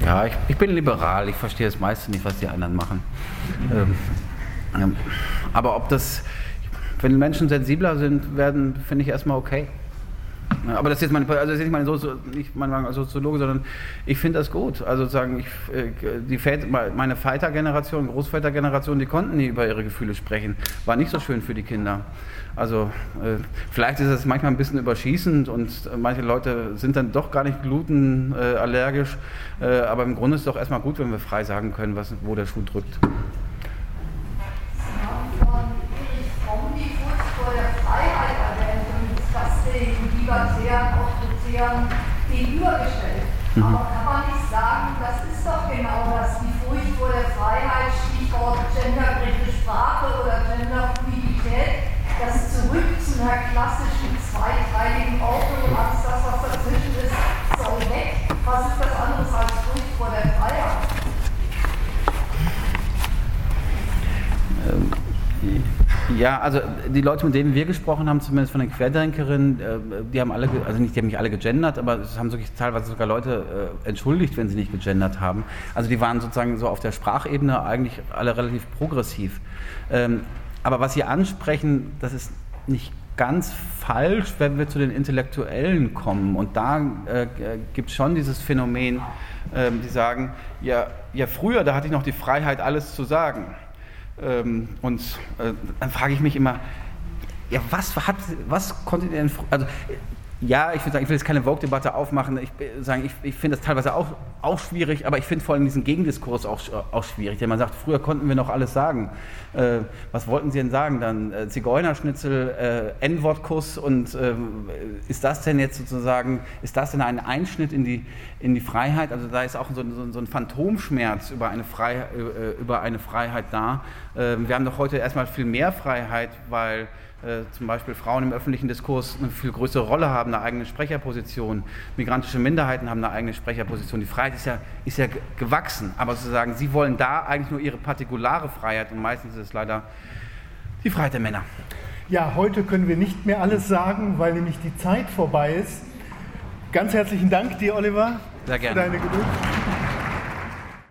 Ja, ich, ich, bin liberal, ich verstehe das meiste nicht, was die anderen machen. Ähm, aber ob das, wenn Menschen sensibler sind, werden, finde ich erstmal okay. Aber das ist jetzt meine, also das ist nicht meine, Sozi nicht meine Soziologe, sondern ich finde das gut. Also sagen, ich, äh, die Väter, meine Vätergeneration, Großvätergeneration, die konnten nie über ihre Gefühle sprechen. War nicht so schön für die Kinder. Also äh, vielleicht ist es manchmal ein bisschen überschießend und manche Leute sind dann doch gar nicht glutenallergisch. Äh, aber im Grunde ist es doch erstmal gut, wenn wir frei sagen können, was, wo der Schuh drückt. Libertären, autoritären gegenübergestellt. Mhm. Aber kann man nicht sagen, das ist doch genau das, die Furcht vor der Freiheit, Stichwort gendergerechte Sprache oder Genderfluidität, das zurück zu einer klassischen zweiteiligen Ordnung alles das, was dazwischen ist, soll weg. Was ist das anderes als Furcht vor der Freiheit? Ähm, ja, also die Leute, mit denen wir gesprochen haben, zumindest von den Querdenkerinnen, äh, die haben alle, also nicht, die haben nicht alle gegendert, aber es haben wirklich teilweise sogar Leute äh, entschuldigt, wenn sie nicht gegendert haben. Also die waren sozusagen so auf der Sprachebene eigentlich alle relativ progressiv. Ähm, aber was sie ansprechen, das ist nicht ganz falsch, wenn wir zu den Intellektuellen kommen. Und da äh, gibt es schon dieses Phänomen, äh, die sagen, ja, ja, früher, da hatte ich noch die Freiheit, alles zu sagen. Ähm, und äh, dann frage ich mich immer, ja, was, hat, was konntet ihr denn, also ja, ich, sagen, ich will jetzt keine Vogue-Debatte aufmachen. Ich, sagen, ich, ich finde das teilweise auch, auch schwierig, aber ich finde vor allem diesen Gegendiskurs auch, auch schwierig. Denn man sagt, früher konnten wir noch alles sagen. Äh, was wollten Sie denn sagen dann? Äh, Zigeunerschnitzel, äh, N-Wort-Kuss und äh, ist das denn jetzt sozusagen, ist das denn ein Einschnitt in die, in die Freiheit? Also da ist auch so, so, so ein Phantomschmerz über eine, Freiheit, äh, über eine Freiheit da. Ähm, wir haben doch heute erstmal viel mehr Freiheit, weil äh, zum Beispiel Frauen im öffentlichen Diskurs eine viel größere Rolle haben, eine eigene Sprecherposition. Migrantische Minderheiten haben eine eigene Sprecherposition. Die Freiheit ist ja, ist ja gewachsen, aber sozusagen, sie wollen da eigentlich nur ihre partikulare Freiheit und meistens ist es leider die Freiheit der Männer. Ja, heute können wir nicht mehr alles sagen, weil nämlich die Zeit vorbei ist. Ganz herzlichen Dank dir, Oliver, Sehr gerne. für deine Geduld.